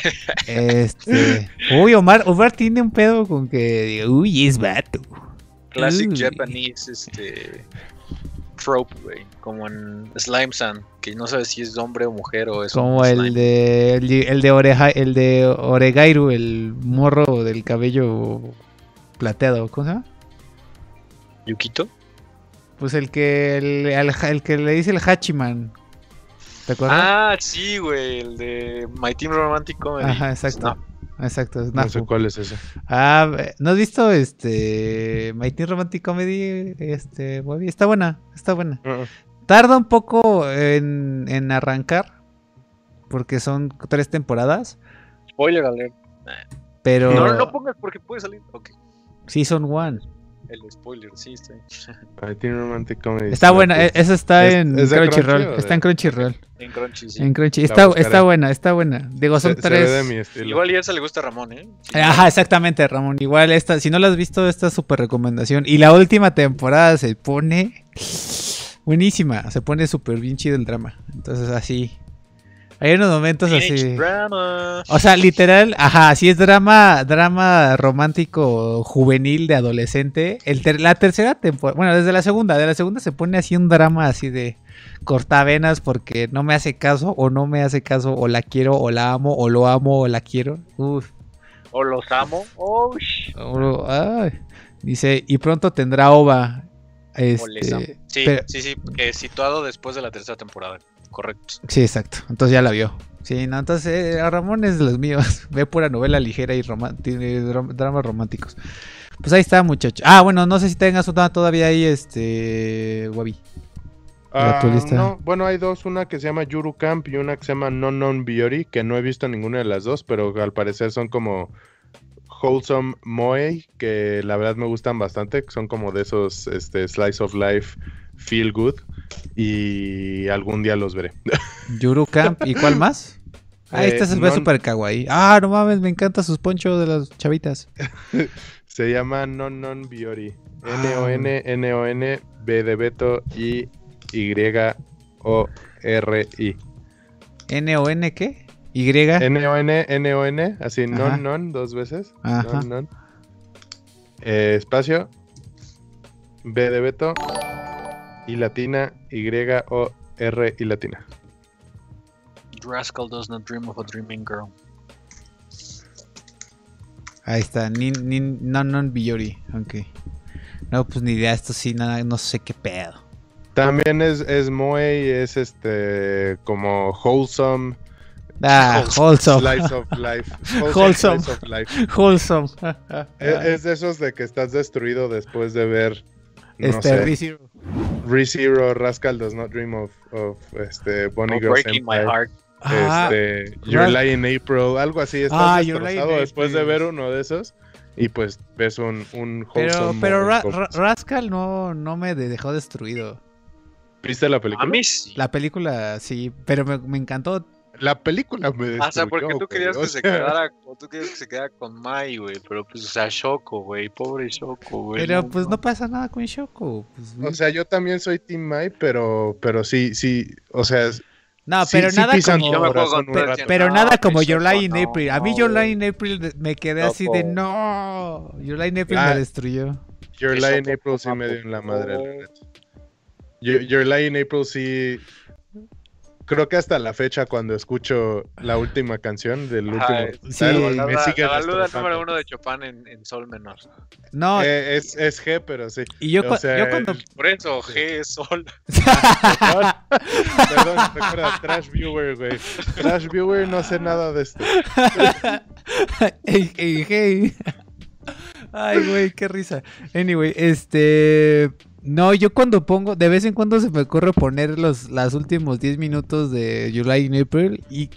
Este... Uy, Omar, Omar tiene un pedo con que... Uy, es vato. classic Uy. Japanese este trope, güey, como en Slime San, que no sabes si es hombre o mujer o es Como el slime. de, el de, el de, Oreja, el de Oregairu, el morro del cabello plateado. ¿Cómo se llama? Yukito. Pues el que, el, el que le dice el Hachiman. ¿Te acuerdas? Ah, sí, güey, el de My Team Romantic Comedy. Ajá, exacto. No, Exacto, es No sé cuál es ese. Ah, eh, ¿no has visto este My Teen Romantic Comedy? Este, Bobby? está buena, está buena. Uh-uh. Tarda un poco en, en arrancar porque son tres temporadas, spoiler alert. pero No, no pongas porque puede salir. Ok, Season 1. El spoiler, sí, está bien. My Teen Romantic Comedy. Está buena, Slap. e- esa está ¿Es- en es Crunchyroll, Crunchy está en Crunchyroll, En Crunchy, sí. en Crunchy, La está, está buena, está buena. Digo, son Se- tres. Igual y a esa le gusta a Ramón, ¿eh? Sí. Ajá, exactamente, Ramón. Igual esta, si no la has visto, esta es súper recomendación. Y la última temporada se pone buenísima, se pone súper bien chido el drama. Entonces así, hay unos momentos así. drama. O sea, literal, ajá, sí es drama, drama romántico juvenil de adolescente. El ter- la tercera temporada, bueno, desde la segunda, de la segunda se pone así un drama así de cortavenas porque no me hace caso o no me hace caso o la quiero o la amo o lo amo o la quiero. Uf. O los amo. Oh, ay. Dice, y pronto tendrá OVA. Este, Sí, pero- sí, sí, que situado después de la tercera temporada. Correcto. sí, exacto. Entonces ya la vio. Sí, no, entonces eh, a Ramón es de los míos. Ve pura novela ligera y dramas románticos. Pues ahí está, muchacho. Ah, bueno, no sé si tengas una todavía ahí, este, Wabi. Ah, no, bueno, hay dos, una que se llama Yuru Camp y una que se llama Non Non Biori, que no he visto ninguna de las dos, pero al parecer son como wholesome moe, que la verdad me gustan bastante, que son como de esos este, slice of life feel good y algún día los veré. Yuru Camp. ¿Y cuál más? Ah, Eh, esta se ve non- súper kawaii. Ah, no mames, me encanta sus ponchos de las chavitas. Se llama Non Non Biori. Ah. N-O-N, N-O-N, B de Beto y Y-O-R-I. ¿N-O-N qué? ¿Y? N-O-N, N-O-N, así non, non, dos veces. Ajá. Non, non. Eh, espacio. B de Beto. Y latina, Y-O-R y latina. Rascal does not dream of a dreaming girl. Ahí está, Nin, nin, non, non, Biyori. Ok. No, pues ni idea, esto sí, nada, no sé qué pedo. También es, es Moe y es este como wholesome. Ah, wholesome. Slice of life. Wholesome. Slice of life. Wholesome. Es, es de esos de que estás destruido después de ver. No este, sé, Rizzi- ReZero, Rascal Does Not Dream of, of este, Bonnie Oh, Girl breaking my heart. Ah, Este, Your Ra- Lie in April, algo así. Estás Ah, destrozado después de ver uno de esos y pues ves un, un pero pero Ra- Rascal no, no me de- dejó destruido. ¿Viste la A película? mí sí. La película sí, pero me, me encantó la película me destruyó, Ah, o sea, porque tú querías o que se quedara, tú querías que se quedara con Mai, güey, pero pues, o sea, Shoko, güey, pobre Shoko, güey. Pero pues no pasa nada con Shoko. Pues, O sea, yo también soy Team Mai, pero, pero sí, sí, o sea, no, sí- pero sí nada pisan como. Corazón Pero, no, nada como pinche Your Lie in April. A mí no, Your güey. Lie in April me quedé así de no. Your Lie in April Ah. me destruyó. Your Lie in April sí me dio en la madre, la neta. Your, Your Lie in April sí. Creo que hasta la fecha, cuando escucho la última canción del Ajá, último, sí. álbum, La, me sigue la número uno de Chopin en, en sol menor. No, Eh, es, es G, pero sí. y yo, o cu- sea, yo cuando. Por eso, G es sol. Perdón, recuerda, Trash Viewer, güey. Trash Viewer, no sé nada de esto. Ey, ey, hey. Ay, güey, qué risa. Anyway, este. No, yo cuando pongo, de vez en cuando se me ocurre poner los, los últimos 10 minutos de July in April y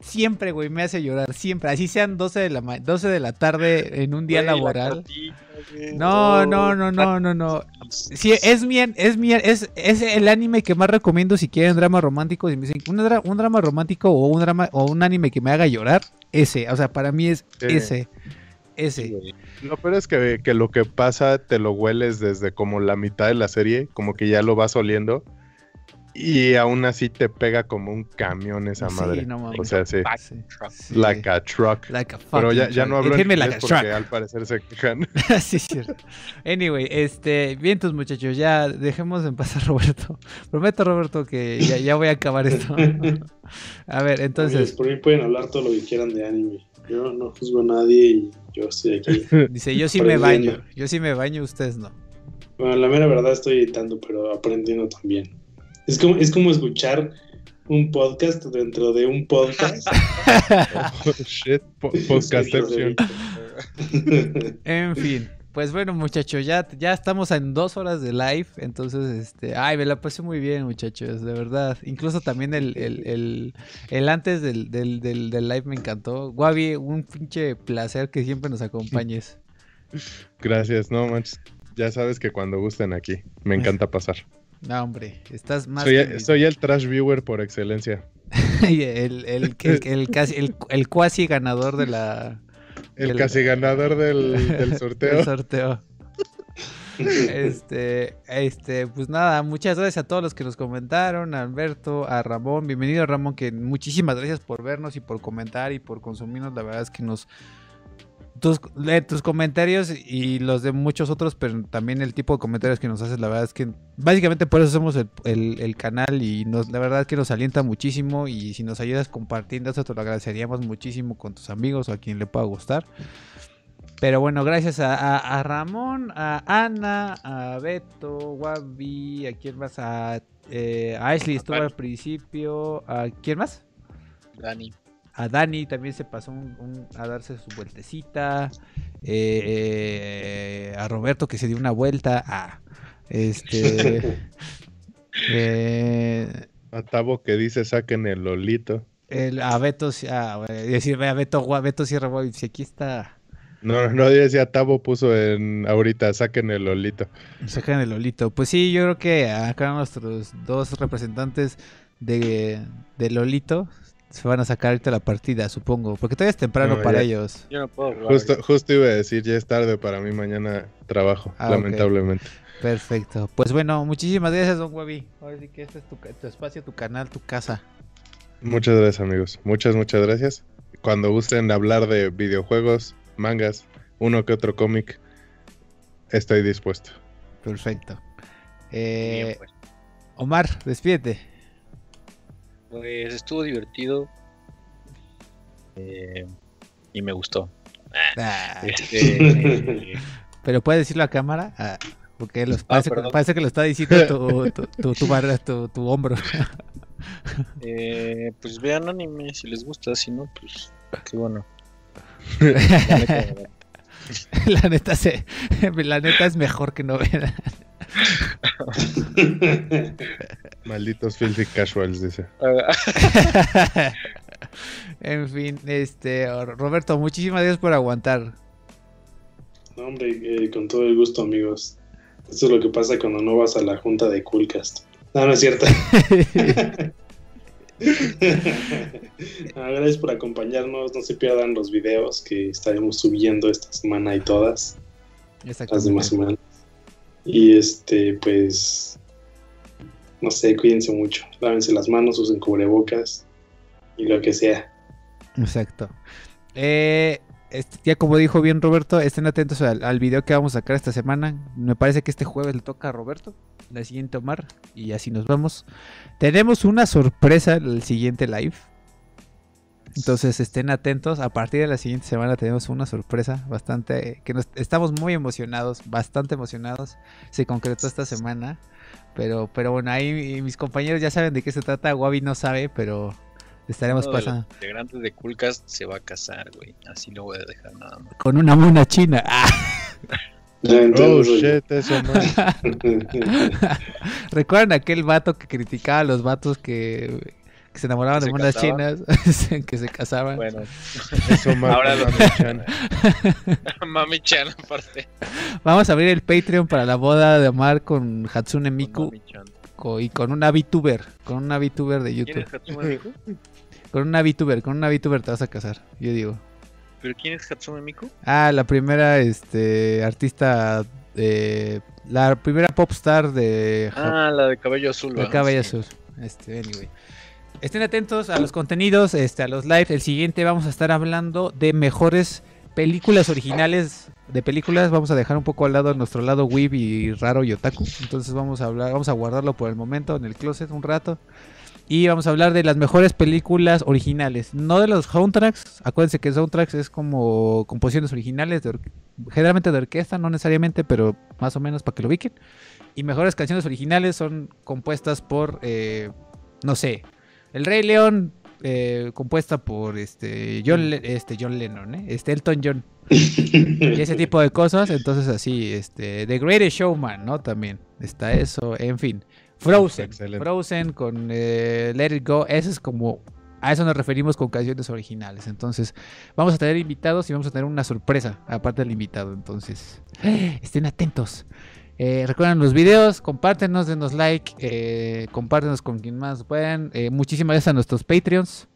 siempre, güey, me hace llorar, siempre. Así sean 12 de la, ma- 12 de la tarde en un día Güey, la laboral. güey, No, no, no, no, no, no. Sí, es mi, es mi, es, es el anime que más recomiendo si quieren drama romántico. Si me dicen un, dra- un drama romántico o un drama o un anime que me haga llorar, ese. O sea, para mí es Sí. ese. Ese. Lo peor es que, que lo que pasa te lo hueles desde como la mitad de la serie, como que ya lo vas oliendo. Y aún así te pega como un camión esa Sí, madre. no mames. o sea, sí. Like a truck. Like a Pero ya, ya no hablo en inglés like porque al parecer se quejan. sí, es cierto. Anyway, este, bien tus muchachos, ya dejemos en paz a Roberto. Prometo, Roberto, que ya, ya voy a acabar esto. a ver, entonces, por mí pueden hablar todo lo que quieran de anime. Yo no juzgo a nadie y yo estoy aquí. dice, yo sí me baño, yo sí me baño, ustedes no. Bueno, la mera verdad estoy editando, pero aprendiendo también. Es como, es como escuchar un podcast dentro de un podcast. Oh, shit. Po-. En fin, pues bueno, muchachos, ya, ya estamos en dos horas de live, entonces, este, ay, me la pasé muy bien, muchachos, de verdad. Incluso también el, el, el, el antes del, del, del, del live me encantó. Guavi, un pinche placer que siempre nos acompañes. Gracias, no manches. Ya sabes que cuando gusten aquí, me encanta pasar. No, hombre, estás más Soy, que- soy el trash viewer por excelencia. el, el, el, el casi, el, el cuasi ganador de la El El- casi ganador del, sorteo. sorteo. Este, este, pues nada, muchas gracias a todos los que nos comentaron, a Alberto, a Ramón, bienvenido Ramón, que muchísimas gracias por vernos y por comentar y por consumirnos, la verdad es que nos tus, le- tus comentarios y los de muchos otros, pero también el tipo de comentarios que nos haces, la verdad es que básicamente por eso somos el, el- el canal y nos, la verdad es que nos alienta muchísimo y si nos ayudas compartiendo eso te lo agradeceríamos muchísimo con tus amigos o a quien le pueda gustar. Pero bueno, gracias a, a- a Ramón, a Ana, a Beto, Wabi, a quién más, a, eh, a Ashley estuvo al principio, a quién más, Dani. A Dani también se pasó un- un- a darse su vueltecita, eh, eh, a Roberto que se dio una vuelta, a este, eh, A Tabo que dice saquen el Lolito. el- a Beto, a, decir, a Beto, Gua- Beto Sierra si aquí está. No, no decía Tabo puso en ahorita saquen el Lolito. Sacan el Lolito. Pues sí, yo creo que acá nuestros dos representantes de, de Lolito se van a sacar ahorita la partida, supongo. Porque todavía es temprano No, para ya. ellos. Yo no puedo jugar. Justo, justo iba a decir, ya es tarde para mí, mañana trabajo, Ah, lamentablemente. Perfecto. Pues bueno, muchísimas gracias, Don Webby. Ahora sí que este es tu, tu espacio, tu canal, tu casa. Muchas gracias amigos, muchas, muchas gracias. Cuando gusten hablar de videojuegos, mangas, uno que otro cómic, estoy dispuesto. Perfecto. Bien, Eh, pues. Omar, despídete. Pues estuvo divertido. Eh, y me gustó. Ah, Este, Pero puedes decirlo a cámara. Ah, porque los, parece, que- perdón. parece que lo está diciendo tu, tu, tu, tu barra- tu- tu hombro. eh, pues vean anime si les gusta, si no, pues qué bueno. La neta, la neta se, la neta es mejor que no vean. Malditos filthy casuals, dice. en fin, este Roberto, muchísimas gracias por aguantar. No, hombre, eh, con todo el gusto, amigos. Esto es lo que pasa cuando no vas a la junta de Coolcast. No, no es cierto. Ah, gracias por acompañarnos. No se pierdan los videos que estaremos subiendo esta semana y todas las demás semanas. Y este, pues, no sé, cuídense mucho. Lávense las manos, usen cubrebocas y lo que sea. Exacto. Eh, este, ya como dijo bien Roberto, estén atentos al, al video que vamos a sacar esta semana. Me parece que este jueves le toca a Roberto, la siguiente Omar, y así nos vamos. Tenemos una sorpresa el siguiente live. Entonces estén atentos. A partir de la siguiente semana tenemos una sorpresa bastante que nos, estamos muy emocionados, bastante emocionados. Se concretó esta semana, pero pero bueno ahí mis compañeros ya saben de qué se trata. Wabi no sabe, pero estaremos Uno de los pasando integrantes de Coolcast se va a casar, güey. Así lo voy a dejar nada más. con una mona china. Ah. Oh, shit, eso no. ¿Recuerdan aquel vato que criticaba a los vatos que, que se enamoraban ¿Que de monas chinas? que se casaban. Bueno, Eso Ahora lo-. Mami Chan aparte. Vamos a abrir el Patreon para la boda de Omar con Hatsune Miku y con una VTuber. Con una VTuber de ¿Quién YouTube. es Hatsune Miku? Con una VTuber, con una VTuber te vas a casar, yo digo. ¿Pero quién es Hatsune Miku? Ah, la primera este artista de la primera pop star de. Ah, la de cabello azul. De. Cabello Sí. Azul. Este, anyway. Estén atentos a los contenidos, este, a los lives. El siguiente vamos a estar hablando de mejores películas originales de películas. Vamos a dejar un poco al lado nuestro lado weeb y raro y otaku. Entonces vamos a hablar, vamos a guardarlo por el momento en el closet un rato. Y vamos a hablar de las mejores películas originales, no de los soundtracks. Acuérdense que soundtracks es como composiciones originales, generalmente de orquesta, no necesariamente, pero más o menos para que lo ubiquen. Y mejores canciones originales son compuestas por, eh, no sé, El Rey León, eh, compuesta por este John, Le- este John Lennon, ¿eh? este Elton John y ese tipo de cosas. Entonces así, este, The Greatest Showman, ¿no? También está eso, en fin. Frozen, Excelente. Frozen con eh, Let It Go, eso es como a eso nos referimos con canciones originales. Entonces, vamos a tener invitados y vamos a tener una sorpresa aparte del invitado. Entonces, estén atentos. Eh, recuerden los videos, compártenos, denos like, eh, compártenos con quien más puedan. Eh, muchísimas gracias a nuestros Patreons,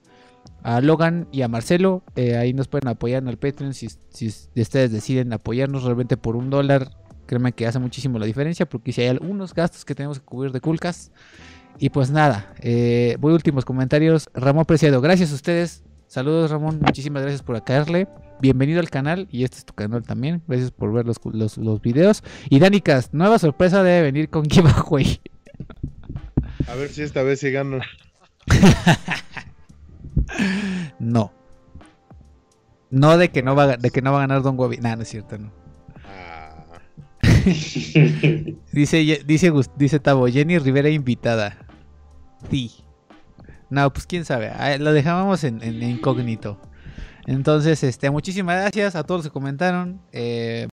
a Logan y a Marcelo. Eh, ahí nos pueden apoyar en el Patreon si, si ustedes deciden apoyarnos realmente por un dólar. Créanme que hace muchísimo la diferencia porque si hay algunos gastos que tenemos que cubrir de Coolcast. Y pues nada, voy a últimos comentarios. Ramón Preciado, gracias a ustedes. Saludos Ramón, muchísimas gracias por caerle. Bienvenido al canal y este es tu canal también. Gracias por ver los, los, los videos. Y Danicas, nueva sorpresa debe venir con giveaway. A ver si esta vez sí gano. No. No de que no va, a- de que no va a ganar Don Wabi. Nah, no es cierto, no. Ah, Dice, dice, dice Tavo, Jenny Rivera invitada. Sí. No, pues quién sabe. Lo dejamos en, en incógnito. Entonces, este, muchísimas gracias a todos los que comentaron. Eh,